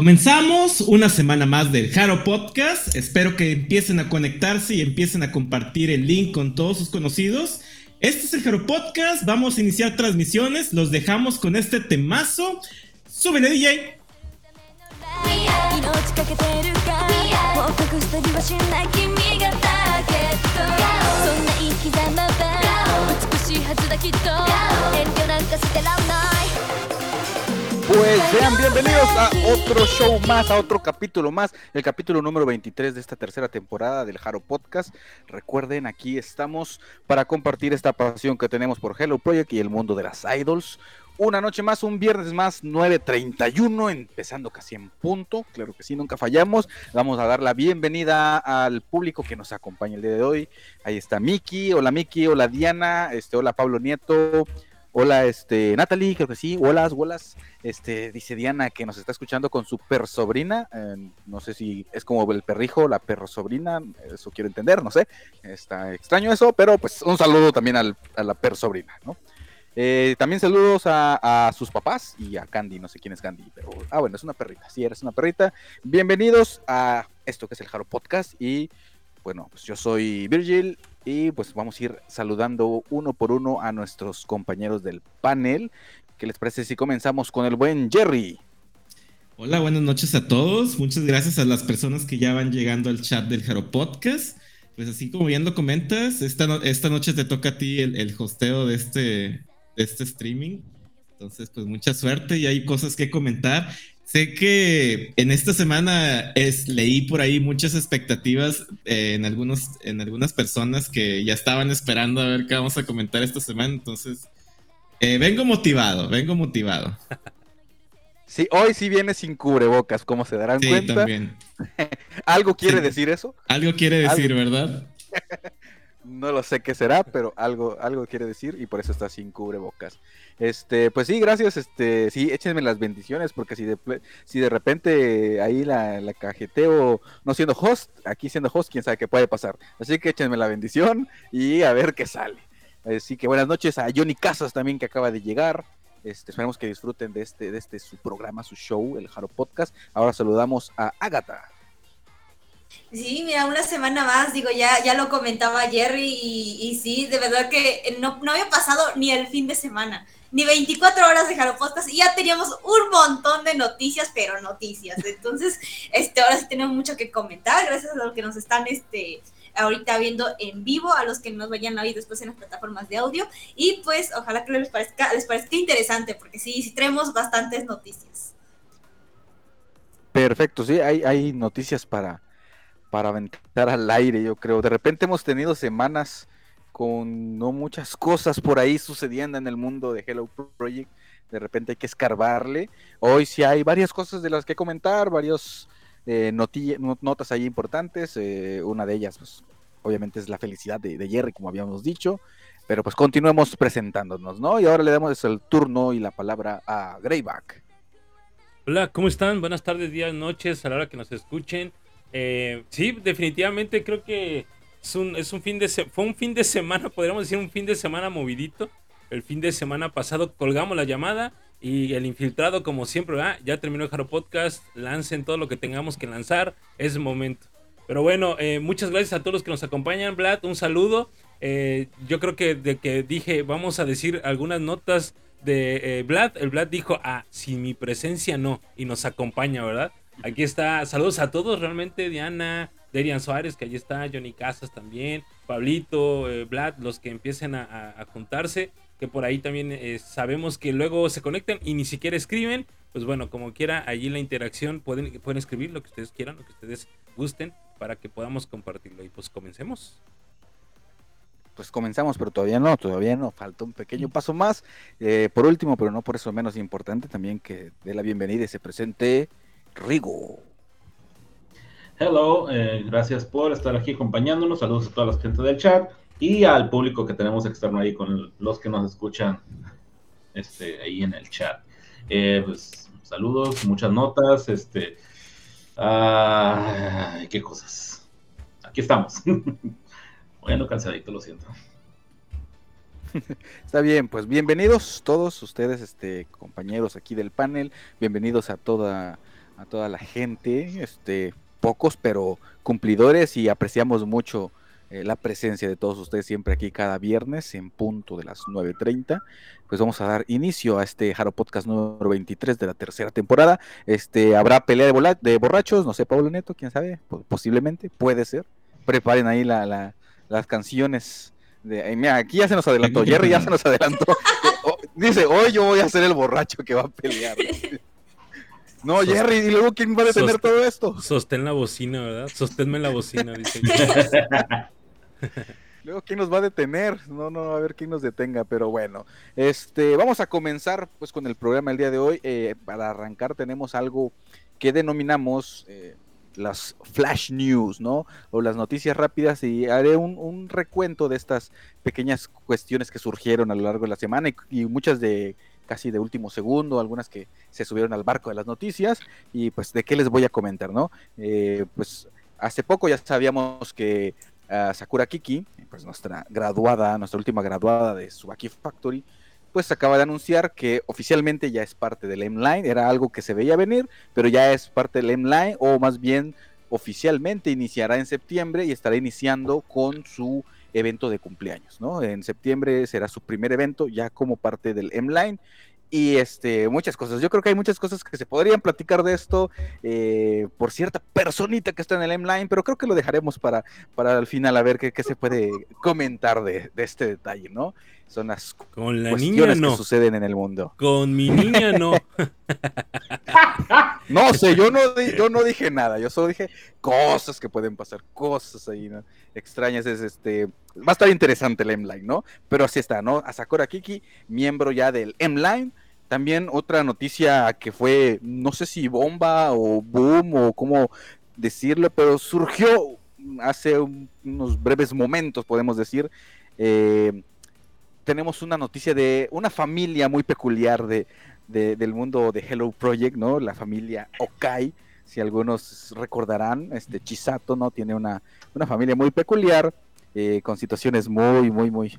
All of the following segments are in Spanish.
Comenzamos una semana más del Haro Podcast. Espero que empiecen a conectarse y empiecen a compartir el link con todos sus conocidos. Este es el Haro Podcast. Vamos a iniciar transmisiones. Los dejamos con este temazo. Súbele, DJ. Pues sean bienvenidos a otro show más, a otro capítulo más, el capítulo número 23 de esta tercera temporada del Haro Podcast. Recuerden, aquí estamos para compartir esta pasión que tenemos por Hello Project y el mundo de las idols. Una noche más, un viernes más, 9.31, empezando casi en punto. Claro que sí, nunca fallamos. Vamos a dar la bienvenida al público que nos acompaña el día de hoy. Ahí está Miki, hola Miki, hola Diana, este, hola Pablo Nieto, Hola, este, Natalie, creo que sí. Hola, holas. Este, dice Diana que nos está escuchando con su per sobrina. no sé si es como el perrijo, la perro sobrina. Eso quiero entender, no sé. Está extraño eso, pero pues un saludo también a la per sobrina, ¿no? Eh, también saludos a, sus papás y a Candy, no sé quién es Candy, pero ah, bueno, es una perrita. Sí, eres una perrita. Bienvenidos a esto que es el Jaro Podcast. Y bueno, pues yo soy Virgil y pues vamos a ir saludando uno por uno a nuestros compañeros del panel. ¿Qué les parece si comenzamos con el buen Jerry? Hola, buenas noches a todos. Muchas gracias a las personas que ya van llegando al chat del Jaro Podcast. Pues así como bien lo comentas, esta, esta noche te toca a ti el, el hosteo de este, de este streaming. Entonces, pues mucha suerte y hay cosas que comentar. Sé que en esta semana es, leí por ahí muchas expectativas eh, en, algunos, en algunas personas que ya estaban esperando a ver qué vamos a comentar esta semana. Entonces, eh, vengo motivado, vengo motivado. Sí, hoy sí viene sin cubrebocas, como se darán sí, también. ¿Algo quiere decir eso? Algo quiere decir, ¿verdad? no lo sé qué será, pero algo, algo quiere decir y por eso está sin cubrebocas. Este, pues sí, gracias, este, sí, échenme las bendiciones, porque si de, si de repente ahí la, la cajeteo no siendo host, aquí siendo host, quién sabe qué puede pasar. Así que échenme la bendición y a ver qué sale. Así que buenas noches a Johnny Casas también que acaba de llegar. Este, esperemos que disfruten de este, de este su programa, su show, el Jaro Podcast. Ahora saludamos a Agatha. Sí, mira, una semana más, digo, ya, ya lo comentaba Jerry y, sí, de verdad que no, no había pasado ni el fin de semana ni 24 horas de Jaro y ya teníamos un montón de noticias, pero noticias. Entonces, este, ahora sí tenemos mucho que comentar, gracias a los que nos están este, ahorita viendo en vivo, a los que nos vayan a oír después en las plataformas de audio. Y pues ojalá que les parezca, les parezca interesante, porque sí, sí tenemos bastantes noticias. Perfecto, sí, hay, hay noticias para, para aventar al aire, yo creo. De repente hemos tenido semanas con no muchas cosas por ahí sucediendo en el mundo de Hello Project. De repente hay que escarbarle. Hoy sí hay varias cosas de las que comentar, varios eh, notas ahí importantes. Eh, una de ellas, pues, obviamente es la felicidad de, Jerry, como habíamos dicho. Pero pues continuemos presentándonos, ¿no? Y ahora le damos el turno y la palabra a Greyback. Hola, ¿cómo están? Buenas tardes, días, noches, a la hora que nos escuchen. Eh, sí, definitivamente creo que es un, es un fin de fue un fin de semana, podríamos decir un fin de semana movidito. El fin de semana pasado colgamos la llamada y el infiltrado, como siempre, ya terminó el Jaro Podcast. Lancen todo lo que tengamos que lanzar. Es momento. Pero bueno, eh, muchas gracias a todos los que nos acompañan, Vlad. Un saludo. Eh, yo creo que de que dije, vamos a decir algunas notas de eh, Vlad. El Vlad dijo, ah, sin mi presencia no. Y nos acompaña, ¿verdad? Aquí está. Saludos a todos, realmente, Diana, Derian Suárez, que allí está, Johnny Casas también, Pablito, eh, Vlad, los que empiecen a, juntarse, que por ahí también eh, sabemos que luego se conectan y ni siquiera escriben. Pues bueno, como quiera, allí la interacción pueden, pueden escribir lo que ustedes quieran, lo que ustedes gusten, para que podamos compartirlo. Y pues comencemos. Pues comenzamos, pero todavía no, todavía no, falta un pequeño paso más. Eh, por último, pero no por eso menos importante, también que dé la bienvenida y se presente Rigo. Hello, eh, gracias por estar aquí acompañándonos. Saludos a toda la gente del chat y al público que tenemos externo ahí con los que nos escuchan este, ahí en el chat. Eh, pues saludos, muchas notas, este, qué cosas. Aquí estamos. bueno, cansadito, lo siento. Está bien, pues bienvenidos todos ustedes, este, compañeros aquí del panel, bienvenidos a toda a toda la gente, este, pocos pero cumplidores y apreciamos mucho eh, la presencia de todos ustedes siempre aquí cada viernes en punto de las 9.30. Pues vamos a dar inicio a este Jaro Podcast número 23 de la tercera temporada. Este, habrá pelea de, de borrachos, no sé, Pablo Neto, quién sabe, posiblemente, puede ser. Preparen ahí la, las canciones. De, mira, aquí ya se nos adelantó, Jerry ya se nos adelantó. Dice, hoy yo voy a ser el borracho que va a pelear. No, Jerry, ¿y luego quién va a detener todo esto? Sostén la bocina, ¿verdad? Sosténme la bocina, dice. Luego, ¿quién nos va a detener? No, no, a ver quién nos detenga, pero bueno. Este, vamos a comenzar pues con el programa el día de hoy. Eh, para arrancar tenemos algo que denominamos eh, las flash news, ¿no? O las noticias rápidas y haré un, recuento de estas pequeñas cuestiones que surgieron a lo largo de la semana y, muchas de casi de último segundo, algunas que se subieron al barco de las noticias y pues de qué les voy a comentar, ¿no? Eh, pues hace poco ya sabíamos que Sakura Kiki, pues nuestra graduada, nuestra última graduada de Subaki Factory, pues acaba de anunciar que oficialmente ya es parte del M-Line, era algo que se veía venir, pero ya es parte del M-Line, o más bien oficialmente iniciará en septiembre y estará iniciando con su evento de cumpleaños, ¿no? En septiembre será su primer evento ya como parte del M-Line y este, muchas cosas. Yo creo que hay muchas cosas que se podrían platicar de esto eh, por cierta personita que está en el M-Line, pero creo que lo dejaremos para, para al final a ver qué, qué se puede comentar de, de, este detalle, ¿no? Son las Con la niña no. que suceden en el mundo. Con mi niña no. no sé, yo no, yo no dije nada, yo solo dije cosas que pueden pasar, cosas ahí, ¿no? Extrañas, es este, va a estar interesante el M-Line, ¿no? Pero así está, ¿no? A Sakura Kiki, miembro ya del M-Line, también otra noticia que fue, no sé si bomba o boom o cómo decirlo, pero surgió hace unos breves momentos, podemos decir. Eh, tenemos una noticia de una familia muy peculiar de, del mundo de Hello Project, ¿no? La familia Okai, si algunos recordarán, este Chisato, ¿no? Tiene una, una familia muy peculiar, eh, con situaciones muy, muy, muy,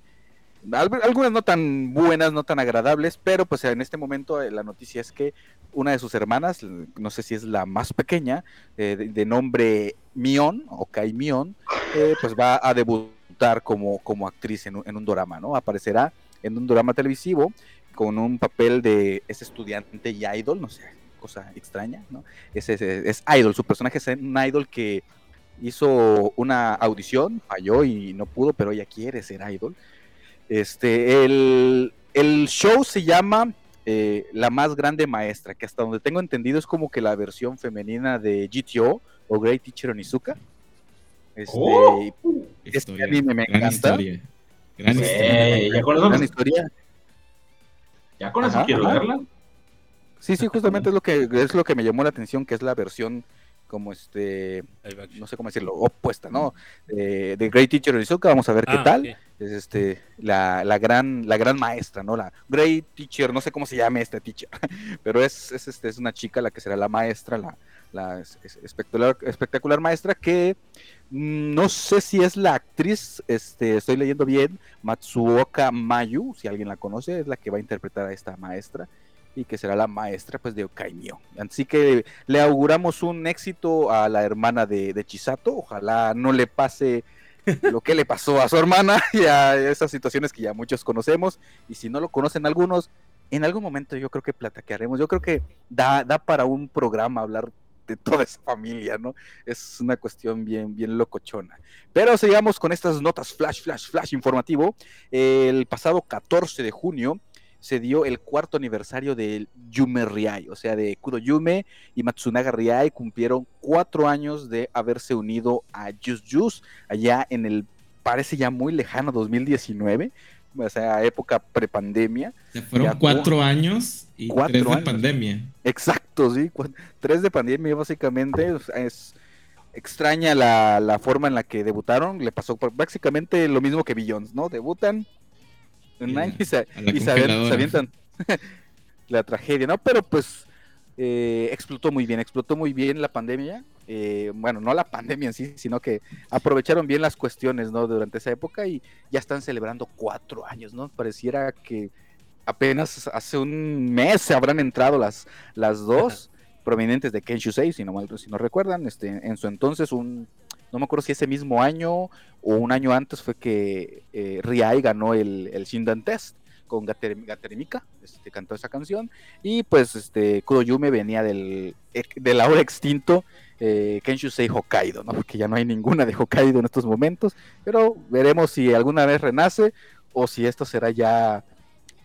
algunas no tan buenas, no tan agradables, pero pues en este momento eh, la noticia es que una de sus hermanas, no sé si es la más pequeña, eh, de, nombre Mion, o Kai Mion, eh, pues va a debutar como, como actriz en un, en un drama, ¿no? Aparecerá en un drama televisivo con un papel de ese estudiante y idol, no sé, cosa extraña, ¿no? Es, es, es idol, su personaje es un idol que hizo una audición, falló y no pudo, pero ella quiere ser idol. Este, el, show se llama eh, La más grande maestra, que hasta donde tengo entendido es como que la versión femenina de GTO o Great Teacher Onizuka. Este, oh, este me gran encanta. Historia. Gran, historia. ¿Ya con eso, gran historia. Ya con eso quiero verla. Sí, sí, justamente es lo que es lo que me llamó la atención, que es la versión como este, no sé cómo decirlo, opuesta, ¿no? de Great Teacher Onizuka, vamos a ver qué ah, tal. Es este, la, la, gran, la gran maestra, ¿no? La Great Teacher, no sé cómo se llame esta teacher, pero es, es, este, es una chica la que será la maestra, la, la espectacular, maestra que mm, no sé si es la actriz, este, estoy leyendo bien, Matsuoka Mayu, si alguien la conoce, es la que va a interpretar a esta maestra y que será la maestra pues de Okaimio. Así que le auguramos un éxito a la hermana de, de Chisato, ojalá no le pase lo que le pasó a su hermana y a esas situaciones que ya muchos conocemos y si no lo conocen algunos, en algún momento yo creo que platicaremos, yo creo que da, da para un programa hablar de toda esa familia, ¿no? Es una cuestión bien, bien locochona. Pero sigamos con estas notas flash, flash, flash informativo. El pasado 14 de junio, se dio el cuarto aniversario del Yume Riai, o sea, de Kudo y Matsunaga Riai cumplieron cuatro años de haberse unido a Just Just allá en el, parece ya muy lejano, 2019, o sea, época prepandemia. Se fueron cuatro años y tres de pandemia. Exacto, sí, tres de pandemia básicamente, es extraña la, la, forma en la que debutaron, le pasó básicamente lo mismo que Billions, ¿no? Debutan, y, se, avientan la tragedia, ¿no? Pero pues eh, explotó muy bien, explotó muy bien la pandemia. Eh, bueno, no la pandemia en sí, sino que aprovecharon bien las cuestiones, ¿no? Durante esa época y ya están celebrando cuatro años, ¿no? Pareciera que apenas hace un mes se habrán entrado las, las dos. provenientes de Kenshusei, si no, si no recuerdan, este, en su entonces un, no me acuerdo si ese mismo año o un año antes fue que eh, Riai ganó el, el Shindan Test con Gateremika, este, cantó esa canción, y pues este Kuroyume venía del, del ahora extinto eh, Kenshusei Hokkaido, ¿no? porque ya no hay ninguna de Hokkaido en estos momentos, pero veremos si alguna vez renace o si esto será ya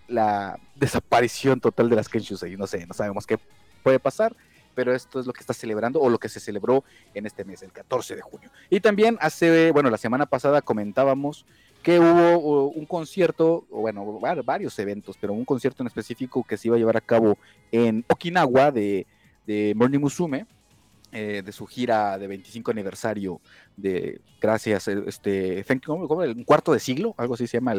la desaparición total de las Kenshusei, no sé, no sabemos qué puede pasar, pero esto es lo que está celebrando o lo que se celebró en este mes, el 14 de junio. Y también hace, bueno, la semana pasada comentábamos que hubo un concierto, bueno, varios eventos, pero un concierto en específico que se iba a llevar a cabo en Okinawa de, de Morning Musume, eh, de su gira de 25 aniversario de gracias este un cuarto de siglo algo así se llama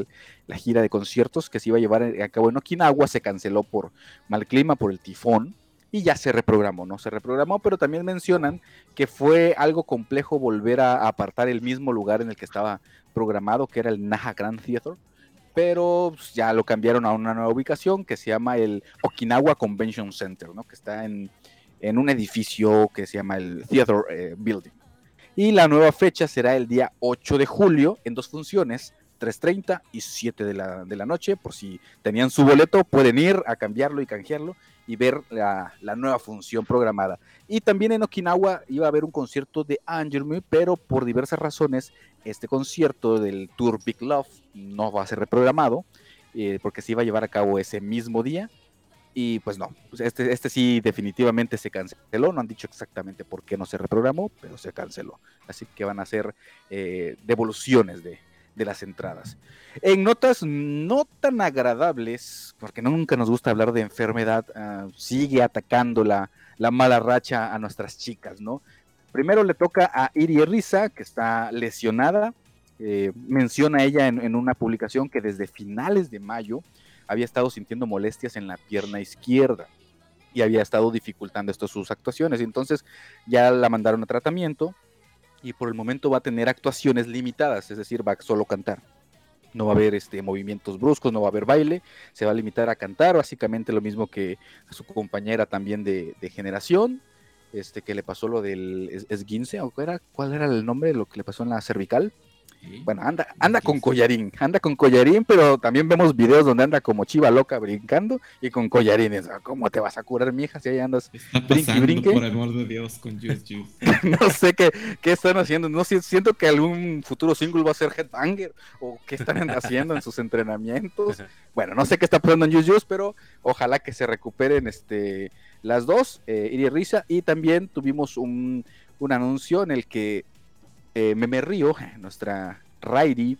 la gira de conciertos que se iba a llevar a cabo en Okinawa se canceló por mal clima por el tifón y ya se reprogramó, ¿no? Se reprogramó, pero también mencionan que fue algo complejo volver a apartar el mismo lugar en el que estaba programado, que era el Naha Grand Theater, pero pues, ya lo cambiaron a una nueva ubicación que se llama el Okinawa Convention Center, ¿no? Que está en, un edificio que se llama el Theater eh, Building. Y la nueva fecha será el día 8 de julio en dos funciones, 3.30 y 7 de la, de la noche. Por si tenían su boleto, pueden ir a cambiarlo y canjearlo y ver la, nueva función programada. Y también en Okinawa iba a haber un concierto de Angermy, pero por diversas razones este concierto del Tour Big Love no va a ser reprogramado, eh, porque se iba a llevar a cabo ese mismo día. Y pues no, pues este, este sí definitivamente se canceló, no han dicho exactamente por qué no se reprogramó, pero se canceló. Así que van a ser eh, devoluciones de, de las entradas. En notas no tan agradables, porque nunca nos gusta hablar de enfermedad, ah, sigue atacando la, la, mala racha a nuestras chicas, ¿no? Primero le toca a Iri Risa, que está lesionada. Eh, menciona ella en, una publicación que desde finales de mayo había estado sintiendo molestias en la pierna izquierda y había estado dificultando esto sus actuaciones. Entonces ya la mandaron a tratamiento y por el momento va a tener actuaciones limitadas, es decir, va a solo cantar. No va a haber este, movimientos bruscos, no va a haber baile, se va a limitar a cantar, básicamente lo mismo que a su compañera también de, de generación, este, que le pasó lo del esguince, ¿o era, ¿cuál era el nombre de lo que le pasó en la cervical? Bueno, anda, anda con collarín, anda con collarín, pero también vemos videos donde anda como chiva loca brincando y con collarines. ¿Cómo te vas a curar, mija, si ahí andas brinque brinque? Por amor de Dios, con no sé qué, qué, están haciendo. No siento que algún futuro single va a ser Headbanger o qué están haciendo en sus entrenamientos. Bueno, no sé qué está pasando en Just pero ojalá que se recuperen este las dos, eh, Iri Risa, y también tuvimos un, un anuncio en el que eh, Meme Río, nuestra Rairi,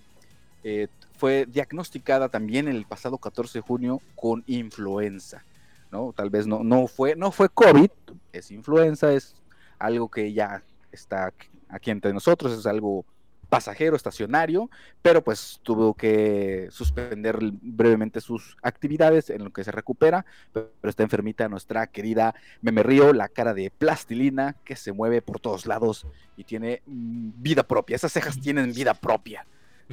eh, fue diagnosticada también el pasado 14 de junio con influenza. ¿no? Tal vez no, no, fue, no fue COVID, es influenza, es algo que ya está aquí entre nosotros, es algo pasajero, estacionario, pero pues tuvo que suspender brevemente sus actividades en lo que se recupera, pero está enfermita nuestra querida Meme Río, la cara de plastilina que se mueve por todos lados y tiene mm, vida propia, esas cejas tienen vida propia,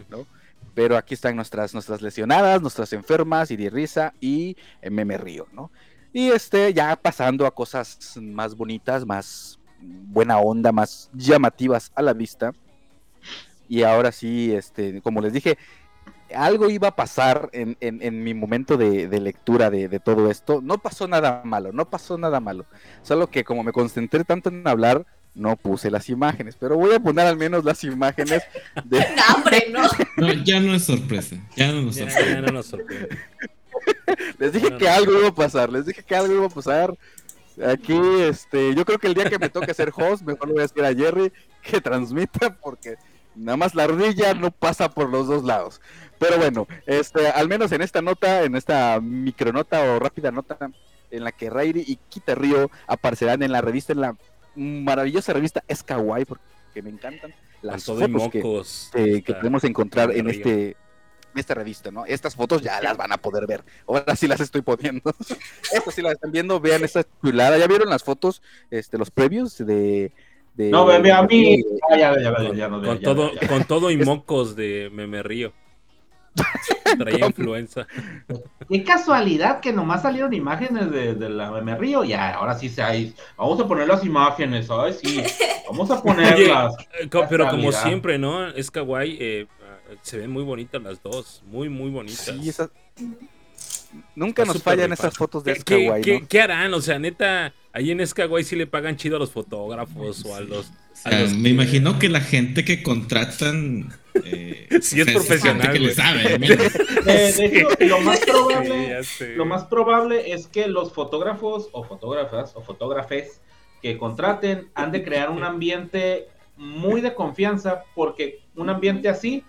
¿no? Pero aquí están nuestras, nuestras lesionadas, nuestras enfermas, de risa y eh, Meme Río, ¿no? Y este, ya pasando a cosas más bonitas, más buena onda, más llamativas a la vista y ahora sí, este, como les dije, algo iba a pasar en, en, mi momento de, lectura de, todo esto. No pasó nada malo, no pasó nada malo. Solo que como me concentré tanto en hablar, no puse las imágenes. Pero voy a poner al menos las imágenes de... no, ya no es sorpresa. Ya no nos sorprende. les dije que algo iba a pasar, les dije que algo iba a pasar. Aquí, este, yo creo que el día que me toque ser host, mejor le voy a decir a Jerry que transmita porque Nada más la ardilla no pasa por los dos lados. Pero bueno, este, al menos en esta nota, en esta micronota o rápida nota, en la que Rairi y Kita Río aparecerán en la revista, en la maravillosa revista Es porque me encantan las fotos que, que, podemos encontrar en este esta revista, ¿no? Estas fotos ya las van a poder ver. Ahora sí las estoy poniendo. Estas sí las están viendo, vean esta chulada. ¿Ya vieron las fotos, este, los previos de no, a mí. con, todo, con todo y mocos de Meme Río. Traía influenza. Qué casualidad que nomás salieron imágenes de, de la Me Río. Ya, ahora sí se hay. Vamos a poner las imágenes, ¿sabes? Sí, vamos a ponerlas. Eh, Pero como siempre, ¿no? Es kawaii. eh, se ven muy bonitas las dos. Muy, muy bonitas. Sí, esas- Nunca Está nos fallan esas fotos de ¿Qué, qué, Skyway, qué- ¿no? qué harán? O sea, neta, ahí en Skyway sí le pagan chido a los fotógrafos o a los. A me que- imagino que la gente que contratan. eh, Sí, es o sea, profesional, que le sabe. Eh, de hecho, lo más probable. Lo más probable es que los fotógrafos o fotógrafas o fotógrafes que contraten han de crear un ambiente muy de confianza porque un ambiente así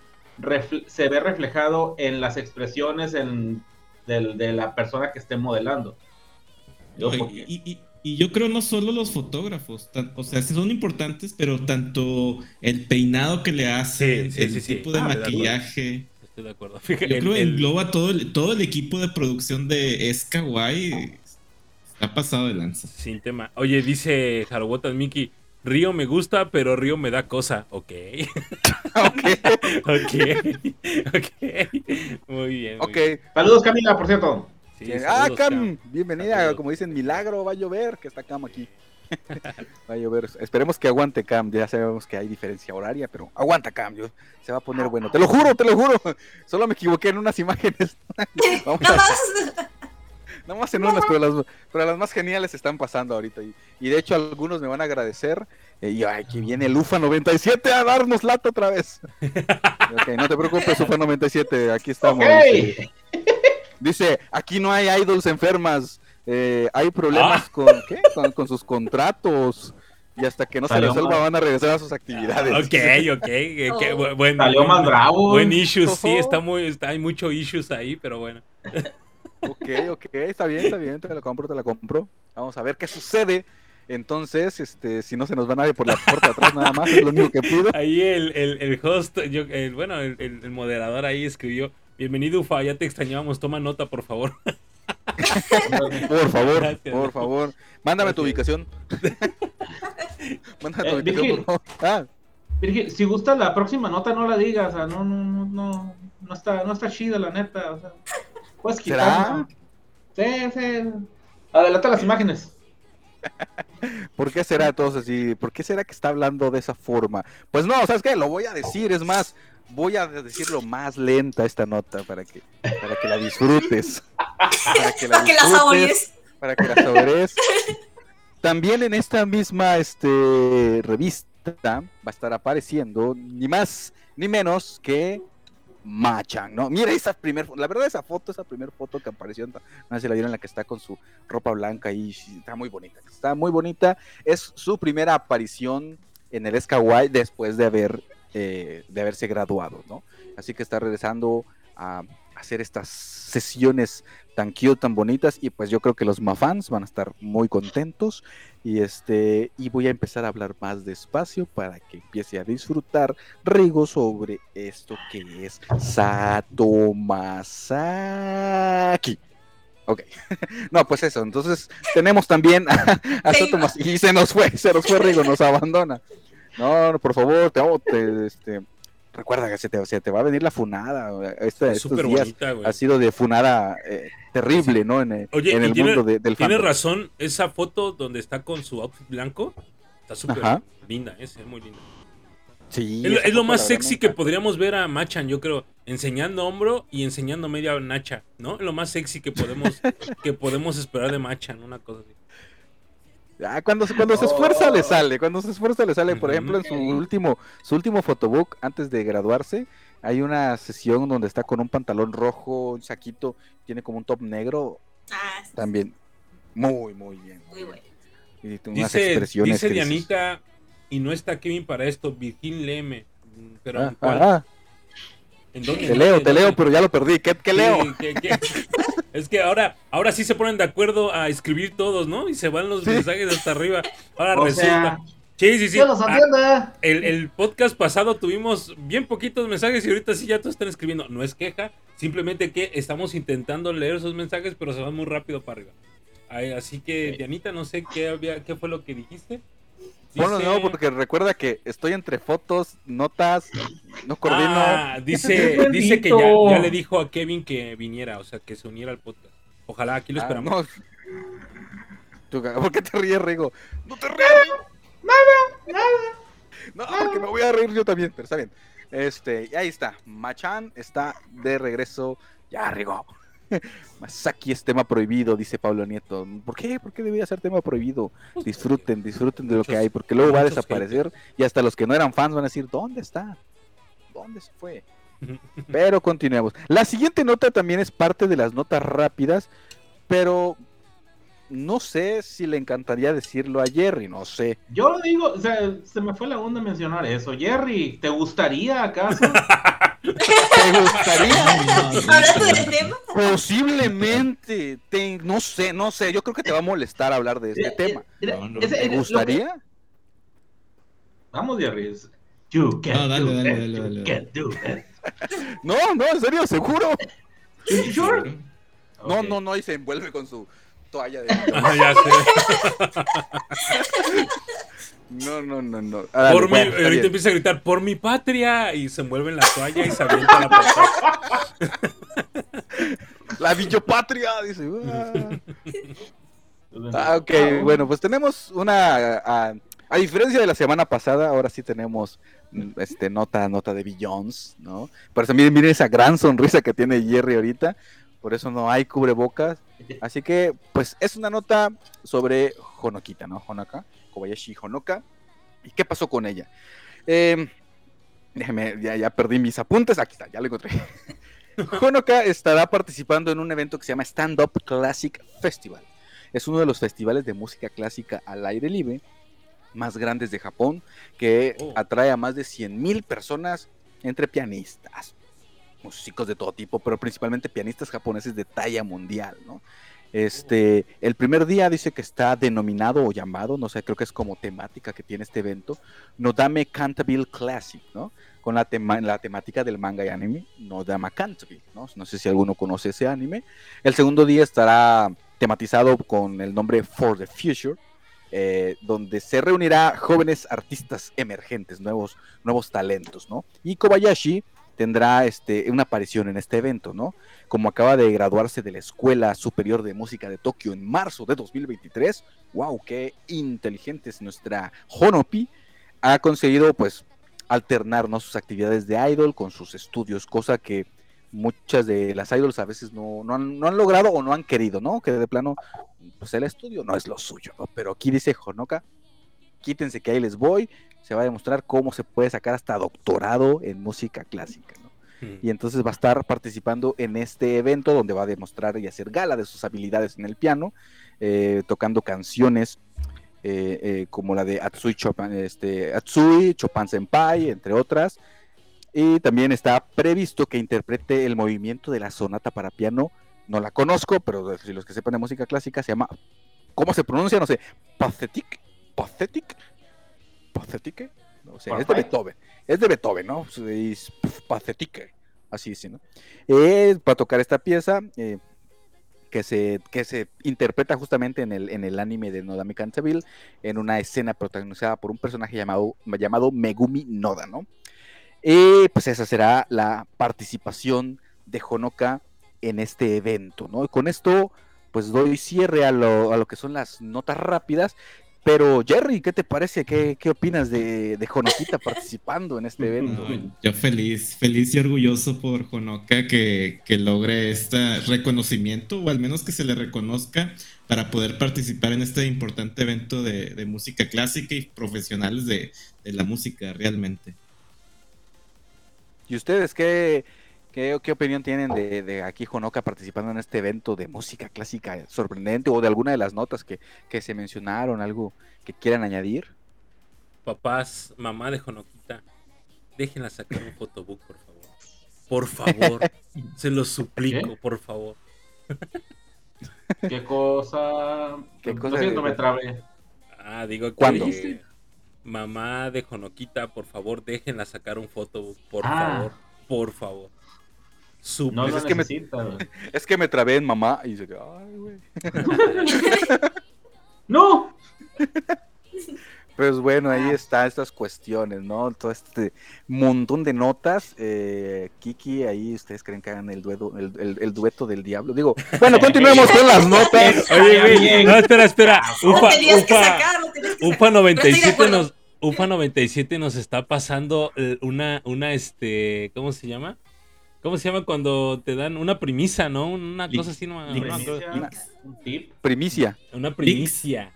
se ve reflejado en las expresiones en- de la persona que esté modelando. Yo, Y, porque- y- y- y yo creo no solo los fotógrafos, tan- o sea, son importantes, pero tanto el peinado que le hacen, Sí, sí, el sí, sí. tipo de Ah, maquillaje. Estoy de acuerdo. Fíjate, Yo el- creo que el- engloba todo el, todo el equipo de producción de Skyway. Está pasado de lanza. Sin tema. Oye, dice Harobotas Miki. Río me gusta, pero Río me da cosa. Ok. ok. ok. Muy bien. muy Ok. bien. Saludos Camila, por cierto. Sí, ah, Cam, Cam. bienvenida. Saludos. Como dicen, milagro, va a llover, que está Cam aquí. va a llover. Esperemos que aguante Cam. Ya sabemos que hay diferencia horaria, pero aguanta Cam. yo- se va a poner bueno. Te lo juro, te lo juro. Solo me equivoqué en unas imágenes. Vamos a- más. Nada más en unas, pero las, pero las más geniales están pasando ahorita. Y, y de hecho, algunos me van a agradecer. eh, y ay, que viene el UFA 97 a darnos lata otra vez. ok, no te preocupes, UFA 97. Aquí estamos. Dice, aquí no hay idols enfermas. eh, hay problemas Ah. con, ¿qué? Con, con sus contratos. Y hasta que no se Salió resuelva mal. van a regresar a sus actividades. Ok, ok. que- que Oh. bu- buen, Salió más bravo. Buen issues, sí, está muy, está, hay mucho issues ahí, pero bueno. Ok, ok, está bien, está bien, te la compro, te la compro. Vamos a ver qué sucede. Entonces, este, si no se nos va nadie por la puerta atrás nada más, es lo único que pido. Ahí el, el, el host, yo, el, bueno, el, el- moderador ahí escribió, bienvenido Ufa, ya te extrañábamos, toma nota, por favor. Por favor, Gracias. por favor. Mándame tu Gracias. ubicación. Mándame tu Eh, ubicación, Virgil. por favor. Ah, Virgil, si gusta la próxima nota no la digas, o sea, no, no, no, no, no está, no está chida la neta, o sea, puedes ¿Será? quitar. Sí, sí. Adelanta las imágenes. ¿Por qué será entonces así? ¿Por qué será que está hablando de esa forma? Pues no, ¿sabes qué? Lo voy a decir, es más, voy a decirlo más lenta esta nota para que, para que la disfrutes. Para que la Para que la disfrutes. saborees. para que la saborees. También en esta misma este, revista va a estar apareciendo ni más ni menos que Machan, ¿no? Mira esa primer, la verdad esa foto, esa primera foto que apareció, no sé si la vieron, la que está con su ropa blanca y está muy bonita, está muy bonita. Es su primera aparición en el Skyway después de haber eh, de haberse graduado, ¿no? Así que está regresando a hacer estas sesiones tan cute, tan bonitas y pues yo creo que los mafans van a estar muy contentos y este y voy a empezar a hablar más despacio para que empiece a disfrutar Rigo sobre esto que es Satomasaki. Ok, no, pues eso, entonces tenemos también a, a Se Satomas- y se nos fue, se nos fue Rigo, nos abandona. No, no, por favor, te, te- este, recuerda que se te, se te va a venir la funada. Es estos días bonita, ha sido de funada eh, terrible, ¿no? En Oye, en el tiene- mundo de- del fandom. razón, esa foto donde está con su outfit blanco, está súper linda, ¿eh? se ve muy linda. Sí, Es, lo- es más sexy que podríamos ver a Machan, yo creo, enseñando hombro y enseñando media nacha, ¿no? Es lo más sexy que podemos, que podemos esperar de Machan, una cosa así. Ah, cuando, cuando se esfuerza le sale, cuando se esfuerza le sale. Por ejemplo, en su último, su último photobook antes de graduarse, hay una sesión donde está con un pantalón rojo, un saquito, tiene como un top negro, Ah, sí, también muy, muy bien. muy bueno. Y tiene unas Dice, expresiones dice Dianita, y no está Kevin para esto, Virgin Leme. Mm, Pero "Ah, ¿en cuál? ah, ah, ¿En dónde? te ¿En leo, dónde? te leo, ¿Dónde? pero ya lo perdí. ¿Qué, qué Sí, leo? que- que- es que ahora, ahora sí se ponen de acuerdo a escribir todos, ¿no? Y se van los Sí. mensajes hasta arriba. Ahora O resulta. sea, sí, sí, sí. Los Ah, atienda. el, el podcast pasado tuvimos bien poquitos mensajes y ahorita sí ya todos están escribiendo. No es queja, simplemente que estamos intentando leer esos mensajes, pero se van muy rápido para arriba. Así que, Sí. Dianita, no sé qué había, qué fue lo que dijiste. Ponlo de Dice- nuevo porque recuerda que estoy entre fotos, notas, no coordino. Ah, dice, dice que ya, le dijo a Kevin que viniera, o sea, que se uniera al podcast. Ojalá, aquí lo Ah, esperamos. no. Tú, ¿Por qué te ríes, Rigo? No te rías. Nada, nada. No, porque me voy a reír yo también, pero está bien. Este, y ahí está. Machan está de regreso. Ya, Rigo. Masaki es tema prohibido, dice Pablo Nieto. ¿Por qué? ¿Por qué debería ser tema prohibido? Disfruten, disfruten de lo que hay, porque luego va a desaparecer y hasta los que no eran fans van a decir, ¿dónde está? ¿Dónde se fue? Pero continuemos. La siguiente nota también es parte de las notas rápidas, pero no sé si le encantaría decirlo a Jerry, no sé. Yo lo digo, o sea, se me fue la onda mencionar eso. Jerry, ¿te gustaría acaso? ¿Te gustaría? Hablando del tema, Posiblemente, te- no sé, no sé, yo creo que te va a molestar hablar de este Eh, tema. eh, No, no. ¿Te que- gustaría? Vamos, Jerry. es- You can No, dale, do dale, dale, you dale, can do. No, no, en serio, seguro. You sure? No, Ok. no, no, y se envuelve con su toalla de... Ah, ya sé. No, no, no, no. Ah, Por mi, bueno, ahorita bien. empieza a gritar, por mi patria, y se envuelve en la toalla y se avienta la patria. La Villopatria, dice. "Ah". Ah, ok, bueno, pues tenemos una. A, a diferencia de la semana pasada, ahora sí tenemos mm, este nota, nota de Billions, ¿no? Pero también miren esa gran sonrisa que tiene Jerry ahorita. Por eso no hay cubrebocas. Así que, pues, es una nota sobre Honokita, ¿no? Honoka, Kobayashi Honoka. ¿Y qué pasó con ella? Eh, déjeme, ya, ya perdí mis apuntes. Aquí está, ya lo encontré. Honoka estará participando en un evento que se llama Stand Up Classic Festival. Es uno de los festivales de música clásica al aire libre más grandes de Japón, que Oh. atrae a más de 100.000 personas entre pianistas, músicos de todo tipo, pero principalmente pianistas japoneses de talla mundial, ¿no? Este, el primer día dice que está denominado o llamado, no sé, creo que es como temática que tiene este evento, Nodame Cantabile Classic, ¿no? Con la, tema- la temática del manga y anime, Nodama Cantabile, ¿no? No sé si alguno conoce ese anime. El segundo día estará tematizado con el nombre For the Future, eh, donde se reunirá jóvenes artistas emergentes, nuevos, nuevos talentos, ¿no? Y Kobayashi tendrá este, una aparición en este evento, ¿no? Como acaba de graduarse de la Escuela Superior de Música de Tokio en marzo de 2023, wow, qué inteligente es nuestra Honopi, ha conseguido pues alternar ¿no? sus actividades de idol con sus estudios, cosa que muchas de las idols a veces no, no, han, no han logrado o no han querido, ¿no? Que de plano, pues el estudio no es lo suyo, ¿no? Pero aquí dice Honoka, quítense que ahí les voy, se va a demostrar cómo se puede sacar hasta doctorado en música clásica, ¿no? Y entonces va a estar participando en este evento donde va a demostrar y hacer gala de sus habilidades en el piano, eh, tocando canciones eh, eh, como la de Atsui Chopin, este, Atsui, Chopin Senpai, entre otras. Y también está previsto que interprete el movimiento de la sonata para piano. No la conozco, pero si los que sepan de música clásica se llama. ¿Cómo se pronuncia? No sé. Pathetic. Pathetic. Pathetic. No sé, es de. Beethoven. Es de Beethoven, ¿no? Es. Así dice, ¿no? Eh, para tocar esta pieza. eh, que se, que se interpreta justamente en el, en el anime de Nodame Cantabile, en una escena protagonizada por un personaje llamado, llamado Megumi Noda, ¿no? Y pues esa será la participación de Honoka en este evento, ¿no? Y con esto, pues doy cierre a lo, a lo que son las notas rápidas. Pero Jerry, ¿qué te parece? ¿Qué, qué opinas de, de Honokita participando en este evento? No, yo feliz, feliz y orgulloso por Honoka que, que logre este reconocimiento, o al menos que se le reconozca para poder participar en este importante evento de, de música clásica y profesionales de, de la música realmente. ¿Y ustedes qué, qué, qué opinión tienen de, de aquí Honoka participando en este evento de música clásica sorprendente o de alguna de las notas que, que se mencionaron, algo que quieran añadir? Papás, mamá de Jonoquita, déjenla sacar un fotobook, por favor. Por favor, se los suplico, ¿Qué? por favor. ¿Qué cosa? ¿Qué cosa siento, de- me trabé. Ah, digo que ¿Cuándo? mamá de Jonoquita, por favor, déjenla sacar un fotobook, por Ah. favor, por favor. Su No Pues lo es que me-. Es que me trabé en mamá y dice, ay, güey. ¡No! Pues bueno, ahí está estas cuestiones, ¿no? Todo este montón de notas. Eh, Kiki, ahí ustedes creen que hagan el dueto, el, el- el dueto del diablo. Digo, bueno, continuemos con las notas. Oye, güey, no, espera, espera. Lo Ufa, tenías que Ufa, sacar, lo tenías que Ufa sacar. Pero estoy de 97 acuerdo. nos, Ufa 97 nos está pasando eh, una, una, este, ¿cómo se llama? ¿Cómo se llama cuando te dan una premisa, no? Una cosa así, no, Primicia, acuerdo. un tip. Primicia. Una primicia.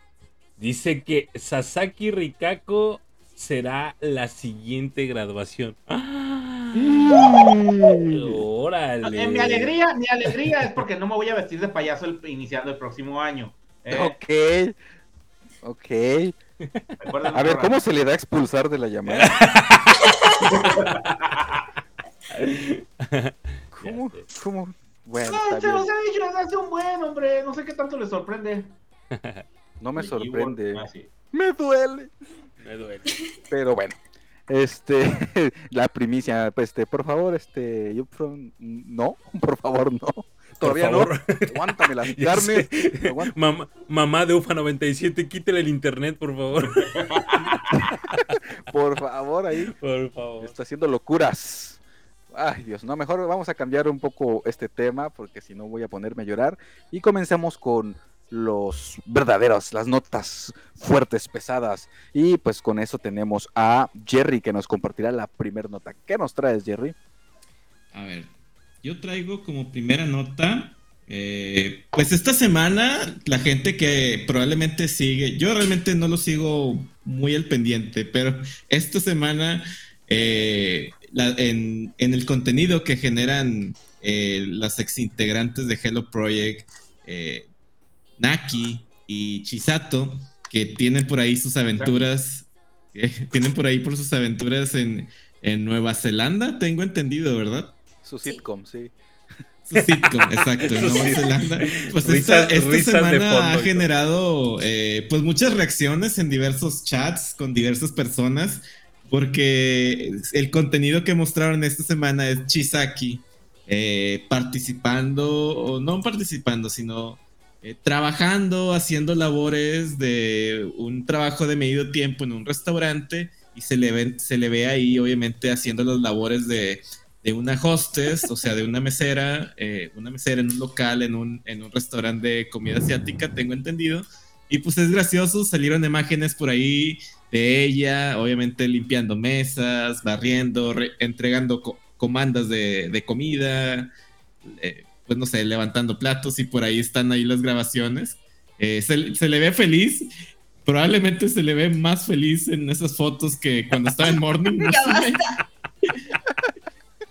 Dice que Sasaki Rikako será la siguiente graduación. ¡Ah! Órale. Eh, mi alegría, mi alegría es porque no me voy a vestir de payaso el- iniciando el próximo año. Eh, Ok. Ok. A ver. ¿cómo se le da a expulsar de la llamada? ¿Cómo? ¿Cómo? Bueno, No, está se los he dicho desde hace un buen, hombre. No sé qué tanto les sorprende. No me sorprende. Ah, sí. Me duele. Me duele. Pero bueno. Este, la primicia, pues, este, por favor, este, yo, no, por favor, no. Todavía favor. no. Aguántame las carnes. Mamá, mamá de Ufa 97, quítale el internet, por favor. Por favor, ahí. Por favor. Está haciendo locuras. Ay, Dios, no, mejor vamos a cambiar un poco este tema porque si no voy a ponerme a llorar. Y comencemos con los verdaderos, las notas fuertes, pesadas. Y pues con eso tenemos a Jerry que nos compartirá la primera nota. ¿Qué nos traes, Jerry? A ver, yo traigo como primera nota, eh, pues esta semana la gente que probablemente sigue, yo realmente no lo sigo muy al pendiente, pero esta semana eh, la- en, en el contenido que generan eh, las exintegrantes de Hello Project, eh, Naki y Chisato, que tienen por ahí sus aventuras, eh, tienen por ahí por sus aventuras en, en Nueva Zelanda, tengo entendido, ¿verdad? Su sitcom, sí. Su sitcom, exacto, en Nueva Zelanda. Pues Risas- esta, esta risas de semana fondo ha generado eh, pues muchas reacciones en diversos chats con diversas personas, porque el contenido que mostraron esta semana es Chisaki eh, participando, o no participando, sino eh, trabajando, haciendo labores de un trabajo de medio tiempo en un restaurante y se le, ve, se le ve ahí obviamente haciendo las labores de, de una hostess, o sea, de una mesera, eh, una mesera en un local, en un, en un restaurante de comida asiática, tengo entendido. Y pues es gracioso, salieron imágenes por ahí de ella, obviamente limpiando mesas, barriendo, re- entregando co- comandas de, de comida, eh, pues no sé, levantando platos y por ahí están ahí las grabaciones. Eh, se, se le ve feliz, probablemente se le ve más feliz en esas fotos que cuando estaba en Morning. Basta.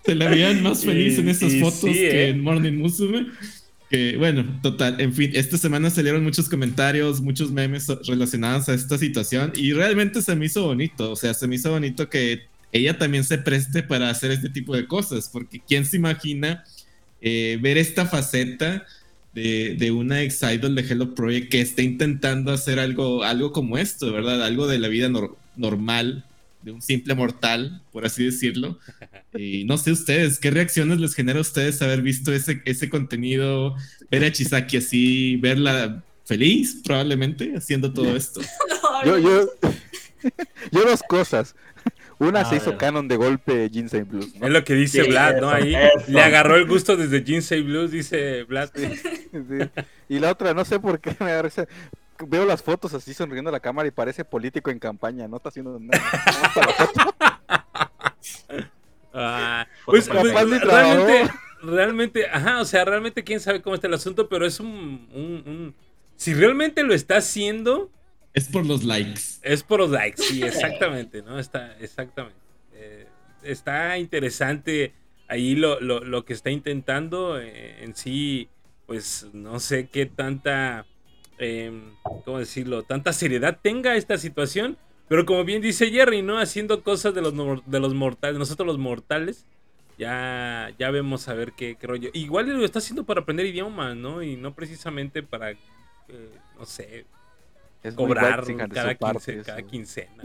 Se le veían más feliz Y- en esas y fotos sí, que ¿eh? en Morning Musume. Que bueno, total, en fin, esta semana salieron muchos comentarios, muchos memes relacionados a esta situación y realmente se me hizo bonito, o sea, se me hizo bonito que ella también se preste para hacer este tipo de cosas, porque quién se imagina eh, ver esta faceta de, de una ex idol de Hello Project que está intentando hacer algo, algo como esto, ¿verdad? Algo de la vida nor- normal, de un simple mortal, por así decirlo. Y no sé ustedes, ¿qué reacciones les genera a ustedes haber visto ese, ese contenido, ver a Chisaki así, verla feliz probablemente haciendo todo esto? Yo, no. yo, yo dos cosas. Una A se hizo canon de golpe Ginseng Blues. ¿no? Es lo que dice Sí, Vlad, ¿no? eso, Ahí eso. le agarró el gusto desde Jinsei Blues, dice Vlad. Sí. Y la otra, no sé por qué me agarra esa- Veo las fotos así sonriendo a la cámara y parece político en campaña, no está haciendo nada. Ah, pues, pues, realmente, realmente, ajá, o sea, realmente quién sabe cómo está el asunto, pero es un, un- un- si realmente lo está haciendo, Es por los likes. es por los likes, sí, exactamente, ¿no? Está, exactamente. Eh, está interesante ahí lo, lo- lo que está intentando eh, en sí, pues no sé qué tanta, em, ¿cómo decirlo? Tanta seriedad tenga esta situación, pero como bien dice Jerry, ¿no? Haciendo cosas de los, de los mortales, nosotros los mortales, ya, ya vemos a ver qué, qué rollo. Igual lo está haciendo para aprender idiomas, ¿no? Y no precisamente para, eh, no sé, Es cobrar cada, quince- cada quincena.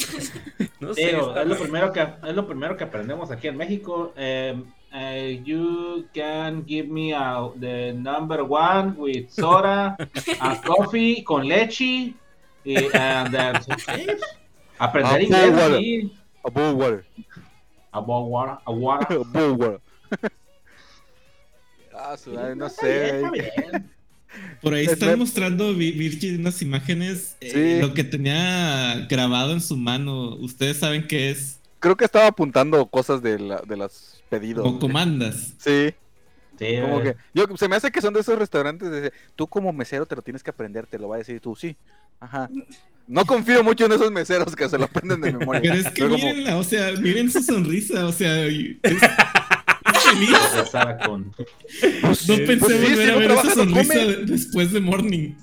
No sé, Digo, es, lo primero que, es lo primero que aprendemos aquí en México. Em, eh, you can give me a- the number one with soda, a coffee con leche. Y, and then- sí, Aprender inglés, Bullwater. sí. A Bullwater. Agua, agua, agua. A Bullwater. Ah, su no sé. Por ahí Es están mostrando Vi- Virgil unas imágenes, eh, Sí. lo que tenía grabado en su mano. Ustedes saben qué es, Creo que estaba apuntando cosas de, la, de los pedidos. o comandas. Sí, Sí, como que. Yo, se me hace que son de esos restaurantes. De, tú como mesero te lo tienes que aprender, te lo va a decir tú, sí. Ajá. No confío mucho en esos meseros que se lo aprenden de memoria. Pero es que Pero como- mírenla, o sea, miren su sonrisa, o sea, es, con. Pues, No pues pensé sí, volver si a no ver trabaja, esa sonrisa come. después de Morning.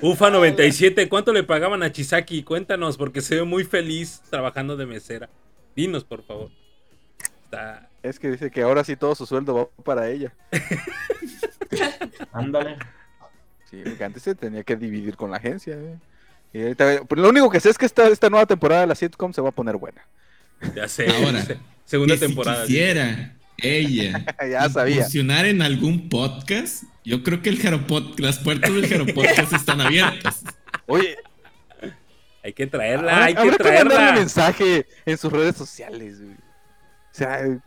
Ufa 97, ¿cuánto le pagaban a Chisaki? Cuéntanos, porque se ve muy feliz trabajando de mesera. Dinos, por favor. Está... Es que dice que ahora sí todo su sueldo va para ella. Ándale. Sí, porque antes se tenía que dividir con la agencia. ¿eh? Y ahorita- pues, lo único que sé es que esta, esta nueva temporada de la sitcom se va a poner buena. Ya sé. Ahora, se- segunda Que si temporada. quisiera ella ya sabía. funcionar en algún podcast, yo creo que el Jaropod, las puertas del Jaropodcast están abiertas. Oye, Hay que traerla, habrá, hay que habrá que mandarle un traerla. mensaje en sus redes sociales. güey. O sea,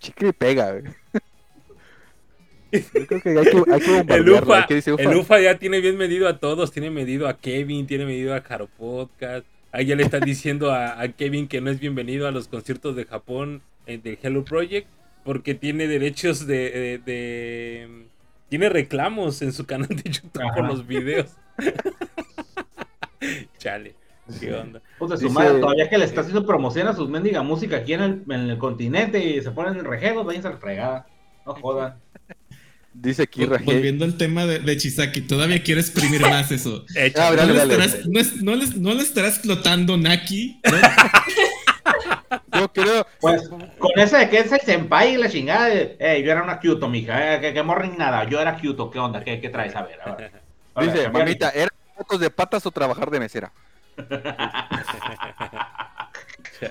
chicle y pega. güey. Yo creo que hay que, hay que El. UFA, el UFA ya tiene bien medido a todos. Tiene medido a Kevin, tiene medido a Jaro Podcast. Ahí ya le están diciendo a, a Kevin que no es bienvenido a los conciertos de Japón eh, del Hello Project porque tiene derechos de, de- de- Tiene reclamos en su canal de YouTube por Ajá. los videos. Chale, qué onda. Puta, su madre, todavía que le está haciendo promoción a sus mendiga música aquí en el, en el continente y se ponen rejedos, váyanse a la fregada. No jodan. Dice aquí Rajel. Volviendo al tema de, de Chisaki, todavía quiero exprimir más eso. Ah, ¿No, dale, le estarás, dale. no es- no le estarás explotando Naki? ¿no? Yo creo. Pues con ese de que es el senpai y la chingada de, eh, yo era una Kyoto, mija, eh, que, que morring nada, yo era Kyoto, ¿qué onda? ¿Qué, qué traes? A ver, a ver. A ver, Dice, mamita, ¿eran fotos de patas o trabajar de mesera?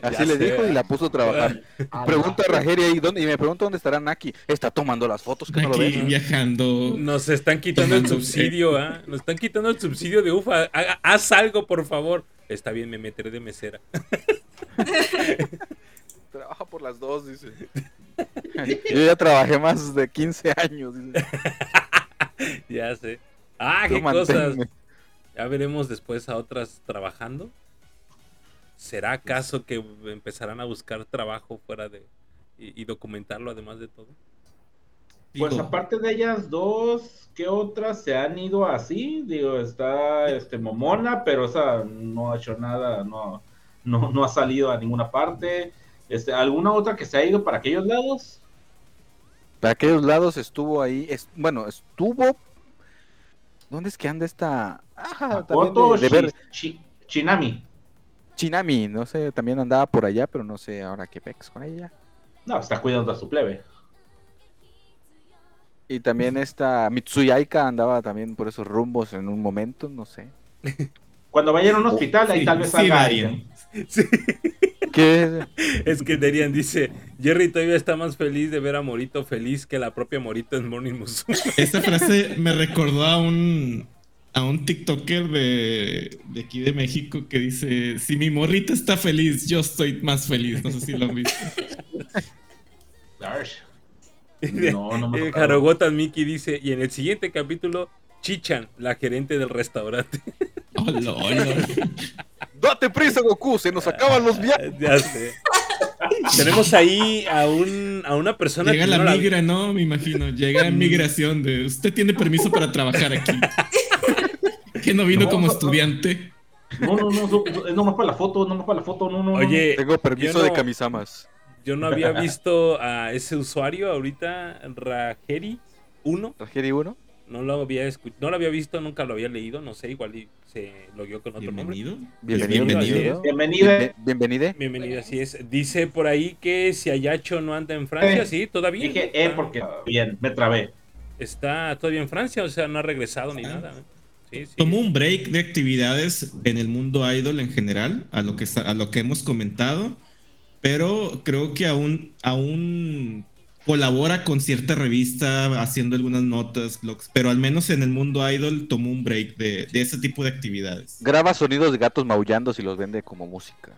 Así Ya le dijo y la puso a trabajar. Ah, Pregunta a. Rajeri ahí, ¿dónde? Y me pregunta dónde estará Naki. Está tomando las fotos que no lo Naki viajando. Nos están quitando el subsidio, ¿ah? Nos están quitando el subsidio de UFA. Haga- haz algo, por favor. Está bien, me meteré de mesera. Trabaja por las dos, dice. Yo ya trabajé más de 15 años. dice. ya sé. Ah, Tú qué cosas. Ya veremos después a otras trabajando. ¿Será acaso que empezarán a buscar trabajo fuera de... y, y documentarlo además de todo? Pues Digo, aparte de ellas dos, ¿qué otras se han ido así? Digo, está este Momona, pero esa no ha hecho nada, no, no, no ha salido a ninguna parte. Este, ¿Alguna otra que se ha ido para aquellos lados? Para aquellos lados estuvo ahí. es- bueno, estuvo. ¿Dónde es que anda esta? Ah, también Makoto de, de ver. Shi- Shi- Shinami. Chinami, no sé, también andaba por allá, pero no sé ahora qué pex con ella. No, está cuidando a su plebe. Y también esta Mitsuyaika andaba también por esos rumbos en un momento, no sé. Cuando vayan a un hospital, ahí sí, tal vez sí, salga Darian. alguien. ¿Qué? Es que Derian dice, Jerry todavía está más feliz de ver a Morito feliz que la propia Morito en Morning Musume. Esa frase me recordó a un a un TikToker de, de aquí de México que dice, si mi morrita está feliz, yo estoy más feliz. No sé si lo han visto. No, no me Eh. Harogotan Miki dice, y en el siguiente capítulo, Chichan, la gerente del restaurante. Hola, hola. Date prisa, Goku, se nos acaban los viajes. ya sé. Tenemos ahí a, un, a una persona Llega que la no la- migra, ¿no? Me imagino. Llega en migración de, usted tiene permiso para trabajar aquí. Que no vino No, como no, no. estudiante. No, no, no, no, es nomás para la foto, nomás para la foto, no, no. no. Oye, Tengo permiso de Kamisamas. yo no había visto a ese usuario ahorita, Rajeri 1. ¿Rajeri 1? No lo había escu- no lo había visto, nunca lo había leído, no sé, igual se logueó con otro nombre. Bienvenido. Bienvenido. Bienvenido. Bienvenida. Bien- Bienvenida. Bienvenido, así es. Dice por ahí que si Ayacho no anda en Francia, Eh, sí, todavía. Dije, eh, está, porque bien, me trabé. está todavía en Francia, o sea, no ha regresado ni Ah. nada. Sí, sí. Tomó un break de actividades en el mundo idol en general, a lo que, a lo que hemos comentado, pero creo que aún, aún colabora con cierta revista haciendo algunas notas, blogs, pero al menos en el mundo idol tomó un break de, de ese tipo de actividades. Graba sonidos de gatos maullando si los vende como música.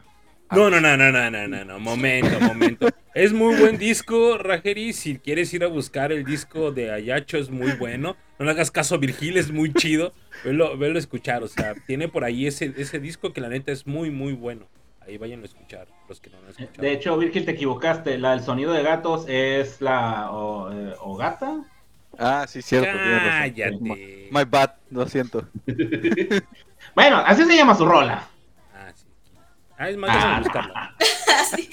No, no, no, no, no, no, no, no, momento, momento. Es muy buen disco, Rajeri. Si quieres ir a buscar el disco de Ayacho, es muy bueno. No le hagas caso a Virgil, es muy chido. Velo, velo a escuchar, o sea, tiene por ahí ese, ese disco que la neta es muy, muy bueno. Ahí vayan a escuchar, los que no lo han escuchado. De hecho, Virgil, te equivocaste. La, el sonido de gatos es la o, eh, Ogata. Ah, sí, cierto. razón. Cállate. My bad, lo siento. Bueno, así se llama su rola. Ah, sí. Ah, es más, vamos a buscarla.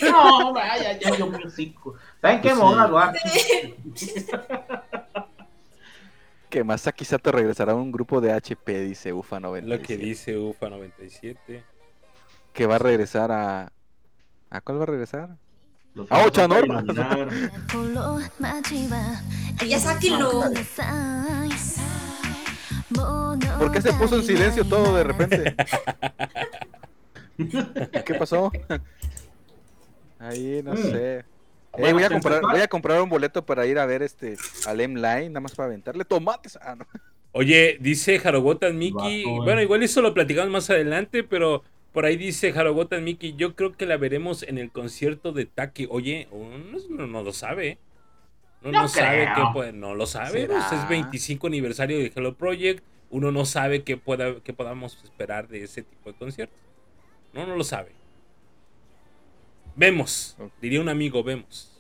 No, vaya, ya yo me hocico. ¿Saben qué Pues moda, sí. lo Que Masaki Sato regresará a un grupo de HP, dice UFA 90. Lo que dice UFA 97. Que va a regresar a. ¿A cuál va a regresar? Los Ah, Ocha, ¿no? Ya sáquenlo. ¿Por qué se puso en silencio todo de repente? ¿Qué pasó? Ahí, no Mm. sé. Eh, voy, a comprar, voy a comprar un boleto para ir a ver este al M-Line, nada más para aventarle tomates. Ah, no. Oye, dice Harogotan Miki. Vato, eh. Bueno, igual eso lo platicamos más adelante, pero por ahí dice Harogotan Miki. Yo creo que la veremos en el concierto de Taki. Oye, uno no, no lo sabe. No, No no sabe creo. qué puede. No lo sabe. Pues es 25 aniversario de Hello Project. Uno no sabe qué, pueda, qué podamos esperar de ese tipo de conciertos. No, no lo sabe. Vemos. Diría un amigo, vemos.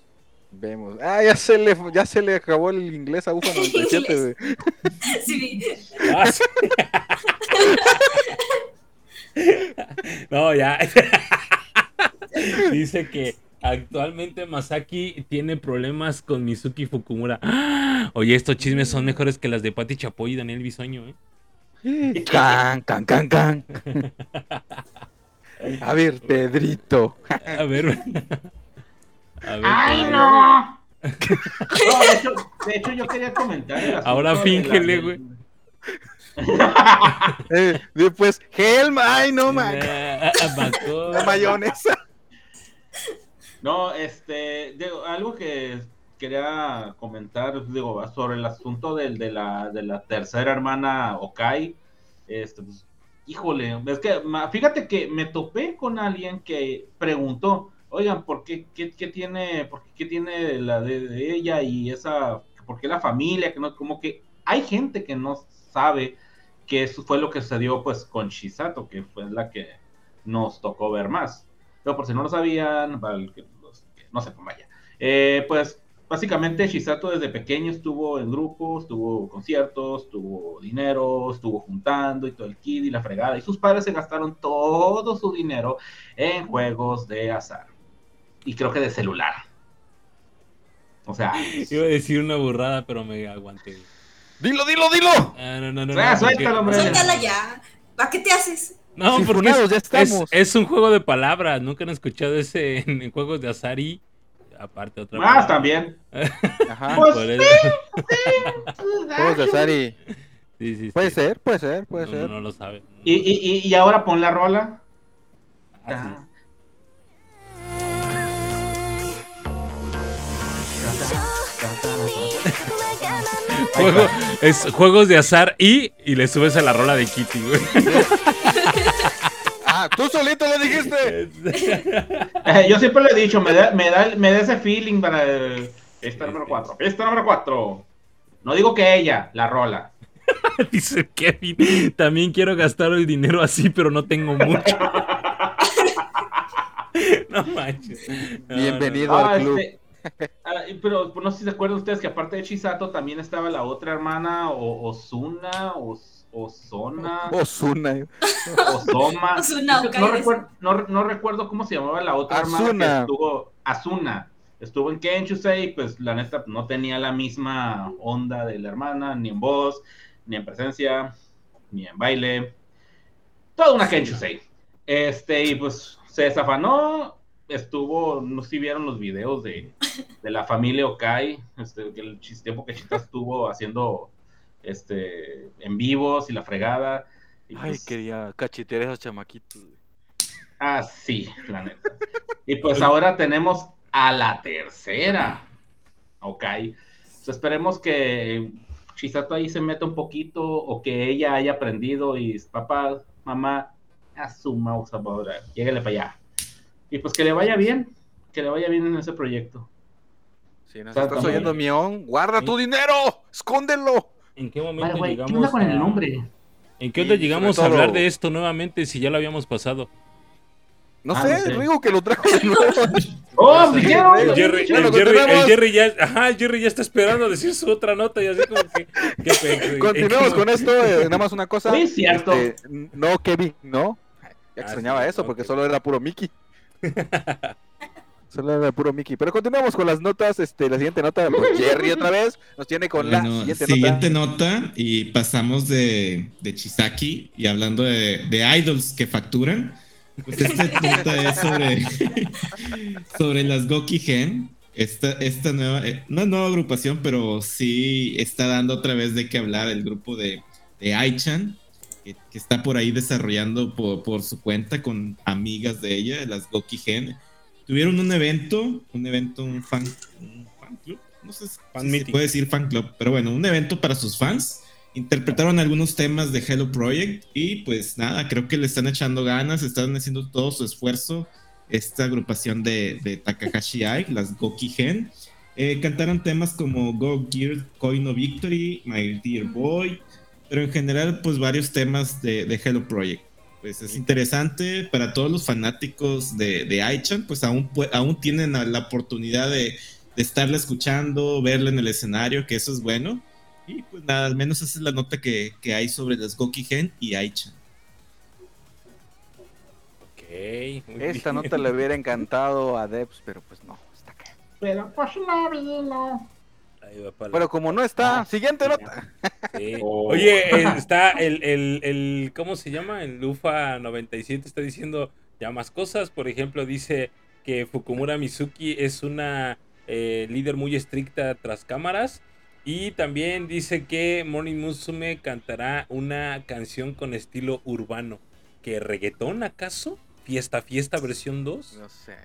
Vemos. Ah, ya se le, ya se le acabó el inglés a UFA 97. güey. Sí. Ah, sí. No, ya. Dice que actualmente Masaki tiene problemas con Mizuki Fukumura. ¡Ah! Oye, estos chismes son mejores que las de Pati Chapoy y Daniel Bisoño, ¿eh? Can, can, can, can. A ver, Pedrito. A ver. A ver. ¡Ay, no! No, de hecho, de hecho, yo quería comentar. Ahora fíngele, güey. Eh, después, Helm, ay, no, man. Bacó. La mayonesa. No, este, digo, algo que quería comentar, digo, sobre el asunto del, de, la, de la tercera hermana Okai, este, pues, híjole, es que, fíjate que me topé con alguien que preguntó, oigan, ¿por qué, qué, tiene, por qué, qué tiene la de, de ella y esa, por qué la familia, que no, como que hay gente que no sabe que eso fue lo que sucedió, pues, con Shisato, que fue la que nos tocó ver más. Pero por si no lo sabían, para el que, no sepan, vaya. Eh, pues básicamente Shisato desde pequeño estuvo en grupos, tuvo conciertos, tuvo dinero, estuvo juntando y todo el kid y la fregada. Y sus padres se gastaron todo su dinero en juegos de azar. Y creo que de celular. O sea, Iba a decir una burrada, pero me aguanté. Dilo, dilo, dilo. Ah, no, no, no. Ah, no, porque- suéltalo, hombre. Suéltala ya. ¿Para qué te haces? No, porque es, ya es- estamos. es un juego de palabras. Nunca han escuchado ese en, en juegos de azar y aparte otra. más palabra. también. Ajá. Pues, Por eso. Juegos de azar y- Sí, sí, sí. Puede ser, puede ser, puede No, ser. no lo sabe. Y, y, y, y ahora pon la rola. Ah, sí. Juego- es juegos de azar y, y le subes a la rola de Kitty, güey. Ah, tú solito lo dijiste. Eh, yo siempre le he dicho, me da, me da, me da ese feeling para el- pista número 4. Pista número 4. No digo que ella, la rola. Dice Kevin, también quiero gastar el dinero así, pero no tengo mucho. no manches. No, Bienvenido. no, al club. este, ah, pero pues, no sé si se acuerdan ustedes que aparte de Chisato también estaba la otra hermana, o, Osuna, o Osona, Osuna. Osoma. Okai, no, recuerdo, no, no recuerdo cómo se llamaba la otra hermana Asuna. que estuvo, Asuna. Estuvo en Kenshusei, pues la neta no tenía la misma onda de la hermana, ni en voz, ni en presencia, ni en baile. Toda una Kenshusei. Este, y pues se desafanó, estuvo, no sé si vieron los videos de, de la familia Okai, este, que el tiempo que Chita estuvo haciendo este, en vivos y la fregada. Y Ay, pues, quería cachetear a esos chamaquitos. Ah, sí, la neta. Y pues ahora tenemos a la tercera. ok. Pues esperemos que Chisato ahí se meta un poquito o que ella haya aprendido y papá, mamá, a su mouse ahora, lléguele para allá. Y pues que le vaya bien, que le vaya bien en ese proyecto. Si nos estás oyendo, Mion, guarda tu dinero, escóndelo. ¿En qué momento Vale, ¿qué llegamos onda con el nombre? ¿En qué onda llegamos a hablar de esto nuevamente si ya lo habíamos pasado? No Ah, sé, no sé. Rigo que lo trajo de nuevo. ¡Oh, dijeron! sí, El Jerry, el Jerry- el. Jerry ya, ajá, el Jerry ya está esperando decir su otra nota y así como que... qué ¿en con qué- esto. eh, nada más una cosa. Sí, cierto. Este, no, Kevin, no. Ya Ah, extrañaba sí, eso porque solo era puro Mickey. Solo era puro Mickey. Pero continuamos con las notas. Este, la siguiente nota, pues Jerry otra vez nos tiene con la Bueno, siguiente, siguiente nota. nota. y pasamos de, de Chisaki y hablando de, de idols que facturan. Pues esta nota es sobre, sobre las Goki Gen. Esta, esta nueva, eh, no es nueva agrupación, pero sí está dando otra vez de qué hablar el grupo de, de Aichan, que, que está por ahí desarrollando por, por su cuenta con amigas de ella, las Goki Gen. Tuvieron un evento, un evento, un fan, un fan club, no sé si Fan se puede decir fan club, pero bueno, un evento para sus fans. Interpretaron algunos temas de Hello Project y pues nada, creo que le están echando ganas, están haciendo todo su esfuerzo esta agrupación de, de Takahashi Ai, las Goki Gen. Eh, cantaron temas como Go Gear, Coin of Victory, My Dear Boy, pero en general pues varios temas de, de Hello Project. Pues es interesante para todos los fanáticos de, de Aichan, pues aún, aún tienen la oportunidad de, de estarla escuchando, verla en el escenario, que eso es bueno. Y pues nada, al menos esa es la nota que, que hay sobre las Goki Gen y Aichan. Ok, muy Esta bien. nota le hubiera encantado a Debs, pero pues no. Está acá. Pero pues no, vino. Ahí va para la- Pero como no está, siguiente nota. Sí. Oh. Oye, está el, el, el, ¿cómo se llama? El Lufa 97 está diciendo ya más cosas. Por ejemplo, dice que Fukumura Mizuki es una eh, líder muy estricta tras cámaras. Y también dice que Morning Musume cantará una canción con estilo urbano. ¿Que reggaetón acaso? ¿Fiesta Fiesta versión 2? No sé.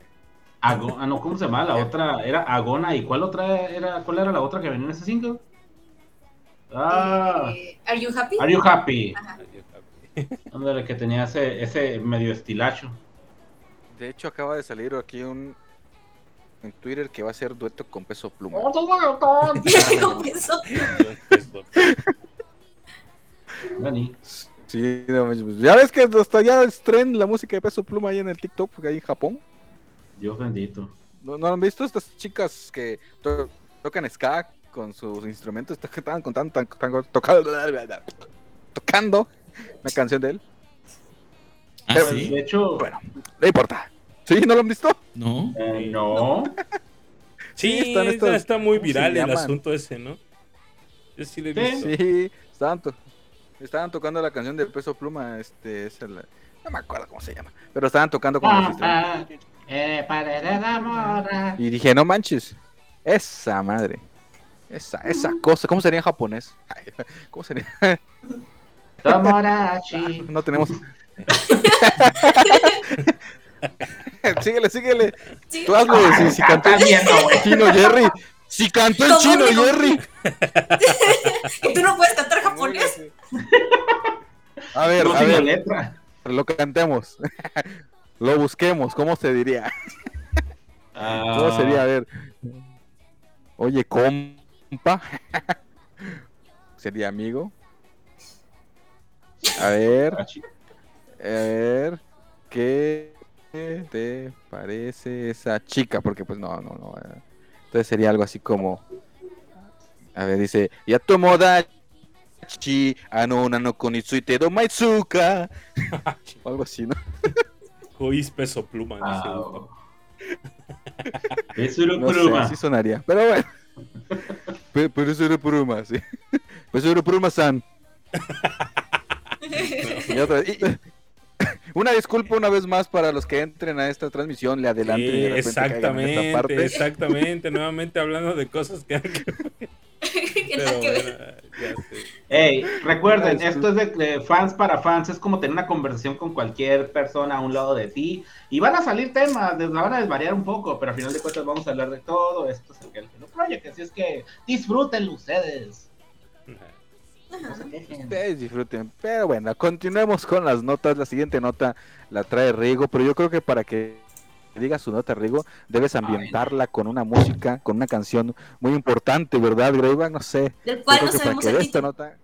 Ago- ah, no, ¿cómo se llama? La otra era Agona. ¿Y cuál otra era? ¿Cuál era la otra que venía en ese single? Ah, Eh, ¿Are you happy? Are You Happy? Ajá. Ándale, que tenía ese, ese medio estilacho. De hecho, acaba de salir aquí un en Twitter que va a ser dueto con peso pluma. Con eso. Dani. Sí, no ya ves que hasta ya es tren la música de peso pluma ahí en el TikTok, porque ahí en Japón. Dios bendito. ¿No, no han visto estas chicas que to- tocan ska con sus instrumentos? To- Estaban contando, tan- tan- tocando, tocando una canción de él. Ah, Pero- sí. De hecho, Bueno, no importa. ¿Sí? ¿No lo han visto? No. eh, no. Sí, Sí, están está, estos- está muy ¿cómo se viral el asunto ese, ¿no? Yo sí lo he Sí. visto. Sí, estaban, to- estaban tocando la canción de peso pluma. Este, es el- no me acuerdo cómo se llama. Pero estaban tocando con los instrumentos. Eh, morra. Y dije, no manches, esa madre. Esa, esa cosa, ¿cómo sería en japonés? Ay, ¿Cómo sería? Tomodachi. No tenemos. síguele, síguele. Sí. Tú hazlo, si, si cantó el chino Jerry. Si cantó el chino único. Jerry. ¿Y tú no puedes cantar japonés? A ver, No a ver, letra. lo cantemos. Lo busquemos, ¿cómo se diría? ¿Cómo Ah, sería? A ver. Oye, compa. Sería amigo. A ver. Tomodachi. A ver, ¿qué te parece esa chica? Porque pues no, no, no. eh. Entonces sería algo así como... A ver, dice, ya tomodachi, ano no konitsuite do maitsuka. O algo así, ¿no? Jois peso pluma. dice Ah, Lufa. Es una No sé, pluma. así sonaría. Pero bueno. Pe- Pero eso era Puruma, sí. Pero eso era Puruma-san. Y otra vez, y- Una disculpa una vez más para los que entren a esta transmisión, le adelanto y Sí, de en esta exactamente, parte. exactamente. Nuevamente hablando de cosas que, Que pero que ver. Bueno, ya sé. Ey, recuerden, esto es de, de fans para fans, es como tener una conversación con cualquier persona a un lado de ti y van a salir temas, des- van a desvariar un poco, pero al final de cuentas vamos a hablar de todo esto es el Hello Project, así es que disfrútenlo ustedes. No se quejen. Ustedes disfruten. Pero bueno, continuemos con las notas. La siguiente nota la trae Rigo, pero yo creo que para que diga su nota, Rigo, debes ambientarla con una música, con una canción muy importante, ¿verdad, Greyback? No sé. Del cual no que para sabemos que esta nota,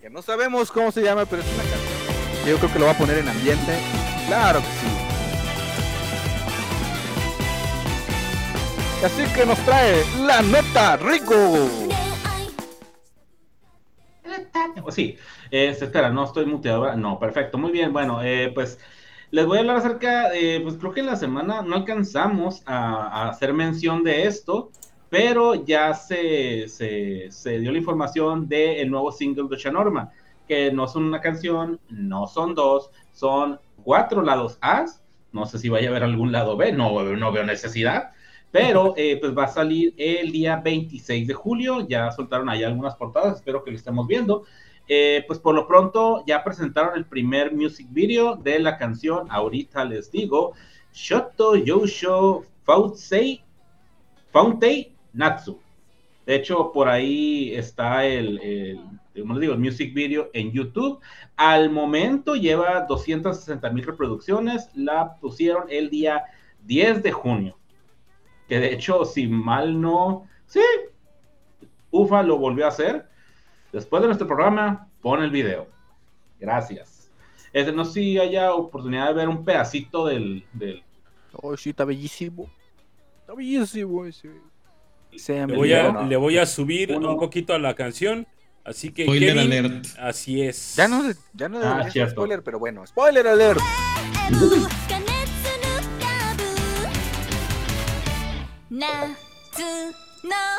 que no sabemos cómo se llama, pero es una canción. Yo creo que lo va a poner en ambiente. Claro que sí. Así que nos trae la nota, Rigo. Sí, este, espera, no estoy muteado. No, perfecto, muy bien. Bueno, eh, pues les voy a hablar acerca, eh, pues creo que en la semana no alcanzamos a, a hacer mención de esto, pero ya se, se, se dio la información del nuevo single de Shanorma, que no son una canción, no son dos, son cuatro lados A. No sé si vaya a haber algún lado B, no, no veo necesidad. Pero eh, pues va a salir el día 26 de julio. Ya soltaron ahí algunas portadas, espero que lo estemos viendo. Eh, pues por lo pronto ya presentaron el primer music video de la canción. Ahorita les digo: Shoto Yousho Fautsei Fauntei Natsu. De hecho, por ahí está el, el, como digo, music video en YouTube. Al momento lleva 260 mil reproducciones. La pusieron el día 10 de junio. Que de hecho, si mal no. Sí, UFA lo volvió a hacer. Después de nuestro programa, pon el video. Gracias. Este, no sé si haya oportunidad de ver un pedacito del. del... Oh, sí, está bellísimo. Está bellísimo ese. Le voy a, le voy a subir Uno. un poquito a la canción. Así que, Spoiler Kevin, alert. así es. Ya no, ya no Ah, debería ser cierto. spoiler, pero bueno, spoiler alert.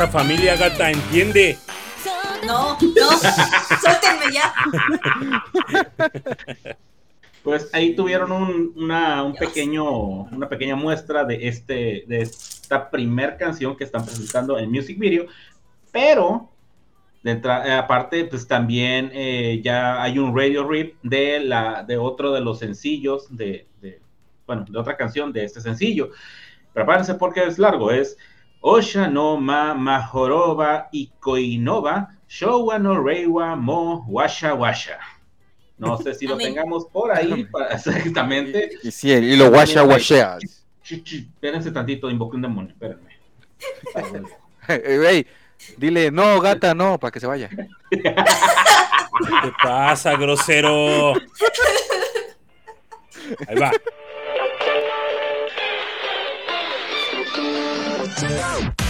esa familia, gata, entiende. No, no, suéltenme ya. Pues ahí tuvieron un, una, un pequeño, una pequeña muestra de, este, de esta primer canción que están presentando en Music Video, pero de eh, aparte, pues también eh, ya hay un radio rip de, la, de otro de los sencillos de, de- bueno, de otra canción de este sencillo. Prepárense porque es largo, es Osha no ma mahoroba ikoinova showa no reiwa mo washa washa. No sé si lo tengamos por ahí para- exactamente. Y sí, y lo. Ch, ch, Espérense tantito, invoqué un demonio, espérenme. Ey, dile, no, gata, no, para que se vaya. ¿Qué te pasa, grosero? Ahí va.「Check out.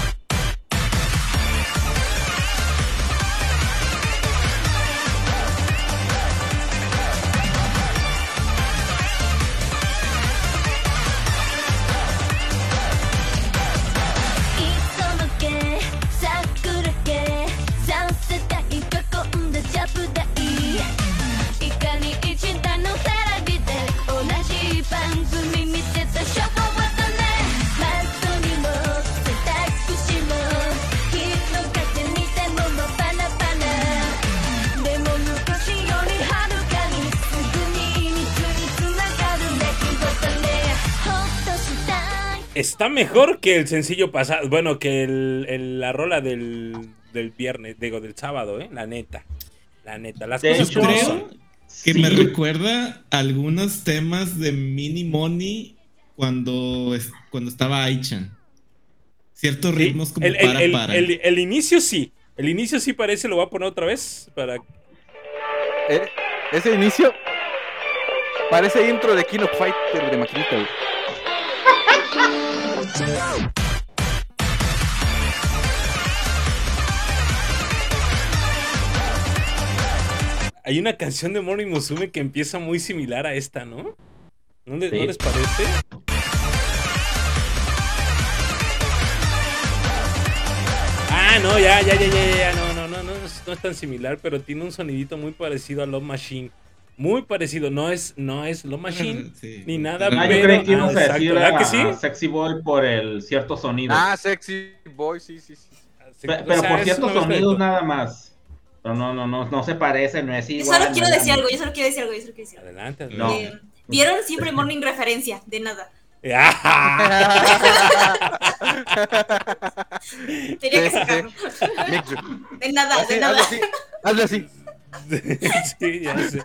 Está mejor que el sencillo pasado. Bueno, que el, el- la rola del, del viernes, digo, del sábado, ¿eh? La neta. La neta. Las De cosas hecho, creo son. Que Sí. me recuerda algunos temas de Mini Money cuando, cuando estaba Aichan. Ciertos Sí, ritmos como el, el- para el- para. el- el inicio sí. El inicio sí parece, lo voy a poner otra vez para eh, ese inicio parece intro de King of Fighter de maquinita, güey. Hay una canción de Morning Musume que empieza muy similar a esta, ¿no? ¿No, Sí. ¿no les parece? Ah, no, ya, ya, ya, ya, ya, no, no, no, no, es, no es tan similar, pero tiene un sonidito muy parecido a Love Machine. Muy parecido, no es, no es Love Machine, Sí. ni nada, Ah, yo pero- creí que ibas ah, a decir exacto, ¿verdad a, que sí? a Sexy Boy por el cierto sonido. Ah, Sexy Boy, sí, sí, sí. O pero sea, por ciertos sonidos nada más. Pero no, no, no, no se parece, no es Yo igual. solo quiero no decir algo, yo solo quiero decir algo, yo solo quiero decir algo. Adelante, No. adelante. Eh, Vieron siempre Morning referencia, de nada. Tenía que sacarlo. De nada, de nada. hazle así, hazle así. sí, ya sé.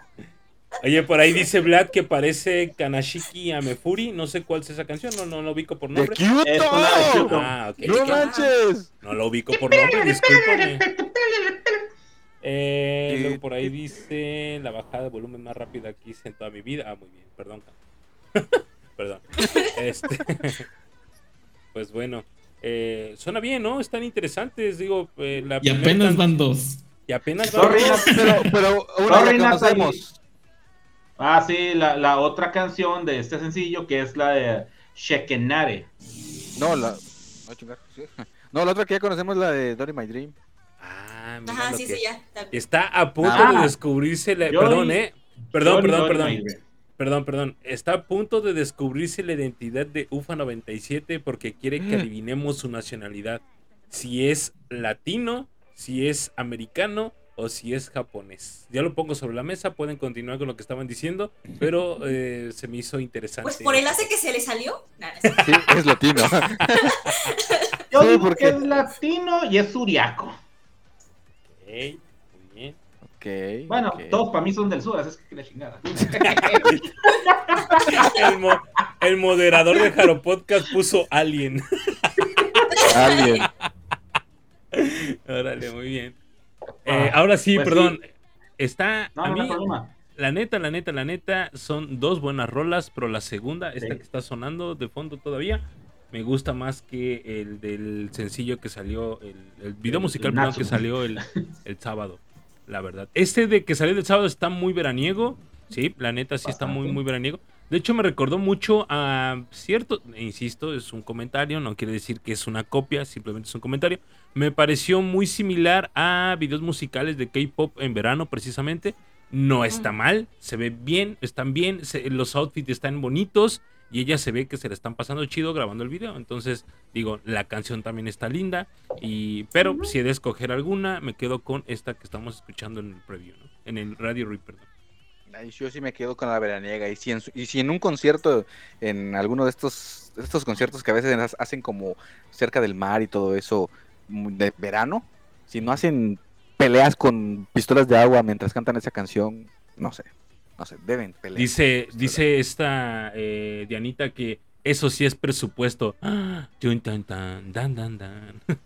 Oye, por ahí dice Vlad que parece Kanashiki Amefuri. No sé cuál es esa canción, no, no lo ubico por ¡De nombre. Kyoto. Ah, ok. ¡No manches! No lo ubico por nombre, discúlpame. Eh, ¿Qué- luego por ahí qué- dice la bajada de volumen más rápida que hice en toda mi vida. Ah, muy bien, perdón. perdón. Este, pues bueno, eh, suena bien, ¿no? Están interesantes, digo. eh, la Y apenas van dos. Y apenas van- Nat- Pero, pero una Sorry, conocemos. Ah, sí, la, la otra canción de este sencillo que es la de Shekenare. No, la. No, sí. No, la otra que ya conocemos es la de Dory My Dream. Ah, mira Ajá, lo sí, que- sí, ya. está. Está a punto Ah. de descubrirse la... Yo- Perdón, ¿eh? Perdón, Yo- perdón, perdón. Perdón, perdón. Está a punto de descubrirse la identidad de UFA 97 porque quiere que adivinemos su nacionalidad. Si es latino, si es americano o si es japonés. Ya lo pongo sobre la mesa, pueden continuar con lo que estaban diciendo, pero eh, se me hizo interesante. Pues por el hace que se le salió. Nah, no. Sí, es latino. Yo Sí, digo porque- que es latino y es suriaco. Ok, muy bien. ok. Bueno, ok. todos para mí son del sur, así es que la chingada. El, mo- el moderador de Jaro Podcast puso Alien. Alguien. Órale, muy bien. Eh, ahora sí, Pues perdón. Está No, a no, no mí, problema. la neta, la neta, la neta, son dos buenas rolas, pero la segunda, esta Sí. que está sonando de fondo todavía, me gusta más que el del sencillo que salió, el, el video El- musical el perdón, que salió el, el sábado, la verdad. Este de que salió del sábado está muy veraniego, sí, la neta sí está muy, muy veraniego. De hecho, me recordó mucho a cierto, insisto, es un comentario, no quiere decir que es una copia, simplemente es un comentario. Me pareció muy similar a videos musicales de K-pop en verano, precisamente. No está mal, se ve bien, están bien, se- los outfits están bonitos y ella se ve que se le están pasando chido grabando el video. Entonces, digo, la canción también está linda, y, pero si he de escoger alguna, me quedo con esta que estamos escuchando en el preview, ¿no? en el Radio Reaper. Yo sí me quedo con la veraniega. Y si en, su- y si en un concierto, en alguno de estos, de estos conciertos que a veces ha- hacen como cerca del mar y todo eso, mm, de verano, si no hacen peleas con pistolas de agua mientras cantan esa canción, no sé, no sé, deben pelear. Dice, dice esta eh, Dianita que eso sí es presupuesto. Ah.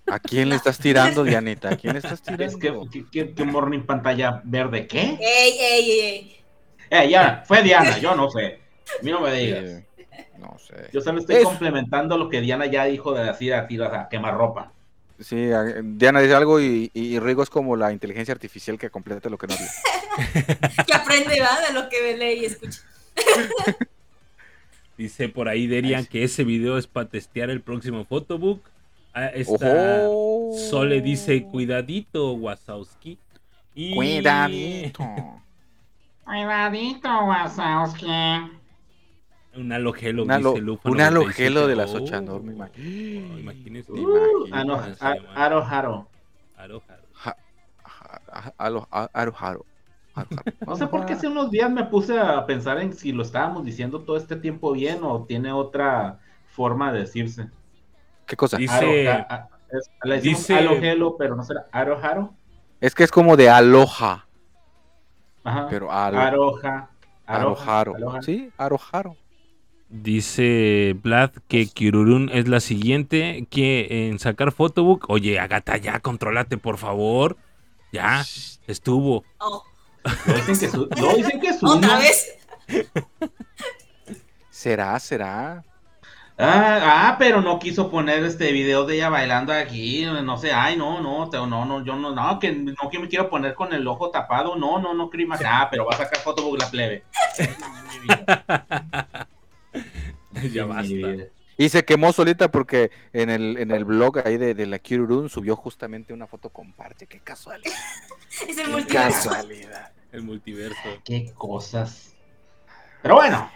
¿A quién le estás tirando, Dianita? ¿A quién le estás tirando? Es que, que, que- que morning pantalla verde, ¿qué? Ey, ey, ey. Eh, ya, fue Diana, yo no sé. A mí no me digas. Eh, no sé. Yo solo estoy Es- complementando lo que Diana ya dijo de decir a tiras a quemar ropa. Sí, Diana dice algo y, y Rigo es como la inteligencia artificial que completa lo que no dice. Que aprende, ¿va? De lo que lee y escucha. Dice por ahí Derian que ese video es para testear el próximo photobook. Ah, esta Ojo. Sole dice cuidadito, Wasowski. Y... Cuidadito. Cuidadito, Wazowski. Un halogelo, Un halo- dice Lufa un 97. halogelo de las Oh, Ochandor, me imagino. Ah, no, Ah, sí, a- man. Aro jaro. Aro, jaro. No sé por qué hace unos días me puse a pensar en si lo estábamos diciendo todo este tiempo bien o tiene otra forma de decirse. ¿Qué cosa? Dice- Aro- a- a- es- le decimos dice- alogelo, pero no será Aro Haro. Es que es como de aloja, Ajá. pero alo, Aroja. arojaro. Sí, arojaro. Dice Vlad que Kirurun es la siguiente que en sacar photobook. Oye, Agata, ya, contrólate, por favor. Ya, estuvo. Oh, Lo dicen que, su- lo dicen que ¿Otra vez? ¿Será? ¿Será? Ah, ah, pero no quiso poner este video de ella bailando aquí, no sé, ay, no, no, te- no, no, yo no, no, que no que me quiero poner con el ojo tapado, no, no, no, Crima, ah, pero va a sacar foto la plebe. Ya basta. Y se quemó solita porque en el, en el blog ahí de, de la Kirurun subió justamente una foto con parche. Qué casualidad. Es el Qué multiverso. casualidad. El multiverso. Qué cosas. Pero bueno,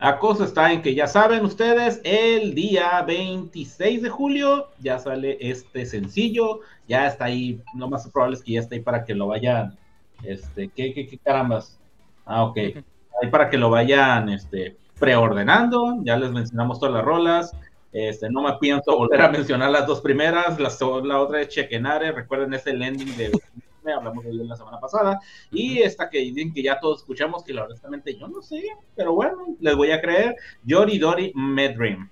la cosa está en que ya saben ustedes, el día 26 de julio ya sale este sencillo, ya está ahí, lo más probable es que ya está ahí para que lo vayan, este, ¿qué, qué, qué carambas? Ah, ok, ahí para que lo vayan, este, preordenando, ya les mencionamos todas las rolas, este, no me pienso volver a mencionar las dos primeras, la, la otra es Chequenare, recuerden ese landing de hablamos de él la semana pasada, y esta que dicen que ya todos escuchamos, que la honestamente yo no sé, pero bueno, les voy a creer. Yori Dori My Dream.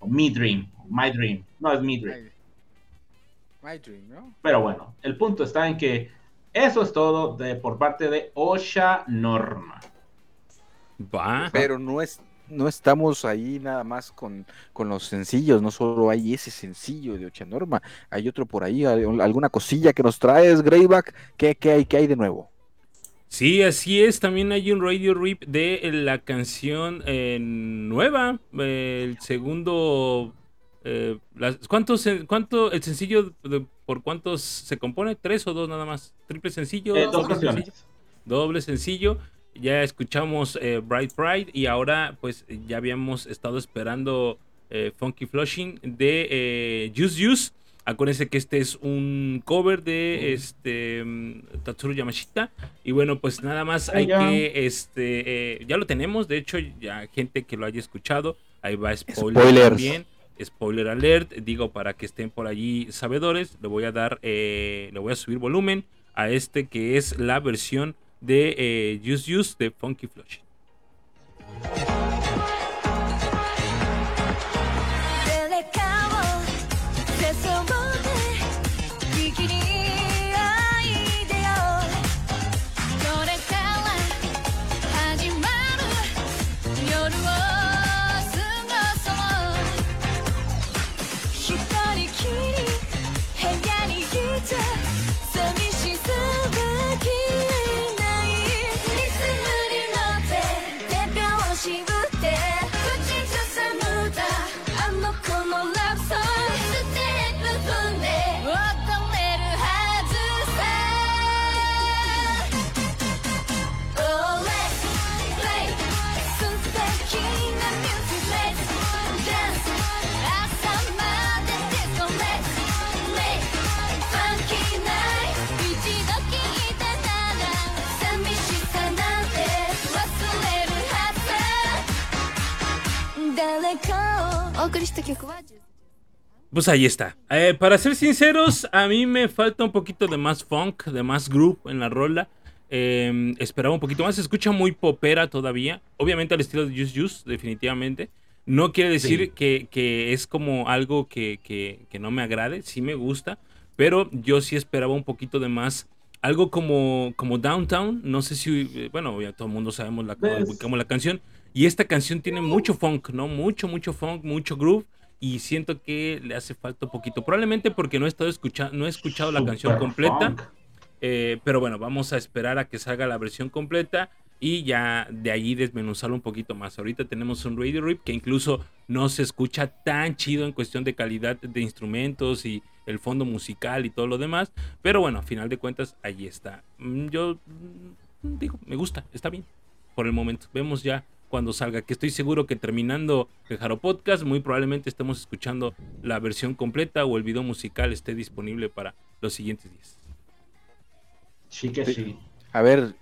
O Me Dream. My Dream. No es Me Dream. My dream, ¿no? Pero bueno, el punto está en que eso es todo de, por parte de Osha Norma. Va. Pero no es no estamos ahí nada más con, con los sencillos, no solo hay ese sencillo de Ocha Norma, hay otro por ahí, al- alguna cosilla que nos traes, Greyback, ¿qué, qué hay, qué hay de nuevo? Sí, así es. También hay un radio rip de la canción eh, nueva. eh, el segundo. eh, las- ¿Cuántos, ¿Cuánto el sencillo de- por cuántos se compone? ¿Tres o dos nada más? ¿Triple sencillo? Eh, dos ¿Doble sencillo? doble sencillo. Ya escuchamos eh, Bright Pride y ahora pues ya habíamos estado esperando eh, Funky Flushing de eh, Juice Juice. Acuérdense que este es un cover de este mm, Tatsuro Yamashita. Y bueno, pues nada más hay que, este, eh, ya lo tenemos. De hecho, ya gente que lo haya escuchado. Ahí va spoiler Spoilers. también. Spoiler alert, digo para que estén por allí sabedores, le voy a dar, eh, le voy a subir volumen a este que es la versión de eh, Juice Juice de Funky Flush. Pues ahí está. Eh, para ser sinceros, a mí me falta un poquito de más funk, de más groove en la rola. Eh, esperaba un poquito más. Se escucha muy popera todavía. Obviamente al estilo de Juice Juice, definitivamente. No quiere decir Sí. que, que es como algo que, que- que no me agrade. Sí me gusta. Pero yo sí esperaba un poquito de más. Algo como, como Downtown. No sé si. eh, Bueno, ya todo el mundo sabemos la, Pues- ubicamos la canción. Y esta canción tiene mucho funk, ¿no? Mucho, mucho funk, mucho groove. Y siento que le hace falta un poquito. Probablemente porque no he estado escuchando, no he escuchado la canción completa. Eh, pero bueno, vamos a esperar a que salga la versión completa y ya de allí desmenuzarlo un poquito más. Ahorita tenemos un Radio Rip que incluso no se escucha tan chido en cuestión de calidad de instrumentos y el fondo musical y todo lo demás. Pero bueno, a final de cuentas, ahí está. Mm, Yo mm, digo, me gusta, está bien. Por el momento, vemos ya cuando salga, que estoy seguro que terminando el Jaro Podcast, muy probablemente estemos escuchando la versión completa o el video musical esté disponible para los siguientes días. Sí que sí. A ver,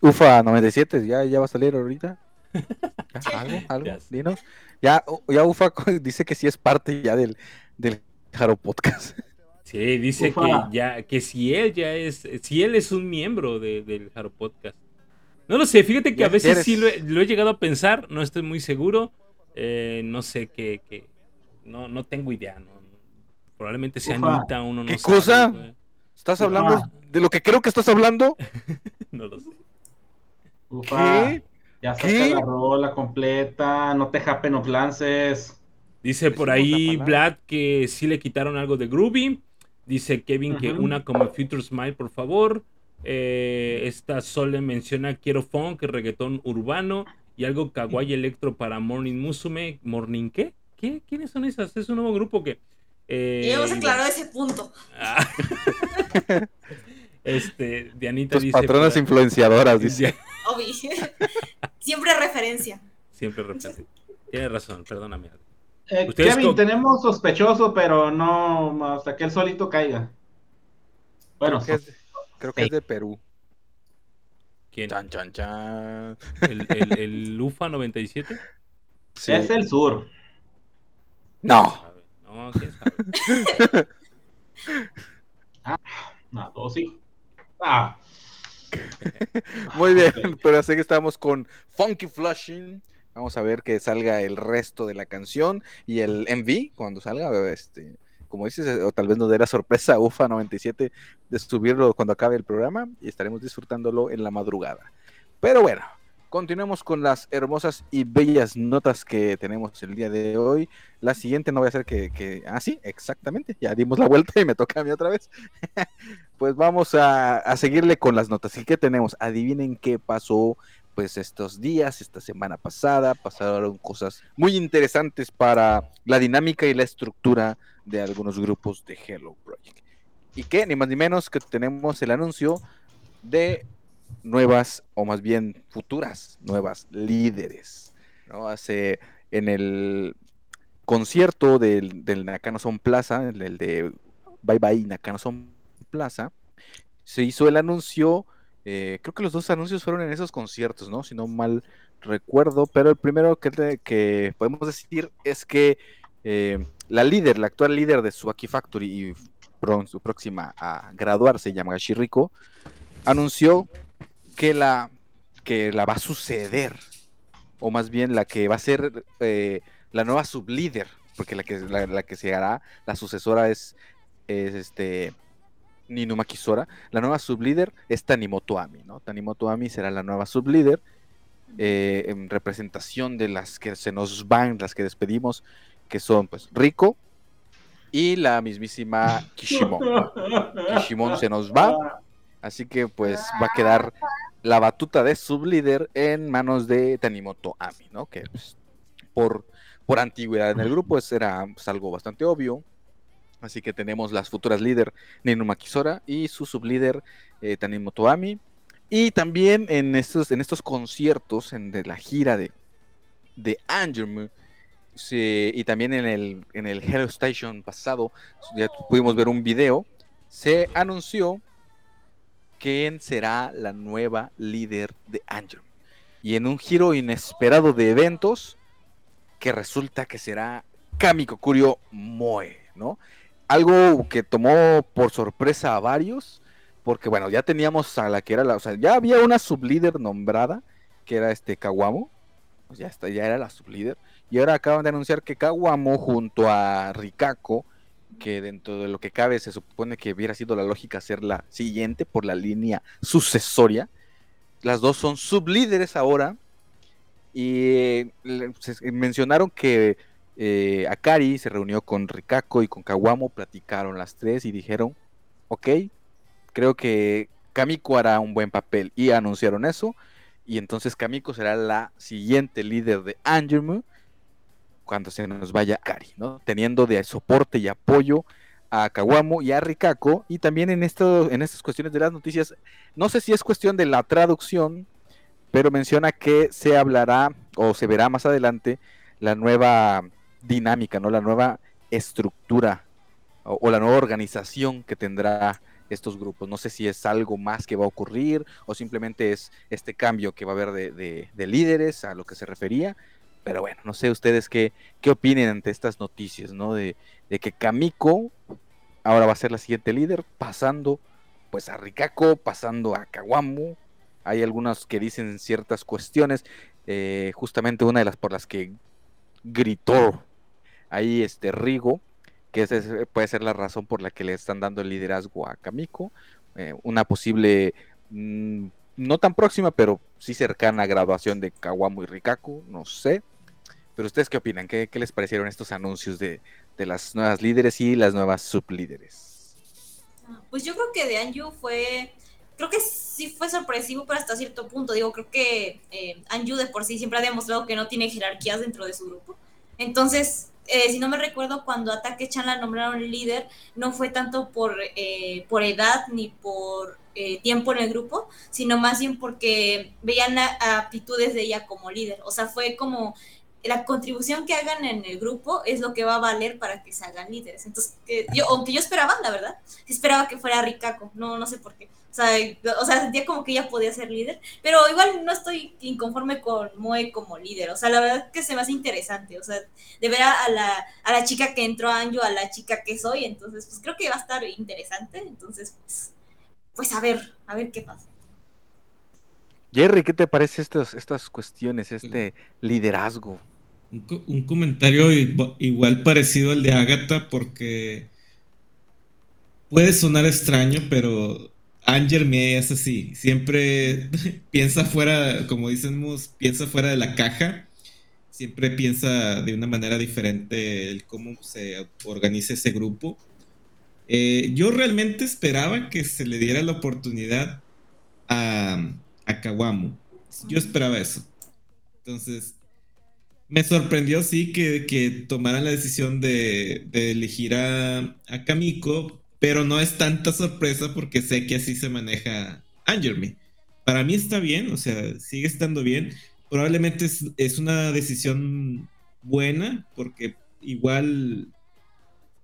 UFA 97, ¿ya, ya va a salir ahorita? ¿Algo? ¿Algo? Ya. Dinos. Ya, ya UFA dice que sí es parte ya del, del Jaro Podcast. Sí, dice Ufa. que ya, que si él ya es, si él es un miembro de- del Jaro Podcast. No lo sé, fíjate que a veces eres. sí lo he, lo he llegado a pensar, no estoy muy seguro, eh, no sé qué, qué- no, no tengo idea, no, probablemente sea Ufa. Anita, uno no ¿Qué sabe, cosa? güey. ¿Estás Ufa. hablando de lo que creo que estás hablando? No Ufa, ¿Qué? ya saca ¿Qué? la rola completa, no te japen of lances. Dice por ahí. Vlad que sí le quitaron algo de Groovy. Dice Kevin que una como Future Smile, por favor. Eh, esta Sole menciona quiero funk, reggaetón urbano y algo kawaii electro para Morning Musume. ¿Morning qué? ¿Qué? ¿Quiénes son esas? Es un nuevo grupo que... eh, Ya hemos aclarado ese punto. Ah. este, Dianita Tus dice... patronas influenciadoras, dice. Obvio. Siempre referencia. Siempre referencia. Tienes razón, perdóname. Eh, Kevin, tenemos sospechoso, pero no hasta que él solito caiga. Bueno, Creo que es, creo que es de Perú. ¿Quién? Chan, chan, chan. ¿El, el, el UFA 97? Sí. es el sur. No. No, quién sabe. No, dos sí. Ah, Muy bien, pero así que estamos con Funky Flushing. Vamos a ver que salga el resto de la canción y el MV cuando salga, este, como dices, o tal vez nos dé la sorpresa UFA 97 de subirlo cuando acabe el programa y estaremos disfrutándolo en la madrugada. Pero bueno, continuemos con las hermosas y bellas notas que tenemos el día de hoy. La siguiente no voy a hacer que, que... Ah, sí, exactamente, ya dimos la vuelta y me toca a mí otra vez. pues vamos a, a seguirle con las notas. ¿Y qué tenemos? Adivinen qué pasó pues estos días, esta semana pasada, pasaron cosas muy interesantes para la dinámica y la estructura de algunos grupos de Hello Project. Y que ni más ni menos que tenemos el anuncio de nuevas, o más bien futuras, nuevas líderes. ¿no? Hace en el concierto del, del Nakano Son Plaza, el, el de Bye Bye Nakano Son Plaza, se hizo el anuncio eh, creo que los dos anuncios fueron en esos conciertos, ¿no? Si no mal recuerdo, pero el primero que, podemos decir es que eh, la líder, la actual líder de Suaki Factory y su próxima a graduarse, Yamagashi Riko, anunció que la, que la va a suceder, o más bien la que va a ser eh, la nueva sublíder, porque la que, la, la que se hará, la sucesora es, es este Ninuma Kisora. La nueva sublíder es Tanimoto Ami, ¿no? Tanimoto Ami será la nueva sublíder eh, en representación de las que se nos van, las que despedimos, que son pues Rico y la mismísima Kishimon. Kishimon se nos va, así que pues va a quedar la batuta de sublíder en manos de Tanimoto Ami, ¿no? Que pues, por, por antigüedad en el grupo pues, era pues, algo bastante obvio. Así que tenemos las futuras líder Ninuma Kisora y su sublíder eh, Tanimoto Ami. Y también en estos, en estos conciertos en, de la gira de, de se- y también en el, en el Hello Station pasado, ya pudimos ver un video, se anunció quién será la nueva líder de Angermu. Y en un giro inesperado de eventos, que resulta que será Kamiko Kurio Moe, ¿no? Algo que tomó por sorpresa a varios, porque bueno, ya teníamos a la que era la, o sea, ya había una sublíder nombrada, que era este Kawamo, pues ya está, ya era la sublíder, y ahora acaban de anunciar que Kawamo junto a Rikako, que dentro de lo que cabe se supone que hubiera sido la lógica ser la siguiente por la línea sucesoria, las dos son sublíderes ahora, y eh, mencionaron que eh, Akari se reunió con Rikako y con Kawamo, platicaron las tres y dijeron, ok, creo que Kamiko hará un buen papel. Y anunciaron eso. Y entonces Kamiko será la siguiente líder de Angermu cuando se nos vaya Akari, ¿no? Teniendo de soporte y apoyo a Kawamo y a Rikako. Y también en esto en estas cuestiones de las noticias, no sé si es cuestión de la traducción, pero menciona que se hablará o se verá más adelante la nueva dinámica, ¿no? La nueva estructura o, la nueva organización que tendrá estos grupos. No sé si es algo más que va a ocurrir o simplemente es este cambio que va a haber de, de- de líderes a lo que se refería. Pero bueno, no sé ustedes qué, qué opinen ante estas noticias, ¿no? De, de que Kamiko ahora va a ser la siguiente líder, pasando pues a Rikako, pasando a Kawamo. Hay algunas que dicen ciertas cuestiones, eh, justamente una de las por las que gritó ahí este Rigo, que es- puede ser la razón por la que le están dando el liderazgo a Kamiko, eh, una posible mm, no tan próxima, pero sí cercana graduación de Kawamu y Rikaku, no sé. Pero ustedes qué opinan? ¿Qué, qué les parecieron estos anuncios de, de las nuevas líderes y las nuevas sublíderes? Pues yo creo que de Anju fue, creo que sí fue sorpresivo, pero hasta cierto punto. Digo, creo que eh, Anju de por sí siempre ha demostrado que no tiene jerarquías dentro de su grupo. Entonces, eh, si no me recuerdo, cuando a Take-chan la nombraron líder, no fue tanto por, eh, por edad ni por eh, tiempo en el grupo, sino más bien porque veían aptitudes de ella como líder. O sea, fue como la contribución que hagan en el grupo es lo que va a valer para que se hagan líderes. Entonces, que yo, aunque yo esperaba, la verdad, esperaba que fuera Rikako, no, no sé por qué. O sea, o sea, sentía como que ella podía ser líder, pero igual no estoy inconforme con Moe como líder. O sea, la verdad que se me hace interesante. O sea, de ver a, a la, a la chica que entró a Anju, a la chica que soy, entonces, pues creo que va a estar interesante. Entonces, pues, pues a ver, a ver qué pasa. Jerry, ¿qué te parece estos, estas cuestiones, este liderazgo? Un, co- un comentario igu- igual parecido al de Agatha porque puede sonar extraño, pero Anger me es así. Siempre piensa fuera, como decimos, piensa fuera de la caja. Siempre piensa de una manera diferente el cómo se organiza ese grupo. Eh, yo realmente esperaba que se le diera la oportunidad a, a. Yo esperaba eso. Entonces, me sorprendió, sí, que, que tomaran la decisión de, de elegir a, a Kamiko, pero no es tanta sorpresa porque sé que así se maneja Angerme. Para mí está bien, o sea, sigue estando bien. Probablemente es, es una decisión buena porque igual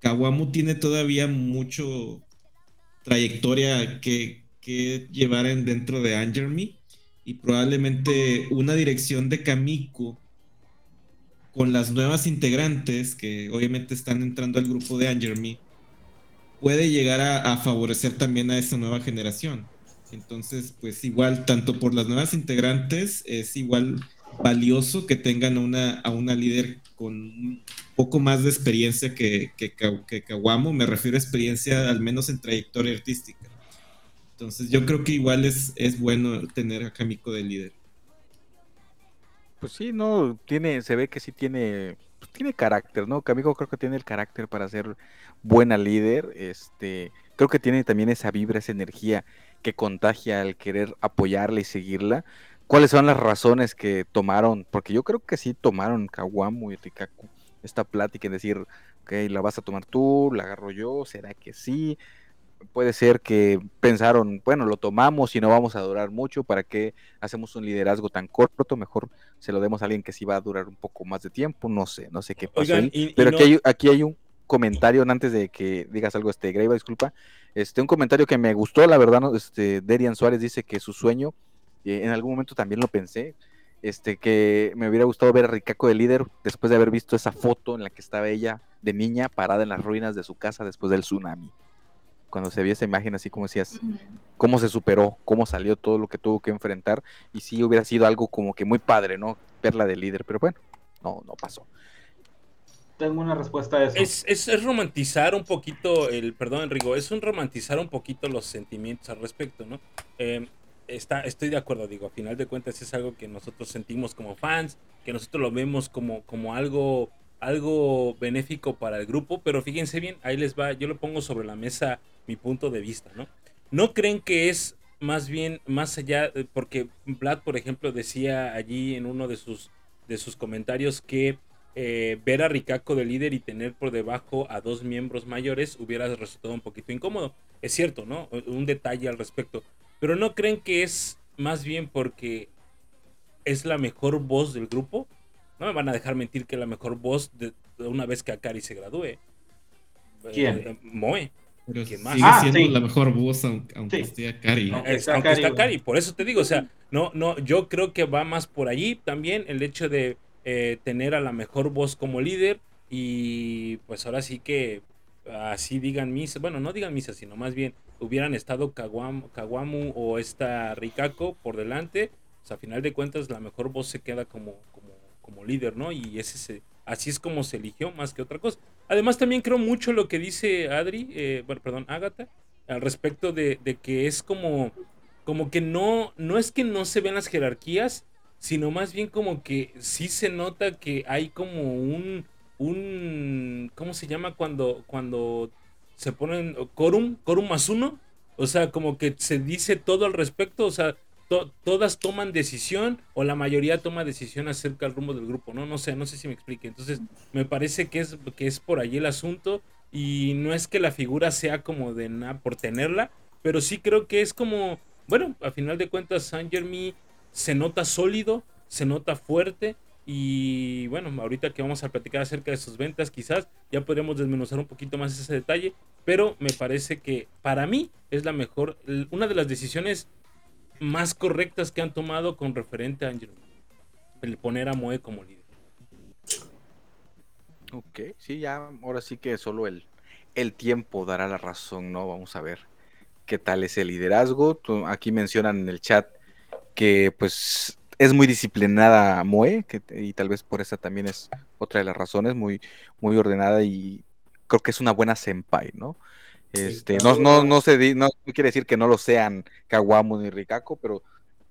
Kawamu tiene todavía mucho trayectoria que, que llevar en, dentro de Angerme y probablemente una dirección de Kamiko con las nuevas integrantes que obviamente están entrando al grupo de Angerme puede llegar a, favorecer también a esa nueva generación. Entonces, pues igual, tanto por las nuevas integrantes, es igual valioso que tengan a una, a una líder con un poco más de experiencia que, que, que. Me refiero a experiencia al menos en trayectoria artística. Entonces, yo creo que igual es, es bueno tener a Kamiko de líder. Pues sí, no, tiene, se ve que sí tiene, tiene carácter, ¿no? Kamiko creo que tiene el carácter para ser buena líder, este, creo que tiene también esa vibra, esa energía que contagia al querer apoyarla y seguirla. ¿Cuáles son las razones que tomaron? Porque yo creo que sí tomaron Kawamu y Rikaku esta plática en decir, ok, la vas a tomar tú, la agarro yo, ¿será que sí? Puede ser que pensaron, bueno, lo tomamos y no vamos a durar mucho, ¿para qué hacemos un liderazgo tan corto? Mejor se lo demos a alguien que sí va a durar un poco más de tiempo, no sé, no sé qué pasó Oigan, y pero no- aquí, hay, aquí hay un comentario antes de que digas algo, este, Greiva, disculpa, este, un comentario que me gustó, la verdad, este, Derian Suárez dice que su sueño, eh, en algún momento también lo pensé, este, que me hubiera gustado ver a Rikako de líder después de haber visto esa foto en la que estaba ella de niña parada en las ruinas de su casa después del tsunami. Cuando se vio esa imagen así como decías, cómo se superó, cómo salió todo lo que tuvo que enfrentar, y sí hubiera sido algo como que muy padre, ¿no? Verla de líder, pero bueno, no, no pasó. Tengo una respuesta a eso. Es, es, es romantizar un poquito el, perdón Enrico, es un romantizar un poquito los sentimientos al respecto, ¿no? Eh, está, estoy de acuerdo, digo, a final de cuentas es algo que nosotros sentimos como fans, que nosotros lo vemos como, como algo, algo benéfico para el grupo, pero fíjense bien, ahí les va, yo lo pongo sobre la mesa mi punto de vista, ¿no? ¿No creen que es más bien más allá, eh, porque Vlad, por ejemplo, decía allí en uno de sus, de sus comentarios que eh, ver a Rikako de líder y tener por debajo a dos miembros mayores hubiera resultado un poquito incómodo. Es cierto, ¿no? Un detalle al respecto. Pero ¿no creen que es más bien porque es la mejor voz del grupo? No me van a dejar mentir que la mejor voz de, de una vez que Akari se gradúe. ¿Quién? Eh, Moe. Pero ¿Quién más? sigue Ah, siendo sí. la mejor voz, aunque, aunque Sí. esté Akari. Aunque Es- está aunque Akari, está güey. Akari, por eso te digo, o sea, no, no, yo creo que va más por allí también el hecho de eh, tener a la mejor voz como líder y pues ahora sí que así digan misa, bueno, no digan misa, sino más bien hubieran estado Kawam- Kawamu o esta Rikako por delante, pues a final de cuentas la mejor voz se queda como, como, como líder, ¿no? Y ese se- así es como se eligió más que otra cosa. Además también creo mucho lo que dice Adri, eh, bueno, perdón, Agatha, al respecto de, de que es como como que no, no es que no se ven las jerarquías, sino más bien como que sí se nota que hay como un, un, ¿cómo se llama cuando, cuando se ponen quórum, quórum más uno? O sea, como que se dice todo al respecto, o sea, to- todas toman decisión o la mayoría toma decisión acerca del rumbo del grupo, ¿no? No sé, no sé si me explique. Entonces, me parece que es, que es por allí el asunto y no es que la figura sea como de nada por tenerla, pero sí creo que es como, bueno, a final de cuentas, Saint Germain se nota sólido, se nota fuerte. Y bueno, ahorita que vamos a platicar acerca de sus ventas, quizás ya podríamos desmenuzar un poquito más ese detalle. Pero me parece que para mí es la mejor, una de las decisiones más correctas que han tomado con referente a Angel. El poner a Moe como líder. Ok, sí, ya, ahora sí que solo el, el tiempo dará la razón, ¿no? Vamos a ver qué tal es el liderazgo. Aquí mencionan en el chat que pues es muy disciplinada Moe, que, y tal vez por esa también es otra de las razones, muy, muy ordenada y creo que es una buena senpai, ¿no? Este, no, no, no, se di- no, no quiere decir que no lo sean Kawamu ni Rikako, pero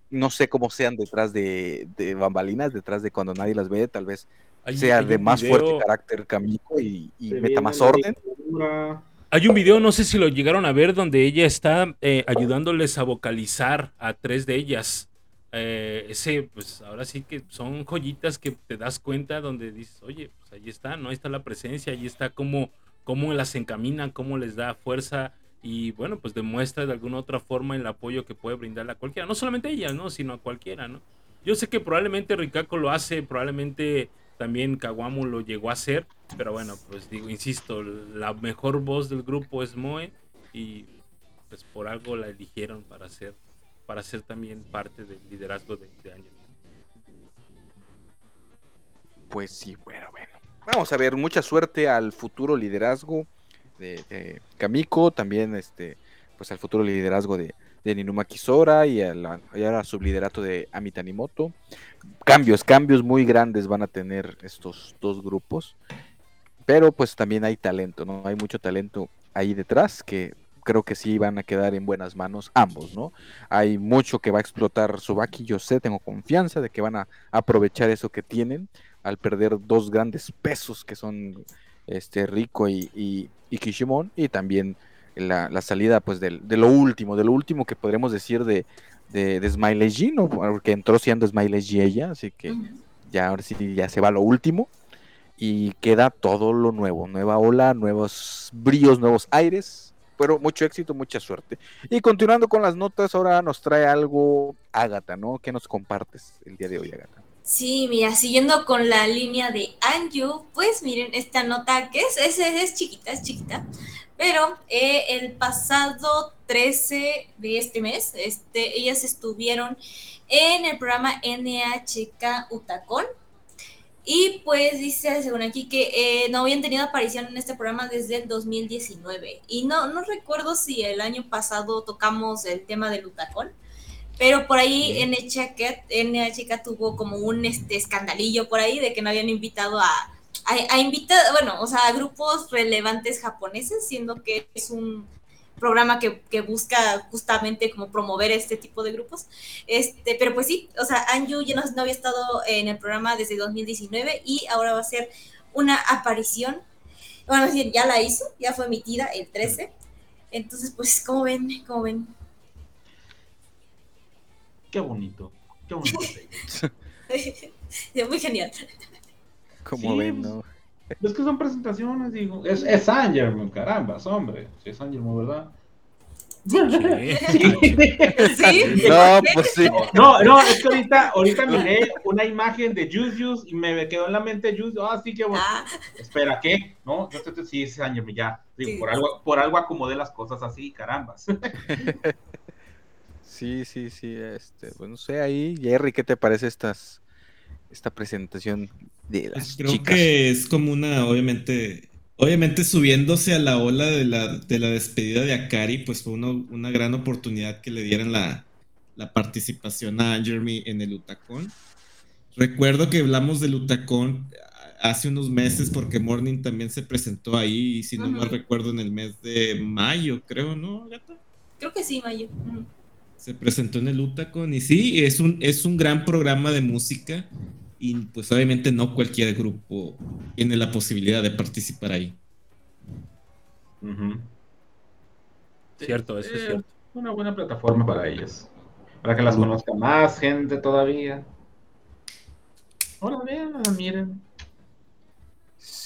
no sé cómo sean detrás de, de bambalinas, detrás de cuando nadie las ve, tal vez Hay- sea hay de un más fuerte video- carácter Kamiko y, meta más orden. dictadura. Hay un video, no sé si lo llegaron a ver, donde ella está eh, ayudándoles a vocalizar a tres de ellas. Eh, ese, pues ahora sí que son joyitas que te das cuenta donde dices, oye, pues ahí está, ¿no? Ahí está la presencia, ahí está cómo, cómo las encaminan, cómo les da fuerza y bueno, pues demuestra de alguna otra forma el apoyo que puede brindarle a cualquiera. No solamente a ellas, ¿no? Sino a cualquiera, ¿no? Yo sé que probablemente Rikako lo hace, probablemente también Kawamu lo llegó a hacer, pero bueno, pues digo, insisto, la mejor voz del grupo es Moe y pues por algo la eligieron para ser para ser también parte del liderazgo de, de Angel. Pues sí, bueno, bueno. Vamos a ver, mucha suerte al futuro liderazgo de, Kamiko, también este, pues al futuro liderazgo de, de Ninuma Kisora y, a la- y ahora subliderato de Amitanimoto. Cambios, cambios muy grandes van a tener estos dos grupos. Pero pues también hay talento, ¿no? Hay mucho talento ahí detrás que creo que sí van a quedar en buenas manos ambos, ¿no? Hay mucho que va a explotar Subaki, yo sé, tengo confianza de que van a aprovechar eso que tienen al perder dos grandes pesos que son este Rico y, y, y Kishimon y también la, la salida pues del- de lo último, de lo último que podremos decir de, de, de Smiley G, ¿no? Porque entró siendo Smiley G ella, así que ya ahora sí ya se va lo último y queda todo lo nuevo, nueva ola, nuevos brillos, nuevos aires, pero mucho éxito, mucha suerte. Y continuando con las notas, ahora nos trae algo Ágata, ¿no? ¿Qué nos compartes el día de hoy, Ágata? Sí, mira, siguiendo con la línea de Anju, pues miren esta nota que es, es, es chiquita, es chiquita, pero eh, el pasado 13 de este mes, este, ellas estuvieron en el programa NHK Utacon. Y pues dice, según aquí, que eh, no habían tenido aparición en este programa desde el 2019. Y no, no recuerdo si el año pasado tocamos el tema del Utacon. Pero por ahí NHK, NHK tuvo como un este, escandalillo por ahí de que no habían invitado a, a, a invitar, bueno, o sea, a grupos relevantes japoneses, siendo que es un programa que, que busca justamente como promover este tipo de grupos. Este, pero pues sí, o sea, Anju ya no, no había estado en el programa desde 2019 y ahora va a ser una aparición. Bueno, ya la hizo, ya fue emitida el 13. Entonces, pues, ¿cómo ven? ¿Cómo ven? Qué bonito. Qué bonito. es muy genial. Como Sí, ven, pues, ¿no? es que son presentaciones, digo. Es, es Angerman, carambas, hombre. Si es Angerman, ¿verdad? ¿Sí? No, pues sí. No, no, es que ahorita, ahorita miré una imagen de Juice y me quedó en la mente Juice. Ah, sí, qué bueno. Ah, Espera, ¿qué? No, yo te, te- sí, es Angerman, ya. Digo, Sí. por, algo, por algo acomodé las cosas así, carambas. Sí, sí, sí, este, pues no sé, ahí, Jerry, ¿qué te parece estas, esta presentación de las Pues creo chicas? que es como una, obviamente, obviamente subiéndose a la ola de la, de la despedida de Akari, pues fue uno- una gran oportunidad que le dieran la, la participación a Jeremy en el Utacón. Recuerdo que hablamos del Utacón hace unos meses porque Morning también se presentó ahí, y si no Ujú. mal recuerdo, en el mes de mayo, creo, ¿no, gata? creo que sí, Mayo. Ujú. Se presentó en el Utacon y sí, es un, es un gran programa de música y pues obviamente no cualquier grupo tiene la posibilidad de participar ahí. Cierto, eso es Eh, cierto. Una buena plataforma para ellos. Para que las conozca más gente todavía. Ahora vean, miren.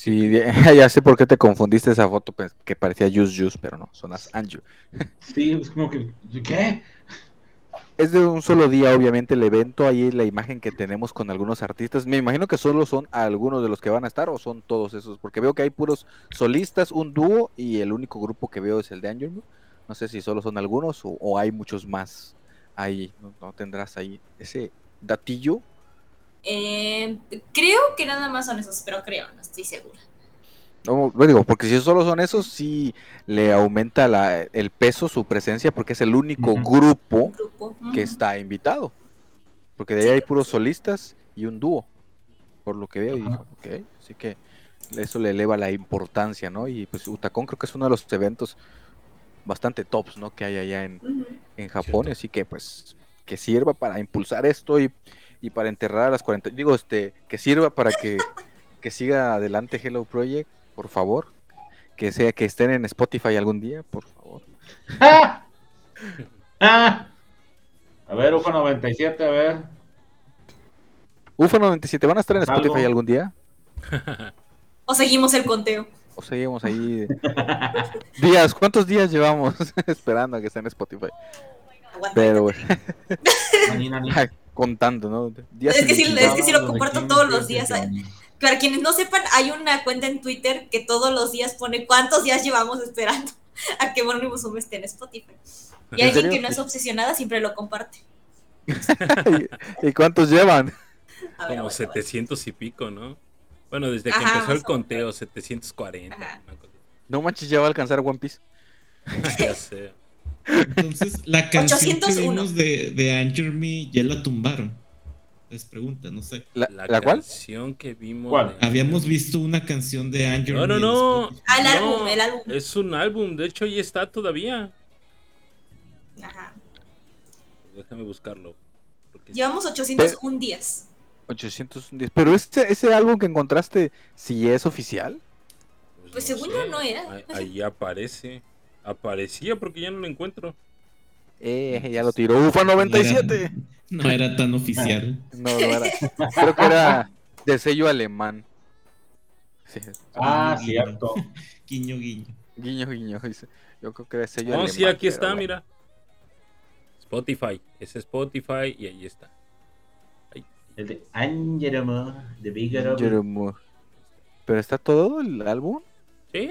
Sí, ya sé por qué te confundiste esa foto pues, que parecía Juice Juice, pero no, son las Anju. Sí, es como que. ¿Qué? Es de un solo día, obviamente, el evento. Ahí la imagen que tenemos con algunos artistas. Me imagino que solo son algunos de los que van a estar o son todos esos, porque veo que hay puros solistas, un dúo y el único grupo que veo es el de Angel. No, No sé si solo son algunos o, o hay muchos más ahí. ¿no? ¿No tendrás ahí ese datillo? Eh, creo que nada más son esos, pero creo, no estoy segura. No, lo digo, porque si solo son esos, sí le aumenta la- el peso, su presencia, porque es el único grupo Grupo. que está invitado. Porque de ahí Sí, hay puros sí. solistas y un dúo, por lo que veo. Y Ajá. digo, ok, así que eso le eleva la importancia, ¿no? Y pues Utacón creo que es uno de los eventos bastante tops, ¿no? Que hay allá en, en Japón, así que pues que sirva para impulsar esto y, y para enterrar a las 40, digo, este, que sirva para que, que siga adelante Hello Project, por favor, que sea que estén en Spotify algún día, por favor. ¡Ah! ¡Ah! A ver, UFA 97, a ver. UFO 97, ¿van a estar en Algo. Spotify algún día? O seguimos el conteo. O seguimos ahí días, ¿cuántos días llevamos esperando a que esté en Spotify? Aguanta. Pero nani. contando, ¿no? Días Es que sí, ilimitados. es que sí lo comparto todos los días. Para quienes no sepan, hay una cuenta en Twitter que todos los días pone cuántos días llevamos esperando a que Borne Musume esté en Spotify. Y ¿En alguien serio? que no es obsesionada siempre lo comparte. ¿Y cuántos llevan? A ver, Como aguanta, aguanta. 700 y pico, ¿no? Bueno, desde que Ajá, empezó el conteo, 740. Ajá. una cosa No manches, ya va a alcanzar One Piece. Ya sé. Entonces, la canción que 801. vimos de, de Anger Me ya la tumbaron. Les pregunta, no sé. ¿La, La, la cual? canción que vimos. ¿Cuál? de- Habíamos visto una canción de Anger No, Me no, no. Ah, No, álbum, el álbum. Es un álbum, de hecho ahí está todavía. Ajá. Déjame buscarlo. Llevamos 801 días. 810. Pero ese, ese álbum que encontraste, si es oficial. Pues según yo no era. Ahí, ahí aparece. Aparecía porque ya no lo encuentro. Eh, ya lo tiró. UFA 97. No era tan oficial. No, no era. Creo que era de sello alemán. Sí, Ah, cierto. Guiño, guiño. guiño, guiño. Yo creo que era de sello No, alemán. sí, aquí está, bueno. mira. Spotify. Es Spotify y ahí está. El de Angelomo, de Jerome. Pero está todo el álbum. Sí.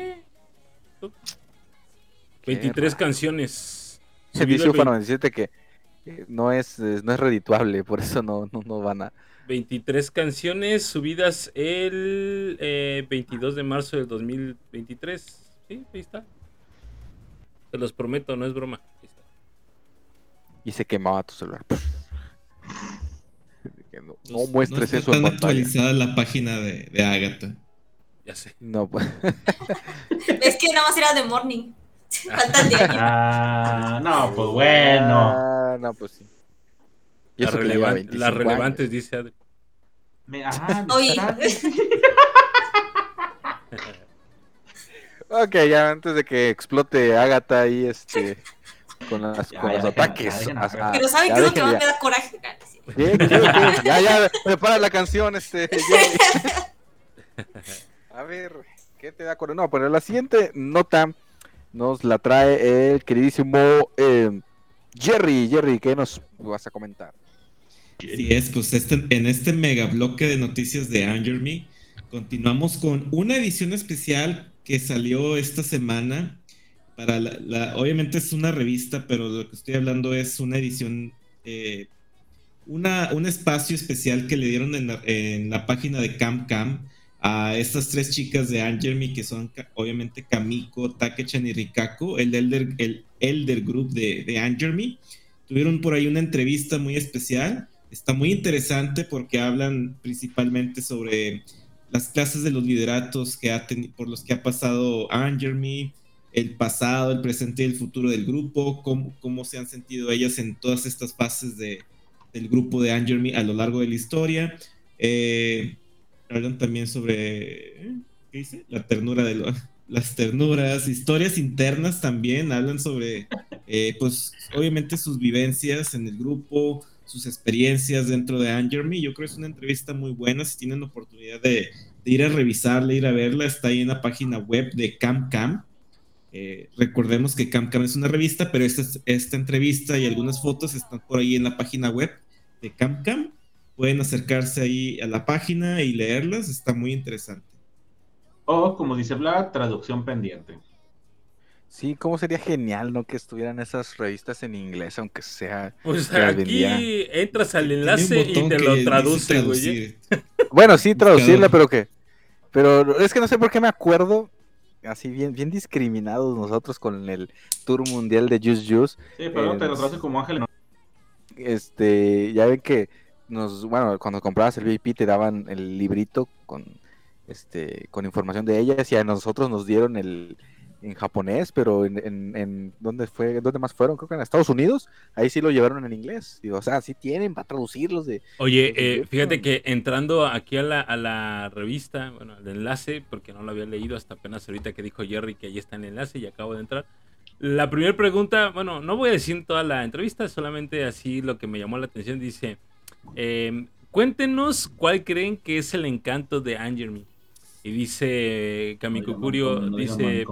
Qué 23 raro. canciones. Se dice el UFA 20 97 que no es, no es redituable, por eso no, no, no van a. 23 canciones subidas el eh, 22 de marzo del 2023. Sí, ahí está. Te los prometo, no es broma. Ahí está. Y se quemaba tu celular. Que no, no muestres está eso en actualizada la página de, de Agatha. Ya sé. No, pues. Es que nada más era de morning. Faltan. Ah, no, pues bueno. Ah, no, pues sí. Y Las, eso que lleva relevan- 25 las relevantes, años. dice Adri. Me- ajá, Oye. Ok, ya antes de que explote Agatha ahí, este. Con, las, Ya, con ya, los dejen- ataques. dejen. Pero ¿saben ya qué es lo que déjenle más ya. me da coraje? Ya, ya, prepara la canción, este. Jerry. A ver, ¿qué te da coraje? No, pero la siguiente nota nos la trae el queridísimo eh, Jerry. Jerry, ¿qué nos vas a comentar? Así es, pues este, en este mega bloque de noticias de Anger Me, continuamos con una edición especial que salió esta semana. Para la, obviamente es una revista, pero lo que estoy hablando es una edición, eh, una, un espacio especial que le dieron en la, página de Camp Cam a estas tres chicas de Anger Me, que son obviamente Kamiko, Takechan y Rikako, el Elder, el elder Group de, de Anger Me. Tuvieron por ahí una entrevista muy especial. Está muy interesante porque hablan principalmente sobre las clases de los lideratos que ha por los que ha pasado Anger Me, el pasado, el presente y el futuro del grupo, cómo, cómo se han sentido ellas en todas estas fases de, del grupo de Angermy a lo largo de la historia. Eh, hablan también sobre. La ternura de lo- las ternuras, historias internas también, hablan sobre, eh, pues, obviamente sus vivencias en el grupo, sus experiencias dentro de Angermy. Yo creo que es una entrevista muy buena, si tienen oportunidad de, ir a revisarla, ir a verla, está ahí en la página web de CamCam. Eh, recordemos que CamCam es una revista, pero esta, esta entrevista y algunas fotos están por ahí en la página web de CamCam. Pueden acercarse ahí a la página y leerlas, está muy interesante. O, como dice Vlad, traducción pendiente. Sí, cómo sería genial, ¿no? Que estuvieran esas revistas en inglés, aunque sea. Que las aquí vendía. entras al enlace y te lo traduce, güey. Bueno, sí, traducirla, pero que. Pero es que no sé por qué me acuerdo. Así bien, bien discriminados nosotros con el Tour Mundial de Juice Juice. Sí, pero Eh, te lo traduce como Ángel. Este, ya ven que nos, bueno, cuando comprabas el VIP te daban el librito con este, con información de ellas y a nosotros nos dieron el en japonés, pero en, en, en ¿dónde fue? ¿Dónde más fueron? Creo que en Estados Unidos, ahí sí lo llevaron en inglés. Digo, o sea, sí tienen para traducirlos de Oye, eh, fíjate que entrando aquí a la, a la revista, bueno, al enlace, porque no lo había leído hasta apenas ahorita que dijo Jerry que ahí está el enlace y acabo de entrar. La primera pregunta, bueno, no voy a decir toda la entrevista, solamente así lo que me llamó la atención, dice, eh, cuéntenos cuál creen que es el encanto de Angermy. Y dice Kamikukurio, No dice.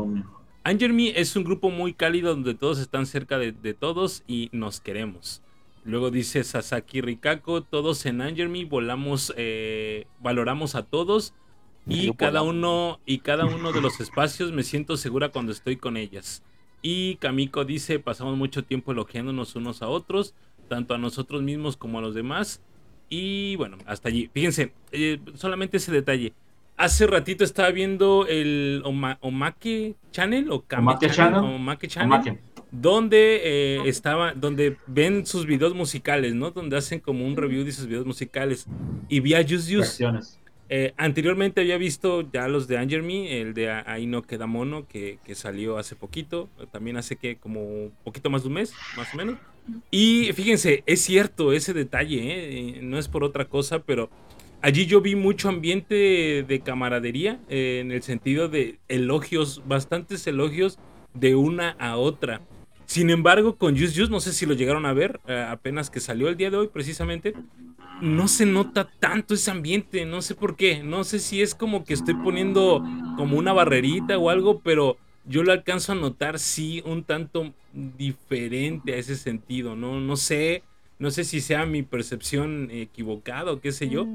Angermy es un grupo muy cálido donde todos están cerca de, de todos y nos queremos. Luego dice Sasaki Rikako, todos en Angermy volamos, eh, valoramos a todos y cada uno y cada uno de los espacios me siento segura cuando estoy con ellas. Y Kamiko dice, pasamos mucho tiempo elogiándonos unos a otros, tanto a nosotros mismos como a los demás. Y bueno, hasta allí. Fíjense, eh, solamente ese detalle. Hace ratito estaba viendo el Oma- Omake Channel o Kame Omake Channel. Omake Channel, Omake. donde eh, estaba, donde ven sus videos musicales, ¿no? Donde hacen como un review de sus videos musicales. Y vi a Juice. Reacciones. Eh, anteriormente había visto ya los de Angermy, el de Ahí no queda mono, que, que salió hace poquito, también hace que como un poquito más de un mes, más o menos. Y fíjense, es cierto ese detalle, ¿eh? Eh, no es por otra cosa, pero allí yo vi mucho ambiente de camaradería, eh, en el sentido de elogios, bastantes elogios de una a otra. Sin embargo, con Juice Juice, no sé si lo llegaron a ver, apenas que salió el día de hoy precisamente, no se nota tanto ese ambiente, no sé por qué, no sé si es como que estoy poniendo como una barrerita o algo, pero yo lo alcanzo a notar sí un tanto diferente a ese sentido, no no sé, no sé si sea mi percepción equivocada o qué sé yo,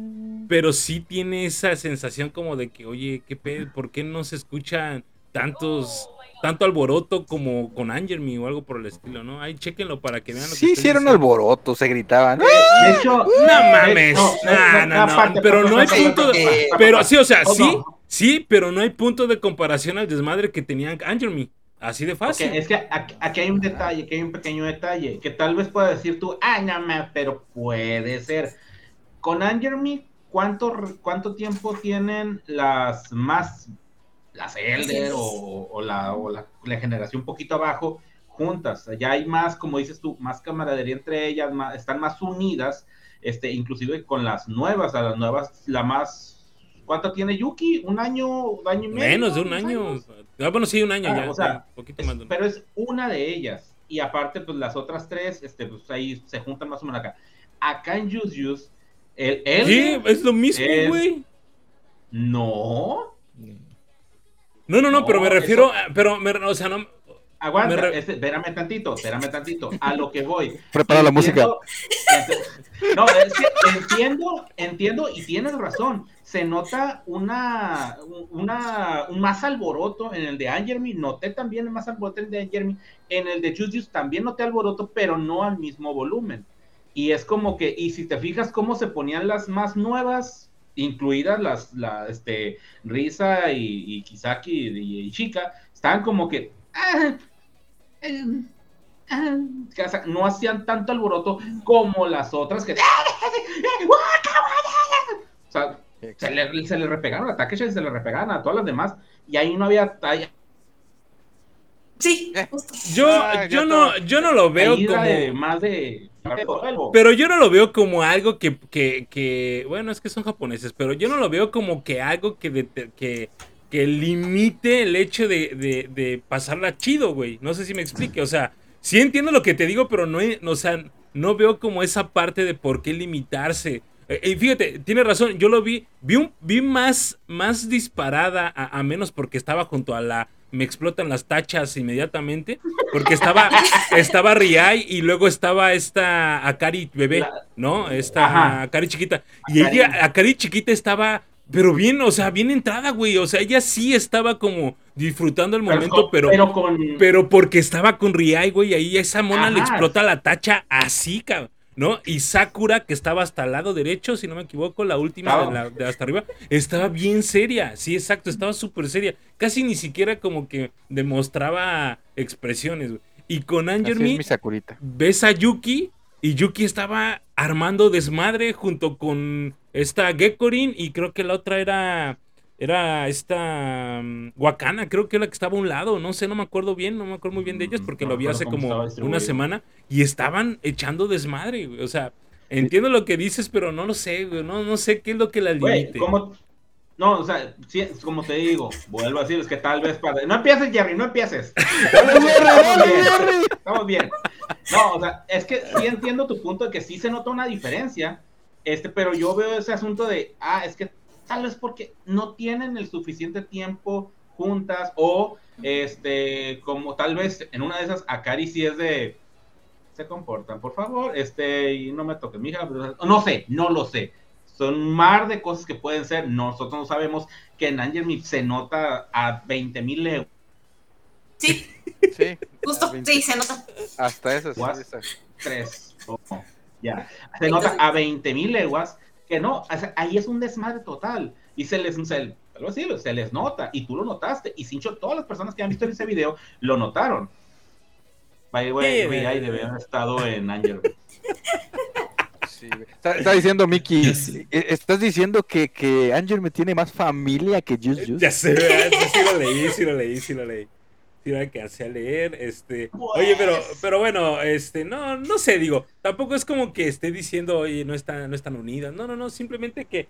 pero sí tiene esa sensación como de que, oye, qué pedo, ¿por qué no se escuchan tantos tanto alboroto como con Angermy o algo por el estilo, ¿no? Ahí chéquenlo para que vean lo que Sí hicieron diciendo. alboroto, se gritaban. De hecho, No mames. no, No, no, no. aparte, Pero no hay punto. de- aparte, Pero sí, o sea, Oh, sí, no. sí, pero no hay punto de comparación al desmadre que tenía Angermy. Así de fácil. es que aquí, aquí hay un detalle, aquí hay un pequeño detalle, que tal vez pueda decir tú, ah, no, ma, pero puede ser. Con Angermy, ¿cuánto, ¿cuánto tiempo tienen las más, las Elder o, o la, o la, la generación un poquito abajo juntas? Ya hay más, como dices tú, más camaradería entre ellas, más- están más unidas, este, inclusive con las nuevas, a las nuevas, la más... ¿Cuánto tiene Yuki? ¿Un año, un año y medio? Menos de un ¿Dos año. años? Ah, bueno, sí, un año Ah, ya. o sea, un poquito más de un- pero es una de ellas. Y aparte, pues las otras tres, este, pues ahí se juntan más o menos acá. Acá en Juice Juice, el, el Sí, es lo mismo, es- güey. No. No, no, no, pero me refiero. eso- a- Pero, me, o sea, no. Aguanta, Me re- este, espérame tantito, espérame tantito. A lo que voy. Prepara la música. Ent- No, es que entiendo, entiendo y tienes razón. Se nota una, una, un más alboroto en el de Angermy. Noté también más alboroto en el de Angermy. En el de Juice Juice también noté alboroto, pero no al mismo volumen. Y es como que, y si te fijas cómo se ponían las más nuevas, incluidas las, la, este, Risa y, y Kisaki y, y Chica, estaban como que, ah, eh, ah, o sea, no hacían tanto alboroto como las otras que, o sea, se le, se le repegaron a Takeshi, se le repegaron a todas las demás, y ahí no había, ahí- Sí, Eh. justo. Yo, Ah, yo ya no, yo no lo veo como. de- más de. Pero yo no lo veo como algo que, que, que- bueno, es que son japoneses, pero yo no lo veo como que algo que, de- que, que limite el hecho de, de, de pasarla chido, güey. No sé si me explique, o sea, sí entiendo lo que te digo, pero no, o sea, no veo como esa parte de por qué limitarse. Eh, Y fíjate, tiene razón, yo lo vi, vi, un, vi más, más disparada a, a menos porque estaba junto a la... Me explotan las tachas inmediatamente. Porque estaba, estaba Riai y luego estaba esta Akari bebé, ¿no? Esta Ajá. Akari chiquita. Y Akari. ella, Akari chiquita estaba, pero bien, o sea, bien entrada, güey. O sea, ella sí estaba como disfrutando el momento, pero, pero con. pero porque estaba con Riai, güey, ahí esa mona le explota la tacha así, cabrón. ¿No? Y Sakura, que estaba hasta el lado derecho, si no me equivoco, la última de, la- de hasta arriba, estaba bien seria. Sí, exacto, estaba súper seria. Casi ni siquiera como que demostraba expresiones, güey. Y con Así es Angermy mi Sakurita. ves a Yuki y Yuki estaba armando desmadre junto con esta Gekkorin y creo que la otra era era esta mm, Wakana, creo que era la que estaba a un lado, no sé, no me acuerdo bien, no me acuerdo muy bien de ellas porque No lo vi hace como una semana y estaban echando desmadre, güey, o sea, entiendo lo que dices, pero no lo sé, güey, no, no sé qué es lo que la limite. ¿cómo? No, o sea, sí, como te digo, vuelvo a decir, es que tal vez para... No empieces, Jerry, no empieces. Estamos bien, estamos bien. No, o sea, es que sí entiendo tu punto de que sí se nota una diferencia, este, pero yo veo ese asunto de, ah, es que tal vez porque no tienen el suficiente tiempo juntas o, este, como tal vez en una de esas, Akari sí es de, se comportan, por favor, este, y no me toques, mija, pero- no sé, no lo sé. Son un mar de cosas que pueden ser, nosotros no sabemos que en Angel se nota a 20 mil leguas. Sí, Sí, justo. a 20. Sí, se nota. hasta eso. sí, tres. o- ya. Se nota a 20 mil leguas que no, o sea, ahí es un desmadre total. Y se les, se, algo así, se les nota. Y tú lo notaste. Y Sincho, todas las personas que han visto ese video lo notaron. By the way, Sí, güey. debe haber estado en Angel. Sí, güey. está, está diciendo Mickey, eh, estás diciendo que, que Angel me tiene más familia que Just Just. Ya sé, sí lo leí, sí lo leí, sí lo leí. Sí lo alcancé a leer, este... Oye, pero, pero bueno, este, no, no sé, digo, tampoco es como que esté diciendo, oye, no están, no están unidas. No, no, no, simplemente que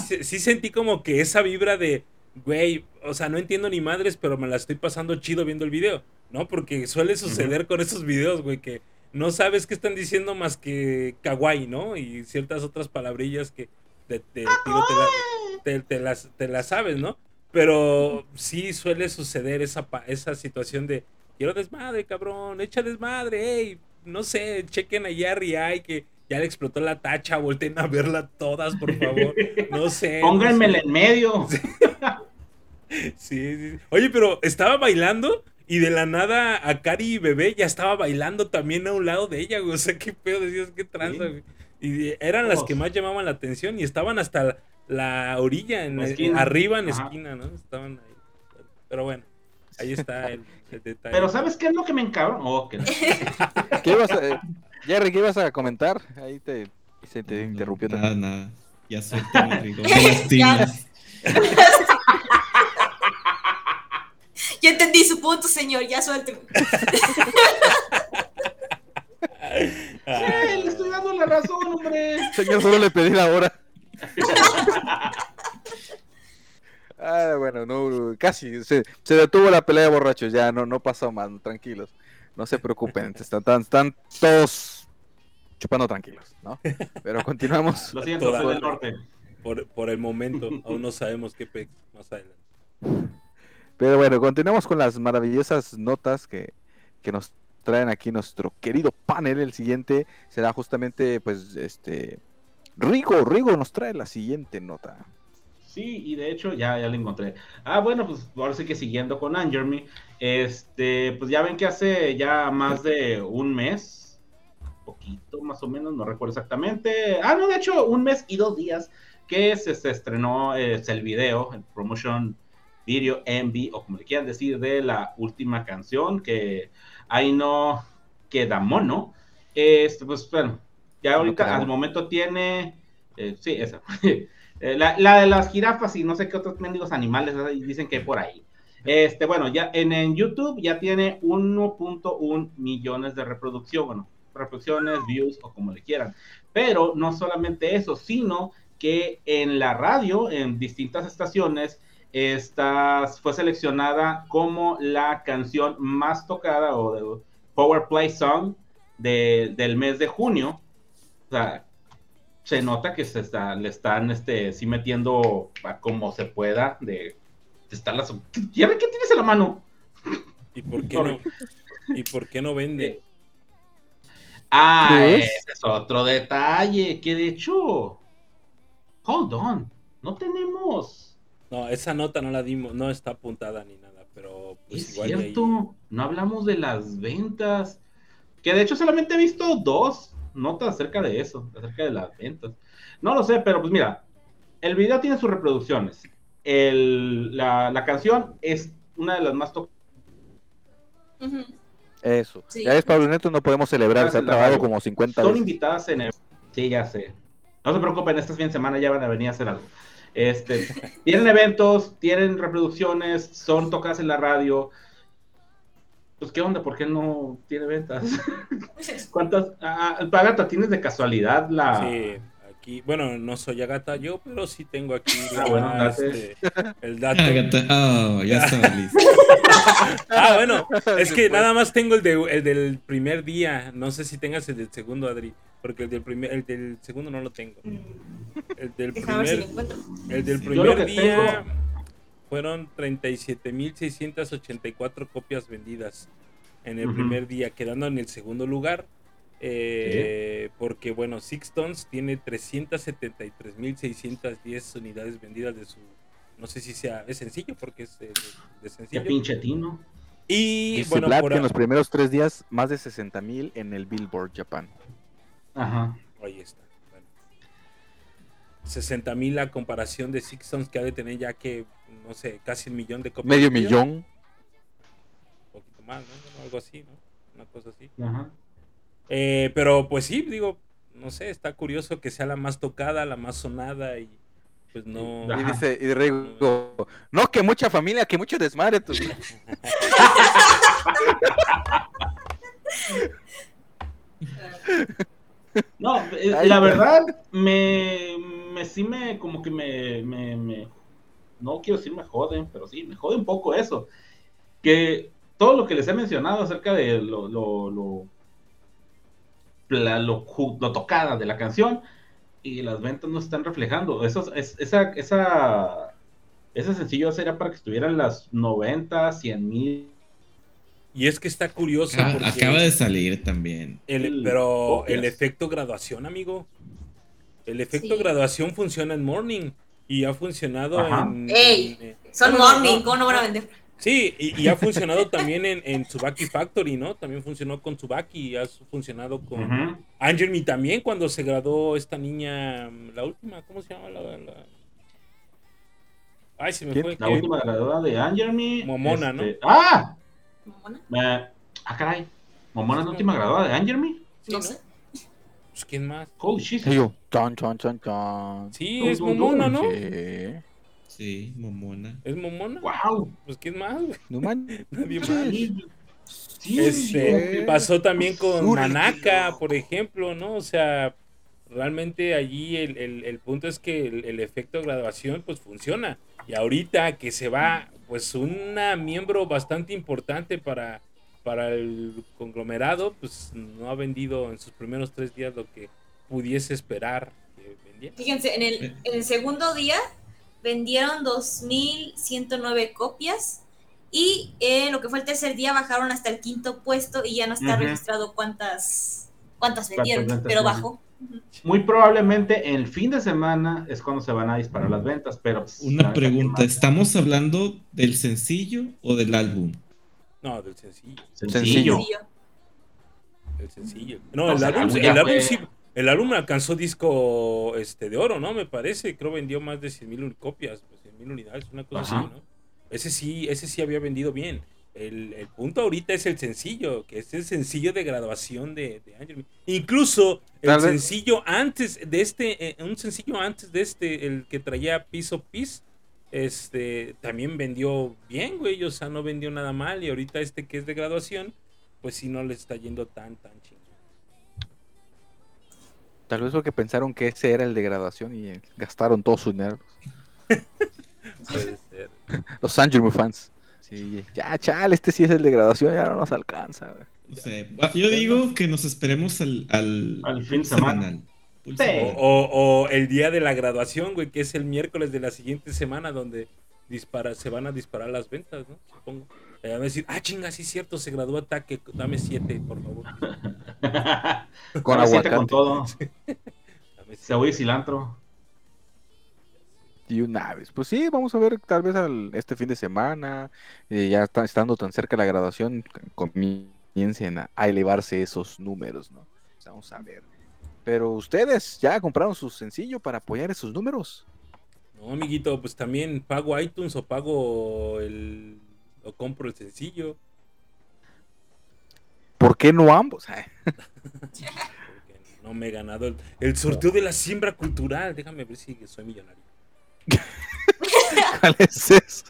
sí, se- sí sentí como que esa vibra de, güey, o sea, no entiendo ni madres, pero me la estoy pasando chido viendo el video, ¿no? Porque suele suceder con esos videos, güey, que no sabes qué están diciendo más que kawaii, ¿no? Y ciertas otras palabrillas que te- te las, te las sabes, ¿no? Pero sí suele suceder esa, esa situación de, quiero desmadre, cabrón, echa desmadre, ey, no sé, chequen allá a que ya le explotó la tacha, volteen a verla todas, por favor, no sé. no Pónganmela sé. en medio. Sí, sí, sí. Oye, pero estaba bailando y de la nada Akari bebé ya estaba bailando también a un lado de ella, güey. O sea, qué pedo decías, qué tranza, güey. Y eran las que más llamaban la atención y estaban hasta la, la orilla, en La la- esquina. arriba en Ajá. esquina, ¿no? Estaban ahí. Pero bueno, ahí está el, el detalle. Pero ¿sabes qué es lo que me encabró? Oh, que no. ¿Qué ibas a, eh, Jerry, ¿qué ibas a comentar? Ahí te, se te No, interrumpió Nada, también. nada. Ya suéltame, Rigo. Me lastimas. Ya entendí su punto, señor, ya suélteme. ¡Eh, le estoy dando la razón, hombre! Señor, solo le pedí la hora. Ah, bueno, no, casi se, se detuvo la pelea de borrachos, ya no, no pasó más, tranquilos. No se preocupen, están, están, están todos chupando tranquilos, ¿no? Pero continuamos. Lo siento, Toda- soy del norte. por, por el momento, aún no sabemos qué pe más adelante. Pero bueno, continuamos con las maravillosas notas que, que nos traen aquí nuestro querido panel. El siguiente será justamente, pues, este... Rigo, Rigo nos trae la siguiente nota. Sí, y de hecho ya, ya la encontré. Ah, bueno, pues ahora sí que siguiendo con Angermy, este, pues ya ven que hace ya más de un mes, poquito más o menos, no recuerdo exactamente. Ah, no, de hecho, un mes y dos días que se, se estrenó eh, el video, el promotion video MV, o como le quieran decir, de la última canción que ahí no queda mono. Este, pues bueno, ya No ahorita al momento tiene, eh, sí, esa. Eh, La, la de las jirafas y no sé qué otros mendigos animales dicen que hay por ahí. Este, bueno, ya en, en YouTube ya tiene 1.1 millones de reproducción, bueno, reproducciones, views o como le quieran. Pero no solamente eso, sino que en la radio, en distintas estaciones, esta fue seleccionada como la canción más tocada o de Power Play Song de- del mes de junio. O sea, se nota que se está, le están este, sí metiendo a como se pueda de, de estarlas. ¿Ya ve qué tienes en la mano? ¿Y por qué no? ¿Y por qué no vende? Ah, ese es otro detalle, que de hecho, hold on, no tenemos, No, esa nota no la dimos, no está apuntada ni nada, pero pues es igual y ahí- cierto, no hablamos de las ventas, que de hecho solamente he visto dos notas acerca de eso, acerca de las ventas. No lo sé, pero pues mira, el video tiene sus reproducciones, el, la, la canción es una de las más tocadas. Eso. Sí. Ya es Pablo Neto, no podemos celebrar, se ha Lalo. como 50 Son veces. invitadas en el... Sí, ya sé. No se preocupen, este fin de semana ya van a venir a hacer algo. Este, tienen eventos, tienen reproducciones, son tocadas en la radio. Pues, ¿qué onda? ¿Por qué no tiene ventas? ¿Cuántas? Ah, ah, Pagata, ¿tienes de casualidad la... Sí, aquí, bueno, no soy Agata yo, pero sí tengo aquí Ah, la- bueno, este, el dato. Ah, oh, ya estaba listo. Ah, bueno, es que nada más tengo el, de, el del primer día. No sé si tengas el del segundo, Adri, porque el del primer, el del segundo no lo tengo. Mm, El del primer, el del primer día fueron 37.684 copias vendidas en el primer día, quedando en el segundo lugar. eh, Porque, bueno, Sixtons tiene 373.610 unidades vendidas de su. No sé si sea. Es sencillo, porque es eh, de, de Qué sencillo. pinche tino. Y Dice bueno, por que en los primeros tres días más de 60 mil en el Billboard Japan. Ajá. Ahí está. Bueno. 60 mil a comparación de Sixtons que ha de tener ya que, no sé, casi un millón de copias. Medio millón. Un poquito más, ¿no? Bueno, Algo así, ¿no? Una cosa así. Ajá. Eh, pero pues sí, digo, no sé, está curioso que sea la más tocada, la más sonada y pues no. Y dice, y Rigo, no, que mucha familia, que mucho desmadre. tú". No, eh, la verdad, me, me sí me, como que me, me, me- no quiero decir me joden, pero sí, me jode un poco eso. Que todo lo que les he mencionado acerca de lo, lo, lo, la- lo, tocada de la canción y las ventas no están reflejando. Eso, es, esa, esa, ese sencillo sería para que estuvieran las 90, 100 mil. Y es que está curioso Acaba, porque acaba de salir también. el- el- pero el efecto graduación, amigo. El efecto Sí. graduación funciona en Morning y ha funcionado Ajá. en, Ey, en- eh, Son no, no, no, morning, no. ¿cómo no van a vender? Sí, y, y ha funcionado también en, en Tsubaki Factory, ¿no? También funcionó con Tsubaki y ha funcionado con Ujú. Angelmy también cuando se graduó esta niña, la última, ¿cómo se llama? La, la- Ay, se me ¿Quién? fue. La ¿qué? última graduada de Angermy. Momona, ¿no? ¡Ah! Mamona, Eh, ah, caray. ¿Momona es la última graduada de Angermy? No ¿no? sé. Pues, ¿quién más? Holy shit. Y yo, chan, chan, chan, chan. Sí, es Momona, ¿no? Sí. Sí, momona. ¿Es Momona? ¡Wow! Pues, ¿quién más? güey? No man. Nadie más. Sí, sí, Este, sí. pasó también con Uy, Manaka, por ejemplo, ¿no? O sea, realmente allí el, el- el punto es que el, el efecto de graduación pues funciona. Y ahorita que se va pues una miembro bastante importante para, para el conglomerado, pues no ha vendido en sus primeros tres días lo que pudiese esperar que vendiera. Fíjense, en el, en el segundo día vendieron 2.109 copias y eh, lo que fue el tercer día bajaron hasta el quinto puesto y ya no está registrado cuántas, cuántas vendieron, pero bajó. Muy probablemente el fin de semana es cuando se van a disparar las ventas, pero... pues, Una pregunta. ¿estamos hablando del sencillo o del álbum? No, del sencillo. Sencillo. Sencillo. El sencillo. No, O el sea, álbum, el álbum fue- sí. El álbum alcanzó disco este, de oro, ¿no? Me parece. Creo vendió más de 100 mil copias, pues, 100 mil unidades, una cosa Ajá. así, ¿no? Ese sí, ese sí había vendido bien. El, el punto ahorita es el sencillo, que es el sencillo de graduación de, de Angel. Incluso el Tal vez- sencillo antes de este, eh, un sencillo antes de este, el que traía Piece of Peace, este, también vendió bien, güey, o sea, no vendió nada mal. Y ahorita este que es de graduación, pues sí no le está yendo tan, tan chingón. Tal vez porque pensaron que ese era el de graduación y eh, gastaron todos sus nervios. Puede ser. Los Angelmo fans. Sí, ya, chale, este sí es el de graduación, ya no nos alcanza. güey. No sé. Yo digo que nos esperemos al, al, Al fin de semana. semanal. Sí. O, o el día de la graduación, güey, que es el miércoles de la siguiente semana, donde dispara, se van a disparar las ventas, ¿no? Supongo. Eh, van a decir, ah, chinga, sí es cierto, se graduó Ataque, dame siete, por favor. Con aguacate. con todo. Siete. Cebolla y cilantro. Y una vez. Pues sí, vamos a ver tal vez al- este fin de semana. eh, ya está, estando tan cerca la graduación, comiencen a, a elevarse esos números, ¿no? Vamos a ver. Pero ustedes ya compraron su sencillo para apoyar esos números. No, amiguito, pues también pago iTunes o pago el. o compro el sencillo. ¿Por qué no ambos? No me he ganado el, el sorteo de la siembra cultural. Déjame ver si soy millonario. ¿Cuál es eso?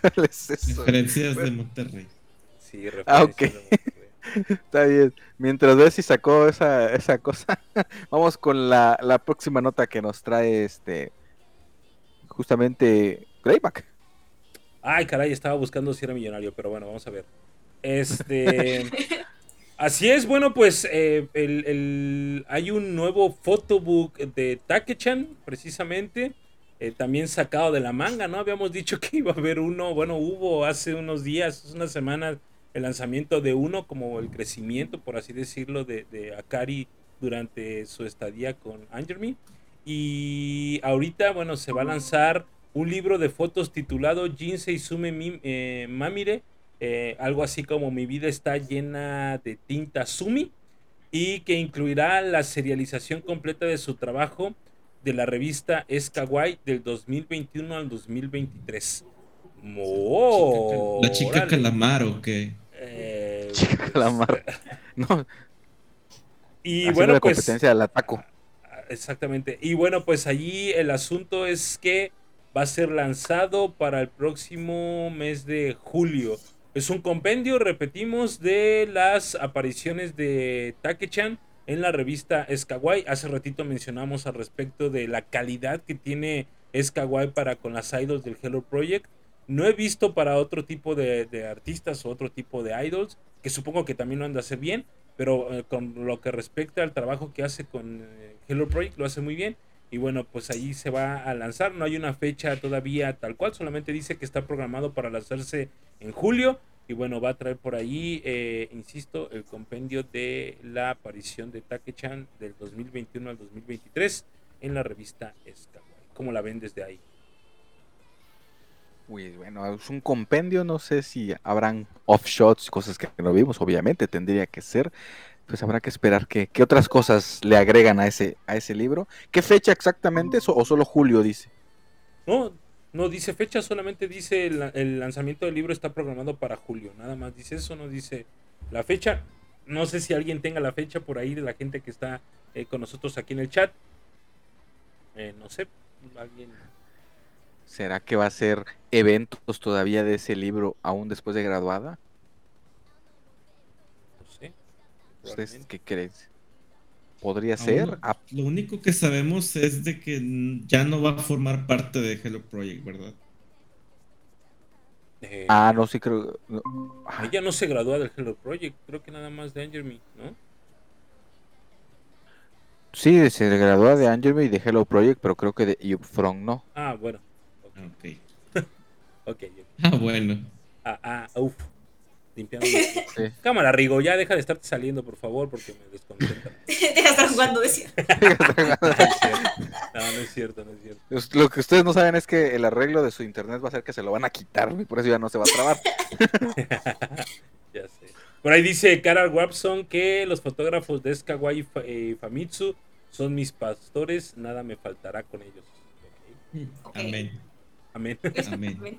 ¿Cuál es eso? Referencias de Monterrey. Sí, Ah, referencia ok. de Monterrey. Está bien. Mientras ves si sacó esa, esa cosa, vamos con la, la próxima nota que nos trae este justamente Greyback. Ay, caray, estaba buscando si era millonario, pero bueno, vamos a ver. Este. Así es, bueno, pues eh, el- el- hay un nuevo photobook de Takechan, precisamente. Eh, también sacado de la manga, ¿no? Habíamos dicho que iba a haber uno, bueno, hubo hace unos días, unas semanas, el lanzamiento de uno, como el crecimiento, por así decirlo, de, de Akari durante su estadía con Angermy. Y ahorita, bueno, se va a lanzar un libro de fotos titulado Jinsei Sume eh, Mamire, eh, algo así como Mi vida está llena de tinta Sumi, y que incluirá la serialización completa de su trabajo de la revista Es Kawaii del 2021 al 2023. La chica calamar o qué. Eh, Calamar. No, y haciendo bueno, la pues competencia del ataco. Exactamente. Y bueno, pues allí el asunto es que va a ser lanzado para el próximo mes de julio. Es un compendio, repetimos, de las apariciones de Takechan en la revista Skawai. Hace ratito mencionamos al respecto de la calidad que tiene Skawai para con las idols del Hello Project. No he visto para otro tipo de, artistas o otro tipo de idols, que supongo que también lo han de hacer bien, pero eh, con lo que respecta al trabajo que hace con eh, Hello Project, lo hace muy bien. Y bueno, pues allí se va a lanzar. No hay una fecha todavía tal cual, solamente dice que está programado para lanzarse en julio. Y bueno, va a traer por ahí, eh, insisto, el compendio de la aparición de Take-chan del 2021 al 2023 en la revista Skyway. ¿Cómo la ven desde ahí? Uy, bueno, es un compendio, no sé si habrán offshots, cosas que no vimos, obviamente tendría que ser. Pues habrá que esperar que, qué otras cosas le agregan a ese, a ese libro. ¿Qué fecha exactamente eso? ¿O solo julio dice? No, no dice fecha, solamente dice el, el lanzamiento del libro está programado para julio. Nada más dice eso, no dice la fecha. No sé si alguien tenga la fecha por ahí de la gente que está eh, con nosotros aquí en el chat. Eh, no sé, alguien. ¿Será que va a ser eventos todavía de ese libro aún después de graduada? No sé. ¿Ustedes probablemente. qué creen? ¿Podría Aún ser? Ah, Lo único que sabemos es de que ya no va a formar parte de Hello Project, ¿verdad? Eh, ah, no, sí creo. no. Ah, Ella no se gradúa del Hello Project, creo que nada más de Anger Me, ¿no? Sí, se gradúa de Angelme y de Hello Project, pero creo que de Youp From no. Ah, bueno. Ok, Ah, Ok. ok. ok. Ah, bueno. Ah, ah, uff. Limpiando. Sí. Cámara, Rigo, ya deja de estarte saliendo, por favor, porque me desconcentra. Deja de estar jugando, decía. No, no es cierto, no es cierto. Pues, Lo que ustedes no saben es que el arreglo de su internet va a ser que se lo van a quitar, y por eso ya no se va a trabar. ya sé. Por ahí dice Carol Wapson que los fotógrafos de Skawai y eh, Famitsu son mis pastores, nada me faltará con ellos. Amén. Amén. Amén. Amén.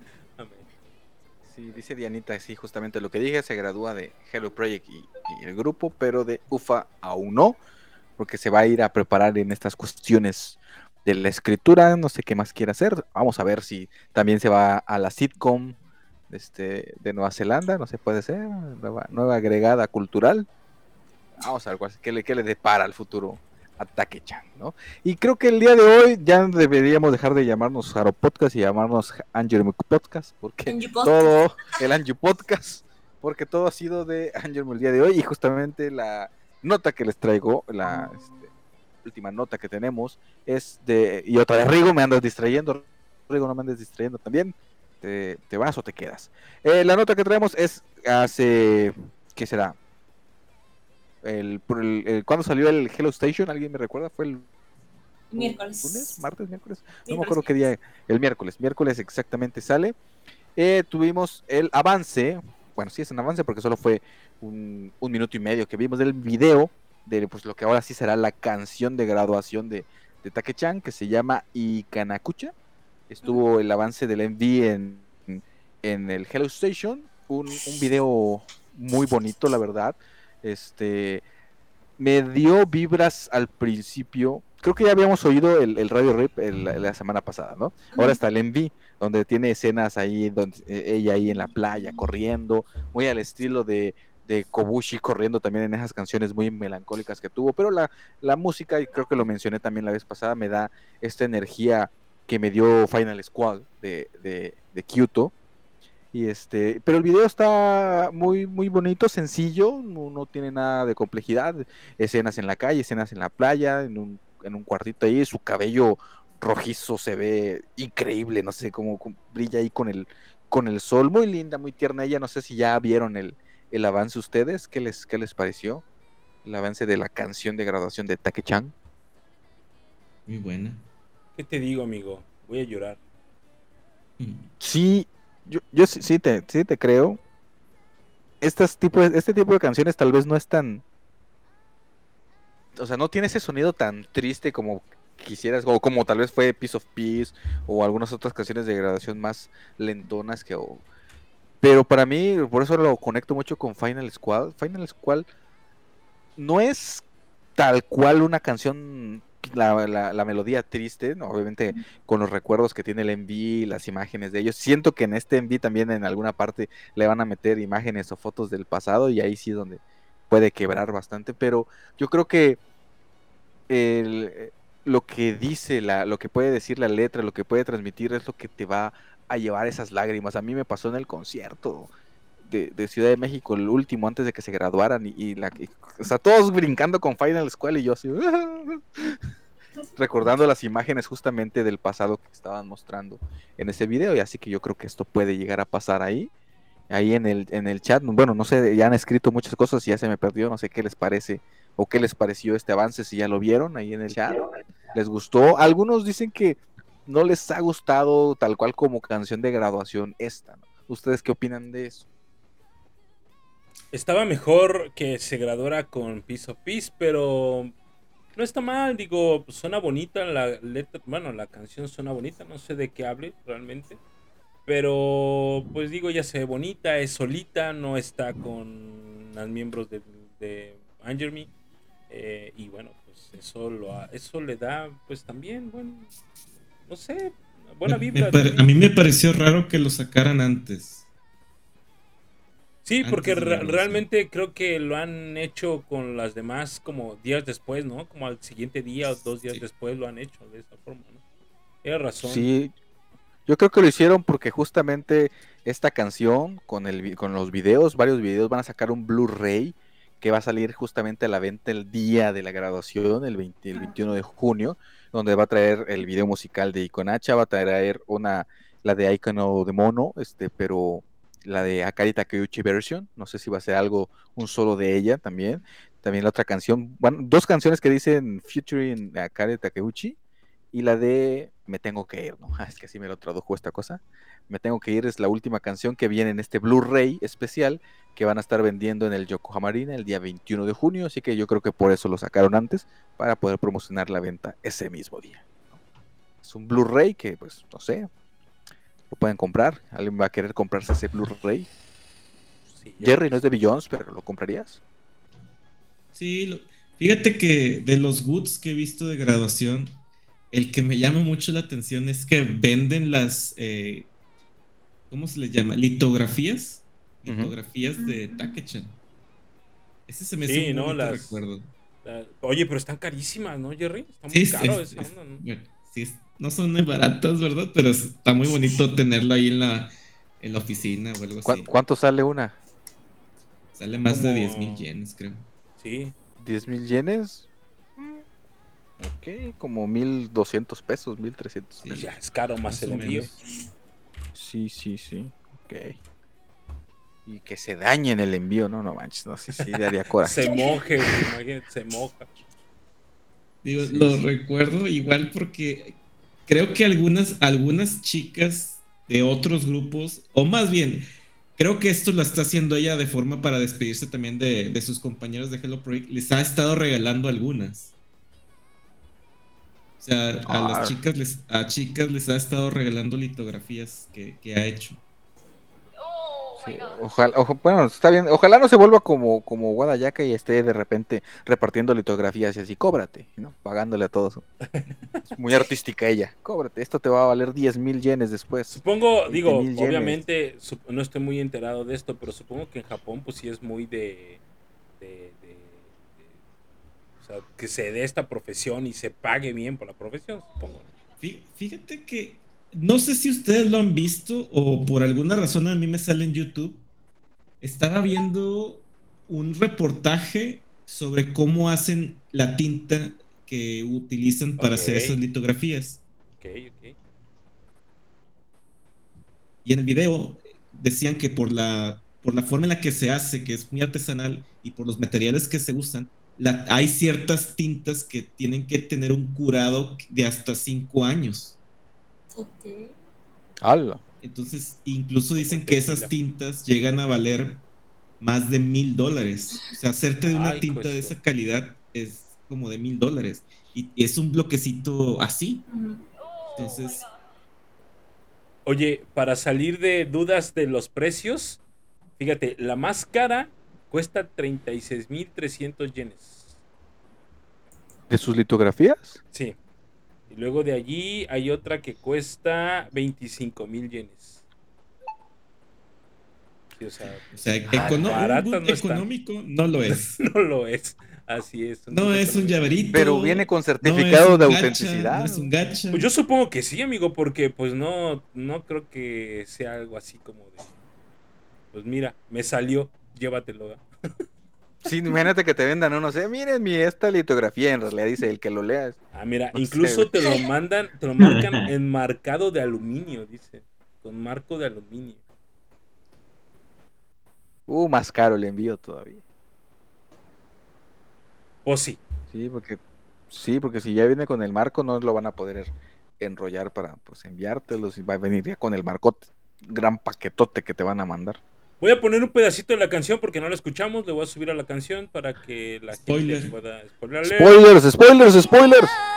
Sí, dice Dianita, sí, justamente lo que dije, se gradúa de Hello Project y, el grupo, pero de UFA aún no, porque se va a ir a preparar en estas cuestiones de la escritura, no sé qué más quiere hacer. Vamos a ver si también se va a la sitcom este, de Nueva Zelanda, no sé, puede ser, nueva, agregada cultural. Vamos a ver qué le, qué le depara al futuro a Take-chan, ¿no? Y creo que el día de hoy ya deberíamos dejar de llamarnos Haro Podcast y llamarnos Angelmo Podcast, porque Podcast. todo, el Anju Podcast, porque todo ha sido de Angelmo el día de hoy y justamente la nota que les traigo, la este, última nota que tenemos es de, y otra de Rigo, me andas distrayendo, Rigo, no me andes distrayendo también, te, te vas o te quedas. Eh, la nota que traemos es hace, ¿qué será? El, el- el- ¿Cuándo salió el Hello Station? ¿Alguien me recuerda? ¿Fue el Miércoles. lunes? ¿Martes? ¿Miércoles? No me acuerdo qué día, el miércoles, miércoles exactamente sale. Eh, tuvimos el avance, bueno, sí es un avance porque solo fue un, un minuto y medio que vimos del video de pues, lo que ahora sí será la canción de graduación de, de Take-chan que se llama Ikanakucha. Estuvo el avance del MV en, en el Hello Station, un, un video muy bonito, la verdad. Este me dio vibras al principio. Creo que ya habíamos oído el, el Radio Rip el- la semana pasada, ¿no? Ahora está el MV, donde tiene escenas ahí, donde eh, ella ahí en la playa corriendo, muy al estilo de, de Kobushi corriendo también en esas canciones muy melancólicas que tuvo. Pero la, la música, y creo que lo mencioné también la vez pasada, me da esta energía que me dio Final Squad de, de, de Kyoto. Y este, pero el video está muy, muy bonito, sencillo, no, no tiene nada de complejidad. Escenas en la calle, escenas en la playa, en un, en un cuartito ahí, su cabello rojizo se ve increíble, no sé cómo brilla ahí con el, con el sol, muy linda, muy tierna ella, no sé si ya vieron el, el avance ustedes, ¿qué les, qué les pareció? El avance de la canción de graduación de Take-chan. Muy buena. ¿Qué te digo, amigo? Voy a llorar. Mm. Sí, yo, yo sí, te, sí te creo. Estas tipo este tipo de canciones tal vez no es tan... O sea, no tiene ese sonido tan triste como quisieras, o como tal vez fue Piece of Peace, o algunas otras canciones de graduación más lentonas que... o- Pero para mí, por eso lo conecto mucho con Final Squad. Final Squad no es tal cual una canción, la, la- la melodía triste, ¿no? obviamente con los recuerdos que tiene el MV, las imágenes de ellos. Siento que en este MV también en alguna parte le van a meter imágenes o fotos del pasado y ahí sí es donde puede quebrar bastante, pero yo creo que el- lo que dice, la, lo que puede decir la letra, lo que puede transmitir es lo que te va a llevar esas lágrimas. A mí me pasó en el concierto de, Ciudad de México, el último antes de que se graduaran y, y la, y- o sea, todos brincando con Final Squad y yo así recordando las imágenes justamente del pasado que estaban mostrando en ese video y así que yo creo que esto puede llegar a pasar ahí ahí en el en el chat. Bueno no sé ya han escrito muchas cosas y ya se me perdió no sé qué les parece o qué les pareció este avance si ya lo vieron ahí en el chat les gustó. Algunos dicen que no les ha gustado tal cual como canción de graduación esta ustedes qué opinan de eso Estaba mejor que se graduara con Piece of Peace, pero no está mal, digo, suena bonita la letra, bueno, la canción suena bonita, no sé de qué hable realmente. Pero pues digo, ya se ve bonita, es solita, no está con los miembros de, de Angermy. eh, y bueno, pues eso lo ha- eso le da pues también, bueno, no sé, buena Me- me vibra. a mí me pareció raro que lo sacaran antes. Sí, porque re- realmente creo que lo han hecho con las demás como días después, ¿no? Como al siguiente día o dos días Sí. después lo han hecho de esa forma, ¿no? Tienes razón. Sí, yo creo que lo hicieron porque justamente esta canción con el con los videos, varios videos van a sacar un Blu-ray que va a salir justamente a la venta el día de la graduación, el, 20 el 21 de junio, donde va a traer el video musical de Iconacha, va a traer una la de Icono de Mono, este, pero la de Akari Takeuchi version, no sé si va a ser algo un solo de ella también. También la otra canción, bueno, dos canciones que dicen featuring Akari Takeuchi y la de Me tengo que ir, ¿no? Es que así me lo tradujo esta cosa. Me tengo que ir es la última canción que viene en este Blu-ray especial que van a estar vendiendo en el Yokohama Arena el día 21 de junio, así que yo creo que por eso lo sacaron antes, para poder promocionar la venta ese mismo día. Es un Blu-ray que, pues, no sé, lo pueden comprar. ¿Alguien va a querer comprarse ese Blu-ray? Sí. Jerry no es de Billions, pero ¿lo comprarías? Sí, lo- fíjate que de los goods que he visto de graduación, el que me llama mucho la atención es que venden las, eh, ¿cómo se les llama? Litografías. Litografías de Takechan. Ese se me Sí, un ¿no? Las- recuerdo. La- Oye, pero están carísimas, ¿no, Jerry? Está muy Sí, caro es- es- no son muy baratas, ¿verdad? Pero es- está muy bonito tenerlo ahí en la, en la oficina o algo ¿Cuá- así. ¿Cuánto sale una? Sale más de Como- 10 mil yenes, creo. Sí. ¿10 mil yenes? Ok, como 1200 pesos, 1300 Sí. pesos. Ya es caro más Más el envío. Sí, sí, sí. Ok. Y que se dañe en el envío, no, no manches, no, sí, sí, daría coraje. Se moje, güey, imagínate, se moja. Digo, Sí, lo sí. recuerdo igual porque creo que algunas, algunas chicas de otros grupos, o más bien, creo que esto lo está haciendo ella de forma para despedirse también de, de sus compañeros de Hello Project, les ha estado regalando algunas. O sea, a Ah. las chicas les, a chicas les ha estado regalando litografías que, que ha hecho. Sí, ojalá, ojo- bueno, está bien. Ojalá no se vuelva como, como Guadayaka y esté de repente repartiendo litografías y así, cóbrate, ¿no? Pagándole a todos. Es muy artística ella. Cóbrate, esto te va a valer 10 mil yenes después. Supongo, 20,000 digo, obviamente, sup- no estoy muy enterado de esto, pero supongo que en Japón, pues sí es muy de. de, de- de- o sea, que se dé esta profesión y se pague bien por la profesión, supongo. Fí- Fíjate que no sé si ustedes lo han visto o por alguna razón a mí me sale en YouTube. Estaba viendo un reportaje sobre cómo hacen la tinta que utilizan para hacer esas litografías. Ok, ok. Y en el video decían que por la, por la forma en la que se hace, que es muy artesanal, y por los materiales que se usan, la- hay ciertas tintas que tienen que tener un curado de hasta cinco años. Ok. ¡Hala! Entonces, incluso dicen que esas tintas llegan a valer más de mil dólares. O sea, hacerte de una Ay, tinta de esa calidad es como de mil dólares. Y es un bloquecito así. Entonces, Oye, para salir de dudas de los precios, fíjate, la más cara cuesta 36.300 yenes. ¿De sus litografías? Sí. Y luego de allí hay otra que cuesta 25.000 yenes. Sí, o sea, o sea, Ah, econo- baratas boot no económico lo es. no lo es. Así es. No es un llaverito. Pero viene con certificado de gacha, autenticidad. No es un gacha. Pues yo supongo que sí, amigo, porque pues no, no creo que sea algo así como de. Pues mira, me salió, llévatelo. ¿eh? Sí, imagínate que te vendan uno, sé, miren mi esta litografía, en realidad dice el que lo lea. Ah, mira, No incluso te lo mandan, te lo marcan enmarcado de aluminio, dice. Con marco de aluminio. Uh, más caro el envío todavía. O sí. Sí, porque sí, porque si ya viene con el marco no lo van a poder enrollar para pues enviártelos y va a venir ya con el marcote, gran paquetote que te van a mandar. Voy a poner un pedacito de la canción porque no la escuchamos. Le voy a subir a la canción para que la Spoiler. gente pueda spoilerle. Spoilers, spoilers, spoilers.「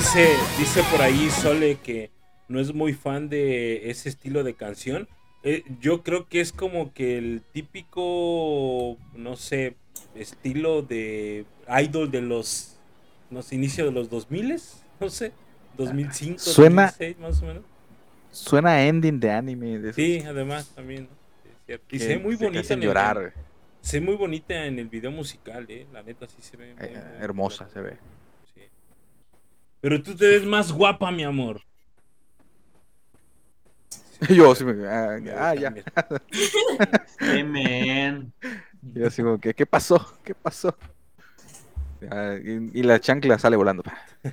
dice, dice por ahí Sole que no es muy fan de ese estilo de canción. Eh, yo creo que es como que el típico, no sé, estilo de idol de los, no sé, inicio de los 2000, no sé, 2005, Suena- 2006 más o menos. Suena a ending de anime. De Sí, además también. Y se ve muy bonita en el, llorar. Se ve muy bonita en el video musical, eh. La neta sí se ve muy, Eh, muy hermosa bonita. se ve. Pero tú te ves más guapa, mi amor. Yo sí me. Ah, Me ah, ya. Sí, man. Yo así como que, ¿qué pasó? ¿Qué pasó? Ah, y, y la chancla sale volando.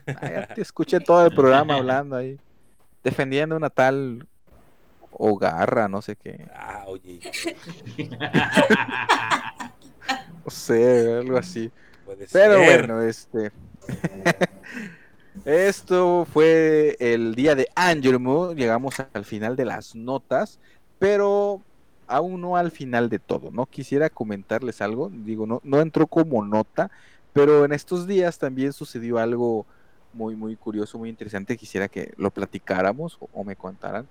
Ah, ya te escuché todo el programa hablando ahí. Defendiendo una tal Ogarra, no sé qué. Ah, oye, No sé, algo así. puede Pero ser. bueno, este. Esto fue el día de Angelmo. Llegamos al final de las notas, pero aún no al final de todo. No quisiera comentarles algo. Digo, no, no entró como nota, pero en estos días también sucedió algo muy, muy curioso, muy interesante. Quisiera que lo platicáramos o, me contaran.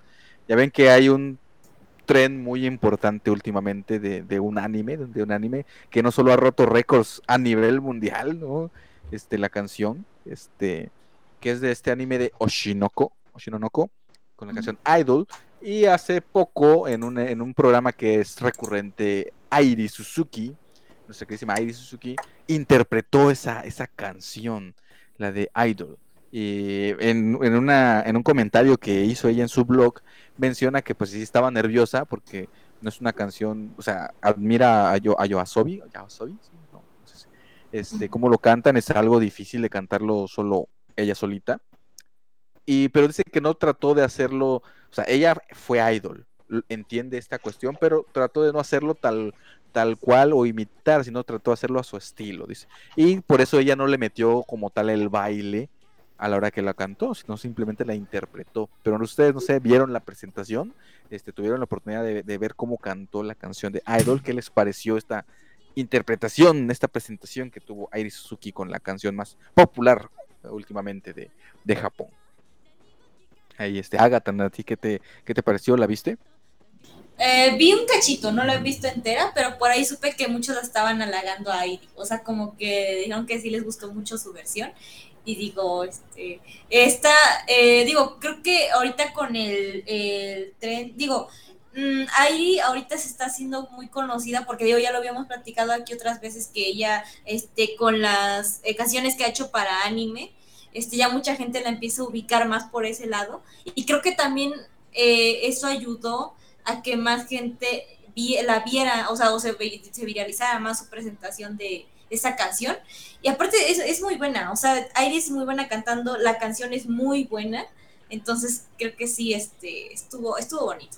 Ya ven que hay un tren muy importante últimamente de, de un anime, de un anime que no solo ha roto récords a nivel mundial, ¿no? Este, la canción, este, que es de este anime de Oshinoko, Oshinonoko, con la canción Idol. Y hace poco, en un, en un programa que es recurrente, Airi Suzuki, nuestra queridísima Airi Suzuki, interpretó esa, esa canción, la de Idol. Y en, en, una, en un comentario que hizo ella en su blog, menciona que pues sí estaba nerviosa porque no es una canción, o sea, admira a, Yo, a Yoasobi, Yoasobi, sí, no, no sé si- este, cómo lo cantan, es algo difícil de cantarlo solo ella solita. Y, pero dice que no trató de hacerlo, o sea, ella fue idol, entiende esta cuestión, pero trató de no hacerlo tal, tal cual o imitar, sino trató de hacerlo a su estilo, dice. Y por eso ella no le metió como tal el baile a la hora que la cantó, sino simplemente la interpretó. Pero ustedes, no sé, vieron la presentación, este, tuvieron la oportunidad de, ver cómo cantó la canción de Idol, ¿qué les pareció esta interpretación, esta presentación que tuvo Airi Suzuki con la canción más popular últimamente de, de Japón? Ahí, este, Agatha, ¿a ti qué te, qué te pareció? ¿La viste? Eh, vi un cachito, no la he visto entera, pero por ahí supe que muchos la estaban halagando a Airi. O sea, como que dijeron que sí les gustó mucho su versión. Y digo, este, esta, eh, digo, creo que ahorita con el, el tren, digo, mm, Airi ahorita se está haciendo muy conocida porque digo, ya lo habíamos platicado aquí otras veces que ella, este, con las eh, canciones que ha hecho para anime, este, ya mucha gente la empieza a ubicar más por ese lado. Y creo que también eh, eso ayudó a que más gente vi- la viera, o sea, o se, se viralizara más su presentación de esa canción. Y aparte es, es muy buena, o sea, Airi es muy buena cantando, la canción es muy buena, entonces creo que sí, este, estuvo, estuvo bonito.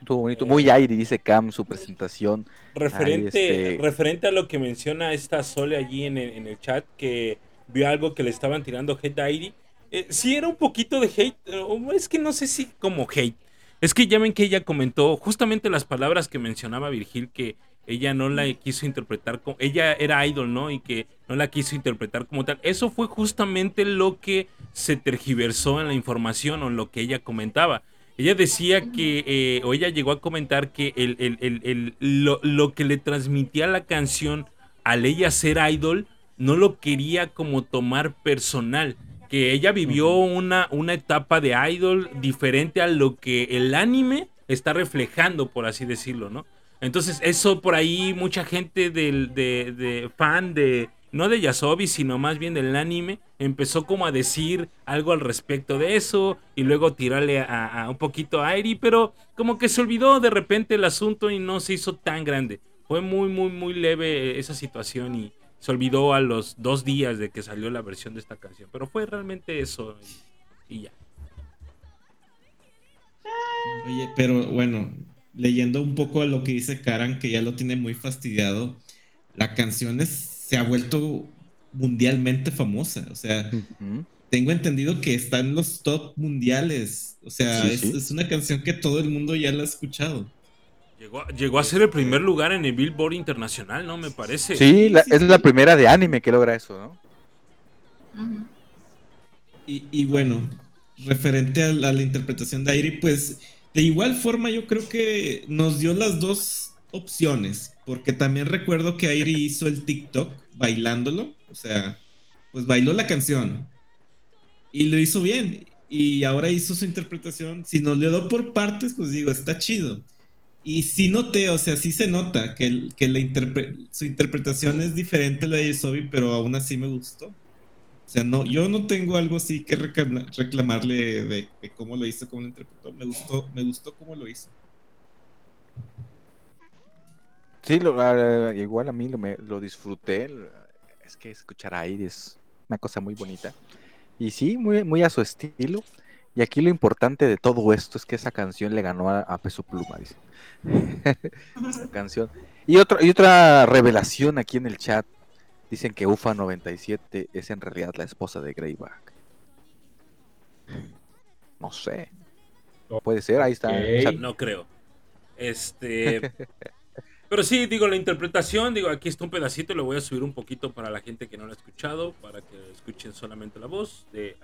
Estuvo bonito, muy Airi, dice Cam, su presentación. Referente, este- referente a lo que menciona esta Sole allí en el, en el chat, que vio algo que le estaban tirando hate a Airi. Eh, sí, era un poquito de hate. eh, es que no sé si como hate. Es que ya ven que ella comentó justamente las palabras que mencionaba Virgil, que ella no la quiso interpretar como. Ella era idol, ¿no? Y que no la quiso interpretar como tal. Eso fue justamente lo que se tergiversó en la información o en lo que ella comentaba. Ella decía que, eh, o ella llegó a comentar que el- el- el- lo, lo que le transmitía la canción al ella ser idol, no lo quería como tomar personal. Que ella vivió una, una etapa de idol diferente a lo que el anime está reflejando, por así decirlo, ¿no? Entonces, eso por ahí, mucha gente del, de, de fan de, no de Yasobi, sino más bien del anime, empezó como a decir algo al respecto de eso y luego tirarle a, a un poquito a Airi, pero como que se olvidó de repente el asunto y no se hizo tan grande. Fue muy, muy, muy leve esa situación y se olvidó a los dos días de que salió la versión de esta canción. Pero fue realmente eso y, y ya. Oye, pero bueno, leyendo un poco a lo que dice Karan, que ya lo tiene muy fastidiado, la canción es- se ha vuelto mundialmente famosa. O sea, tengo entendido que está en los top mundiales. O sea, Sí, es, sí. es una canción que todo el mundo ya la ha escuchado. Llegó, llegó a ser el primer lugar en el Billboard Internacional, ¿no? Me parece. Sí, la- es la primera de anime que logra eso, ¿no? Y, y bueno, referente a la, a la interpretación de Airi, pues de igual forma yo creo que nos dio las dos opciones, porque también recuerdo que Airi hizo el TikTok bailándolo, o sea, pues bailó la canción y lo hizo bien. y ahora hizo su interpretación. Si nos le doy por partes, pues digo, está chido. Y sí noté, o sea, sí se nota que, que la interpre- su interpretación es diferente a la de Sobi, pero aún así me gustó. O sea, no, yo no tengo algo así que reclama- reclamarle de, cómo lo hizo, cómo lo interpretó. Me gustó, me gustó cómo lo hizo. Sí, lo- ah, igual a mí lo, me- lo disfruté. Es que escuchar a Aire es una cosa muy bonita. Y sí, muy, muy a su estilo. Y aquí lo importante de todo esto es que esa canción le ganó a, a Peso Pluma, dice. Esa canción. Y otra, y otra revelación aquí en el chat. Dicen que UFA 97 es en realidad la esposa de Greyback. No sé. Puede ser, ahí está. chat. No creo. Este. Pero sí, digo, la interpretación, digo, aquí está un pedacito, lo voy a subir un poquito para la gente que no lo ha escuchado, para que escuchen solamente la voz de.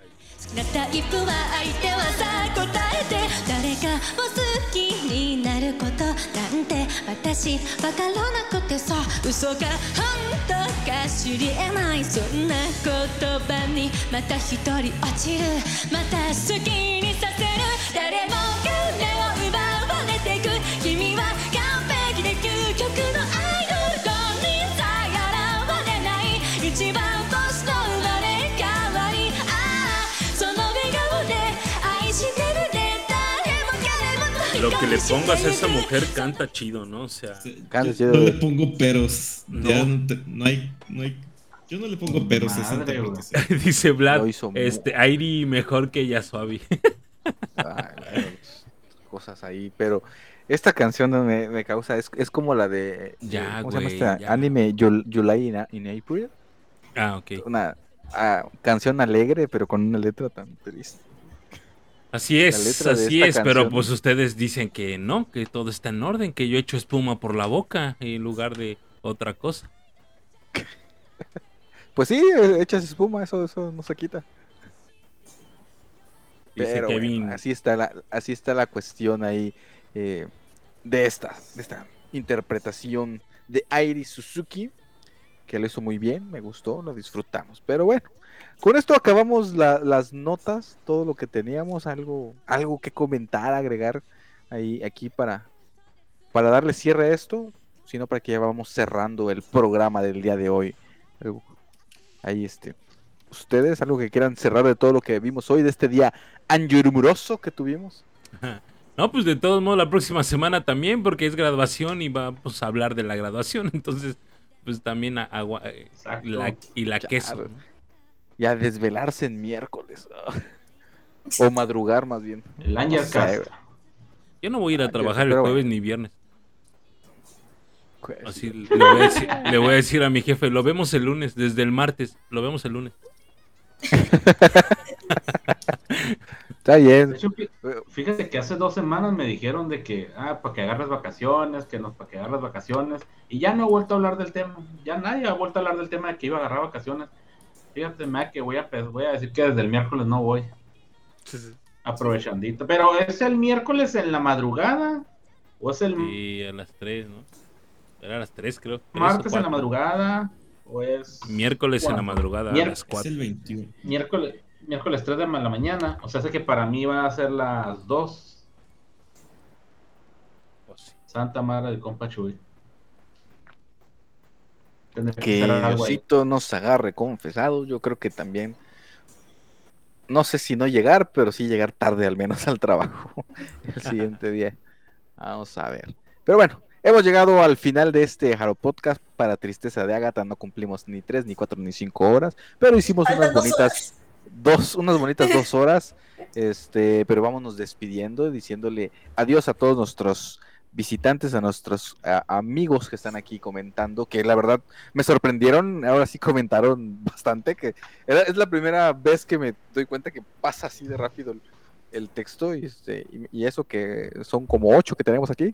Lo que le pongas a esa mujer canta chido, ¿no? O sea, Canta chido, no le pongo peros. Ya No. no, te- no hay, no hay. Yo no le pongo peros a dice Vlad, este, Airi mejor que Yasuabi. Ay, bueno, pues, cosas ahí, pero esta canción me, me causa, es, es como la de, Ya, ¿cómo se llama esta? ya. Anime Jul- July in, in April, ah, ok. una ah, canción alegre, pero con una letra tan triste. Así es, así es, pero pues ustedes dicen que no, que todo está en orden, que yo echo espuma por la boca en lugar de otra cosa. Pues sí, echas espuma, eso, eso no se quita. Dice Pero bueno, así está la, así está la cuestión ahí eh, de esta, de esta interpretación de Airi Suzuki, que lo hizo muy bien, me gustó, lo disfrutamos. Pero bueno, con esto acabamos la- las notas, todo lo que teníamos, algo, algo que comentar, agregar ahí aquí para, para darle cierre a esto, sino para que ya vamos cerrando el programa del día de hoy. Ahí este. Ustedes, algo que quieran cerrar de todo lo que vimos hoy, de este día anjurumuroso que tuvimos. No, pues de todos modos la próxima semana también, porque es graduación y vamos a hablar de la graduación, entonces pues también agua eh, y la queso. ¿no? Y a desvelarse en miércoles. o madrugar más bien. El No sé. Yo no voy a ir a Ah, trabajar el jueves ni viernes. Pues, Así le voy, a decir, le voy a decir a mi jefe, lo vemos el lunes, desde el martes, lo vemos el lunes. Está bien. Hecho, fíjate que hace dos semanas me dijeron de que, ah, para que agarres vacaciones, que no, para que agarres vacaciones, y ya no he vuelto a hablar del tema, ya nadie ha vuelto a hablar del tema de que iba a agarrar vacaciones. Fíjate, Mac, que voy a, pe- voy a decir que desde el miércoles no voy, aprovechandito. Pero ¿es el miércoles en la madrugada? ¿O es el Y a las 3, ¿no? Era a las 3 creo. martes en la madrugada? ¿O es Miércoles en la ¿Cuándo? madrugada a Mier- las Es 4. el 21. miércoles, miércoles 3 de la mañana? O sea, sé que para mí va a ser las 2. Santa Mara del compa Chuy. Que ahí. Diosito nos agarre confesado. Yo creo que también. No sé si no llegar, pero sí llegar tarde al menos al trabajo el siguiente día. Vamos a ver. Pero bueno, hemos llegado al final de este Haro Podcast. Para tristeza de Agatha, no cumplimos ni tres, ni cuatro, ni cinco horas, pero hicimos unas dos bonitas dos, unas bonitas dos horas. Este, pero vámonos despidiendo, diciéndole adiós a todos nuestros visitantes, a nuestros a- amigos que están aquí comentando, que la verdad me sorprendieron, ahora sí comentaron bastante, que era- es la primera vez que me doy cuenta que pasa así de rápido el, el texto y, este, y, y eso que son como ocho que tenemos aquí,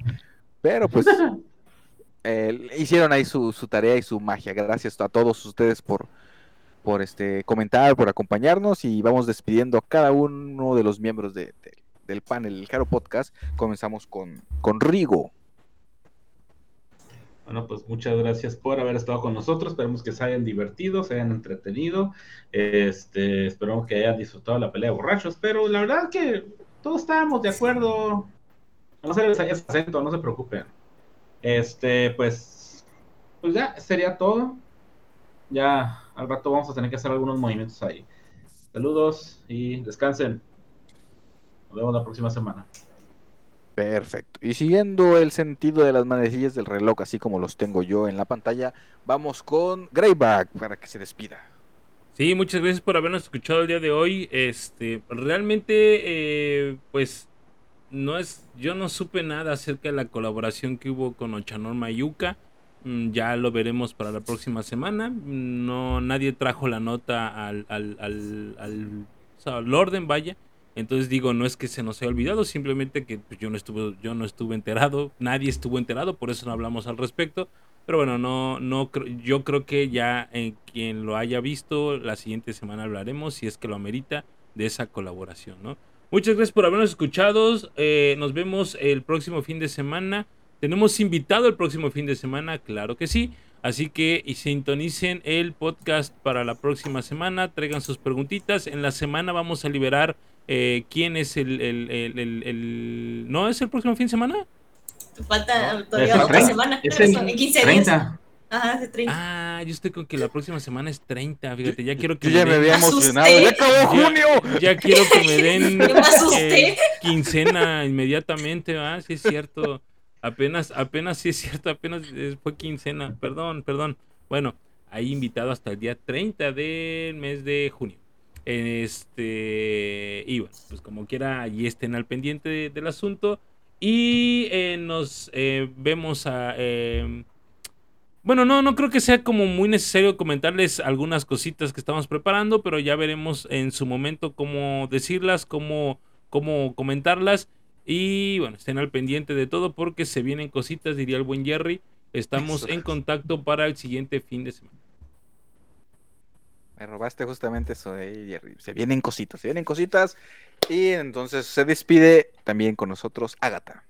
pero pues eh, hicieron ahí su, su tarea y su magia. Gracias a todos ustedes por, por este comentar, por acompañarnos y vamos despidiendo a cada uno de los miembros de- de- del panel, el Caro Podcast. Comenzamos con, con Rigo. Bueno, pues muchas gracias por haber estado con nosotros. Esperemos que se hayan divertido, se hayan entretenido. Este, esperamos que hayan disfrutado la pelea de borrachos. Pero la verdad que todos estábamos de acuerdo. No se les haya acento, no se preocupen. Este, pues, pues ya sería todo. Ya al rato vamos a tener que hacer algunos movimientos ahí. Saludos y descansen. Nos vemos la próxima semana. Perfecto. Y siguiendo el sentido de las manecillas del reloj, así como los tengo yo en la pantalla, vamos con Greyback para que se despida. Sí, muchas gracias por habernos escuchado el día de hoy. Este, realmente, eh, pues, no es, yo no supe nada acerca de la colaboración que hubo con Ochanor Mayuca. Mm, Ya lo veremos para la próxima semana. No, nadie trajo la nota al, al, al, al, al orden, vaya. Entonces digo, no es que se nos haya olvidado, simplemente que pues, yo no estuve, yo no estuve enterado, nadie estuvo enterado, por eso no hablamos al respecto. Pero bueno, no, no, yo creo que ya en quien lo haya visto, la siguiente semana hablaremos, si es que lo amerita, de esa colaboración, ¿no? Muchas gracias por habernos escuchado. eh, nos vemos el próximo fin de semana. Tenemos invitado el próximo fin de semana, claro que sí. Así que y sintonicen el podcast para la próxima semana. Traigan sus preguntitas. En la semana vamos a liberar eh, quién es el, el- el- el- el- ¿No es el próximo fin de semana? Falta Es todavía otra 30, semana. es el son 15 días. 30. Ajá, de 30. Ah, yo estoy con que la próxima semana es 30. Fíjate, ya quiero que Yo ya me den- había emocionado. ¡Ya acabó Ya- junio! Ya quiero que me den me eh, quincena inmediatamente, ¿verdad? Sí es cierto. Apenas, apenas, sí es cierto, apenas eh, fue quincena. Perdón, perdón. Bueno, ahí invitado hasta el día 30 del mes de junio. Este, y bueno, pues como quiera, allí estén al pendiente de- del asunto. Y eh, nos eh, vemos a... eh, bueno, no, no creo que sea como muy necesario comentarles algunas cositas que estamos preparando, pero ya veremos en su momento cómo decirlas, cómo, cómo comentarlas. Y bueno, estén al pendiente de todo porque se vienen cositas, diría el buen Jerry. Estamos en contacto para el siguiente fin de semana. Me robaste justamente eso de ahí, Jerry. Se vienen cositas, se vienen cositas. Y entonces se despide también con nosotros Agatha.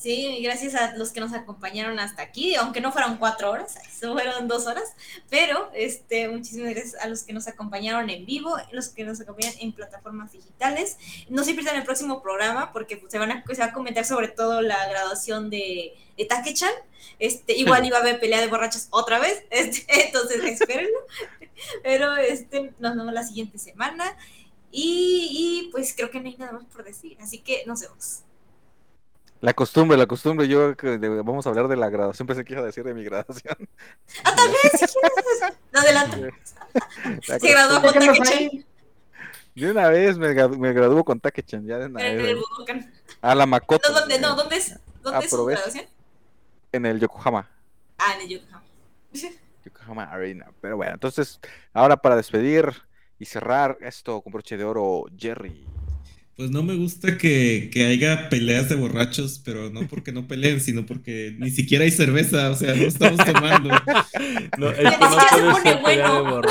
Sí, gracias a los que nos acompañaron hasta aquí, aunque no fueron cuatro horas, fueron dos horas, pero este, muchísimas gracias a los que nos acompañaron en vivo, los que nos acompañan en plataformas digitales. No se pierdan el próximo programa porque se, van a, se va a comentar sobre todo la graduación de, de Take-chan. Este, igual iba a haber pelea de borrachos otra vez, este, entonces espérenlo. Pero este, nos vemos la siguiente semana y, y pues creo que no hay nada más por decir, así que nos vemos. La costumbre, la costumbre. Yo que de- vamos a hablar de la graduación. Pensé que iba a decir de mi graduación. Ah, también, si quieres. Adelante. La Se graduó con. Take-chan De una vez me, me graduó con Takechan. Ya de una en vez. el Budokan. A la Makoto. No, ¿dónde, no, ¿dónde es? ¿Dónde es su graduación? En el Yokohama. Ah, en el Yokohama. Yokohama Arena. Pero bueno, entonces, ahora para despedir y cerrar esto con broche de oro, Jerry. Pues no me gusta que, que haya peleas de borrachos, pero no porque no peleen, sino porque ni siquiera hay cerveza, o sea, no estamos tomando. No, es que no siquiera se pone bueno.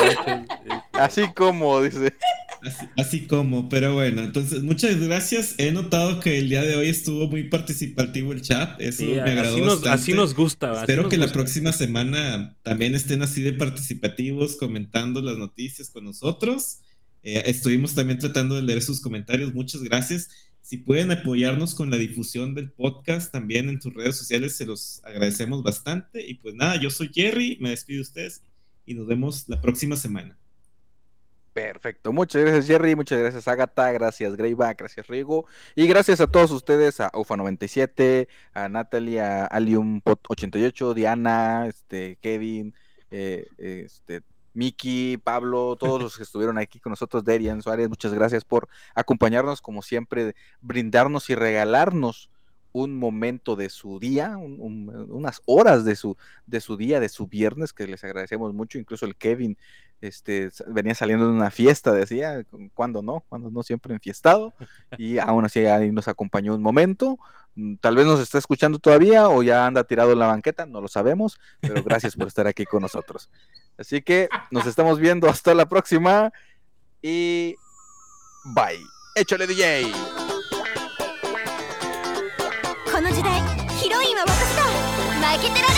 Así como, dice. Así, así como, pero bueno, entonces muchas gracias. He notado que el día de hoy estuvo muy participativo el chat, eso Sí, me agradó así, nos, bastante. así nos gusta. así Espero nos que la próxima semana también estén así de participativos, comentando las noticias con nosotros. Eh, estuvimos también tratando de leer sus comentarios. Muchas gracias. Si pueden apoyarnos con la difusión del podcast también en tus redes sociales, se los agradecemos bastante. Y pues nada, yo soy Jerry, me despido de ustedes y nos vemos la próxima semana. Perfecto. Muchas gracias, Jerry. Muchas gracias, Agatha. Gracias, Greyback. Gracias, Rigo. Y gracias a todos ustedes, a Ufa97, a Natalie, a Alium88, Diana, este, Kevin, eh, este, Miki, Pablo, todos los que estuvieron aquí con nosotros, Derian Suárez. Muchas gracias por acompañarnos, como siempre, brindarnos y regalarnos un momento de su día, un- un- unas horas de su, de su día, de su viernes, que les agradecemos mucho. Incluso el Kevin este, venía saliendo de una fiesta, decía, cuando no, cuando no, siempre enfiestado, y aún así ahí nos acompañó un momento, Mm, tal vez nos está escuchando todavía o ya anda tirado en la banqueta, no lo sabemos, pero gracias por estar aquí con nosotros. Así que nos estamos viendo hasta la próxima y bye. Échale DJ. この時代ヒロインは私だ負けてられっか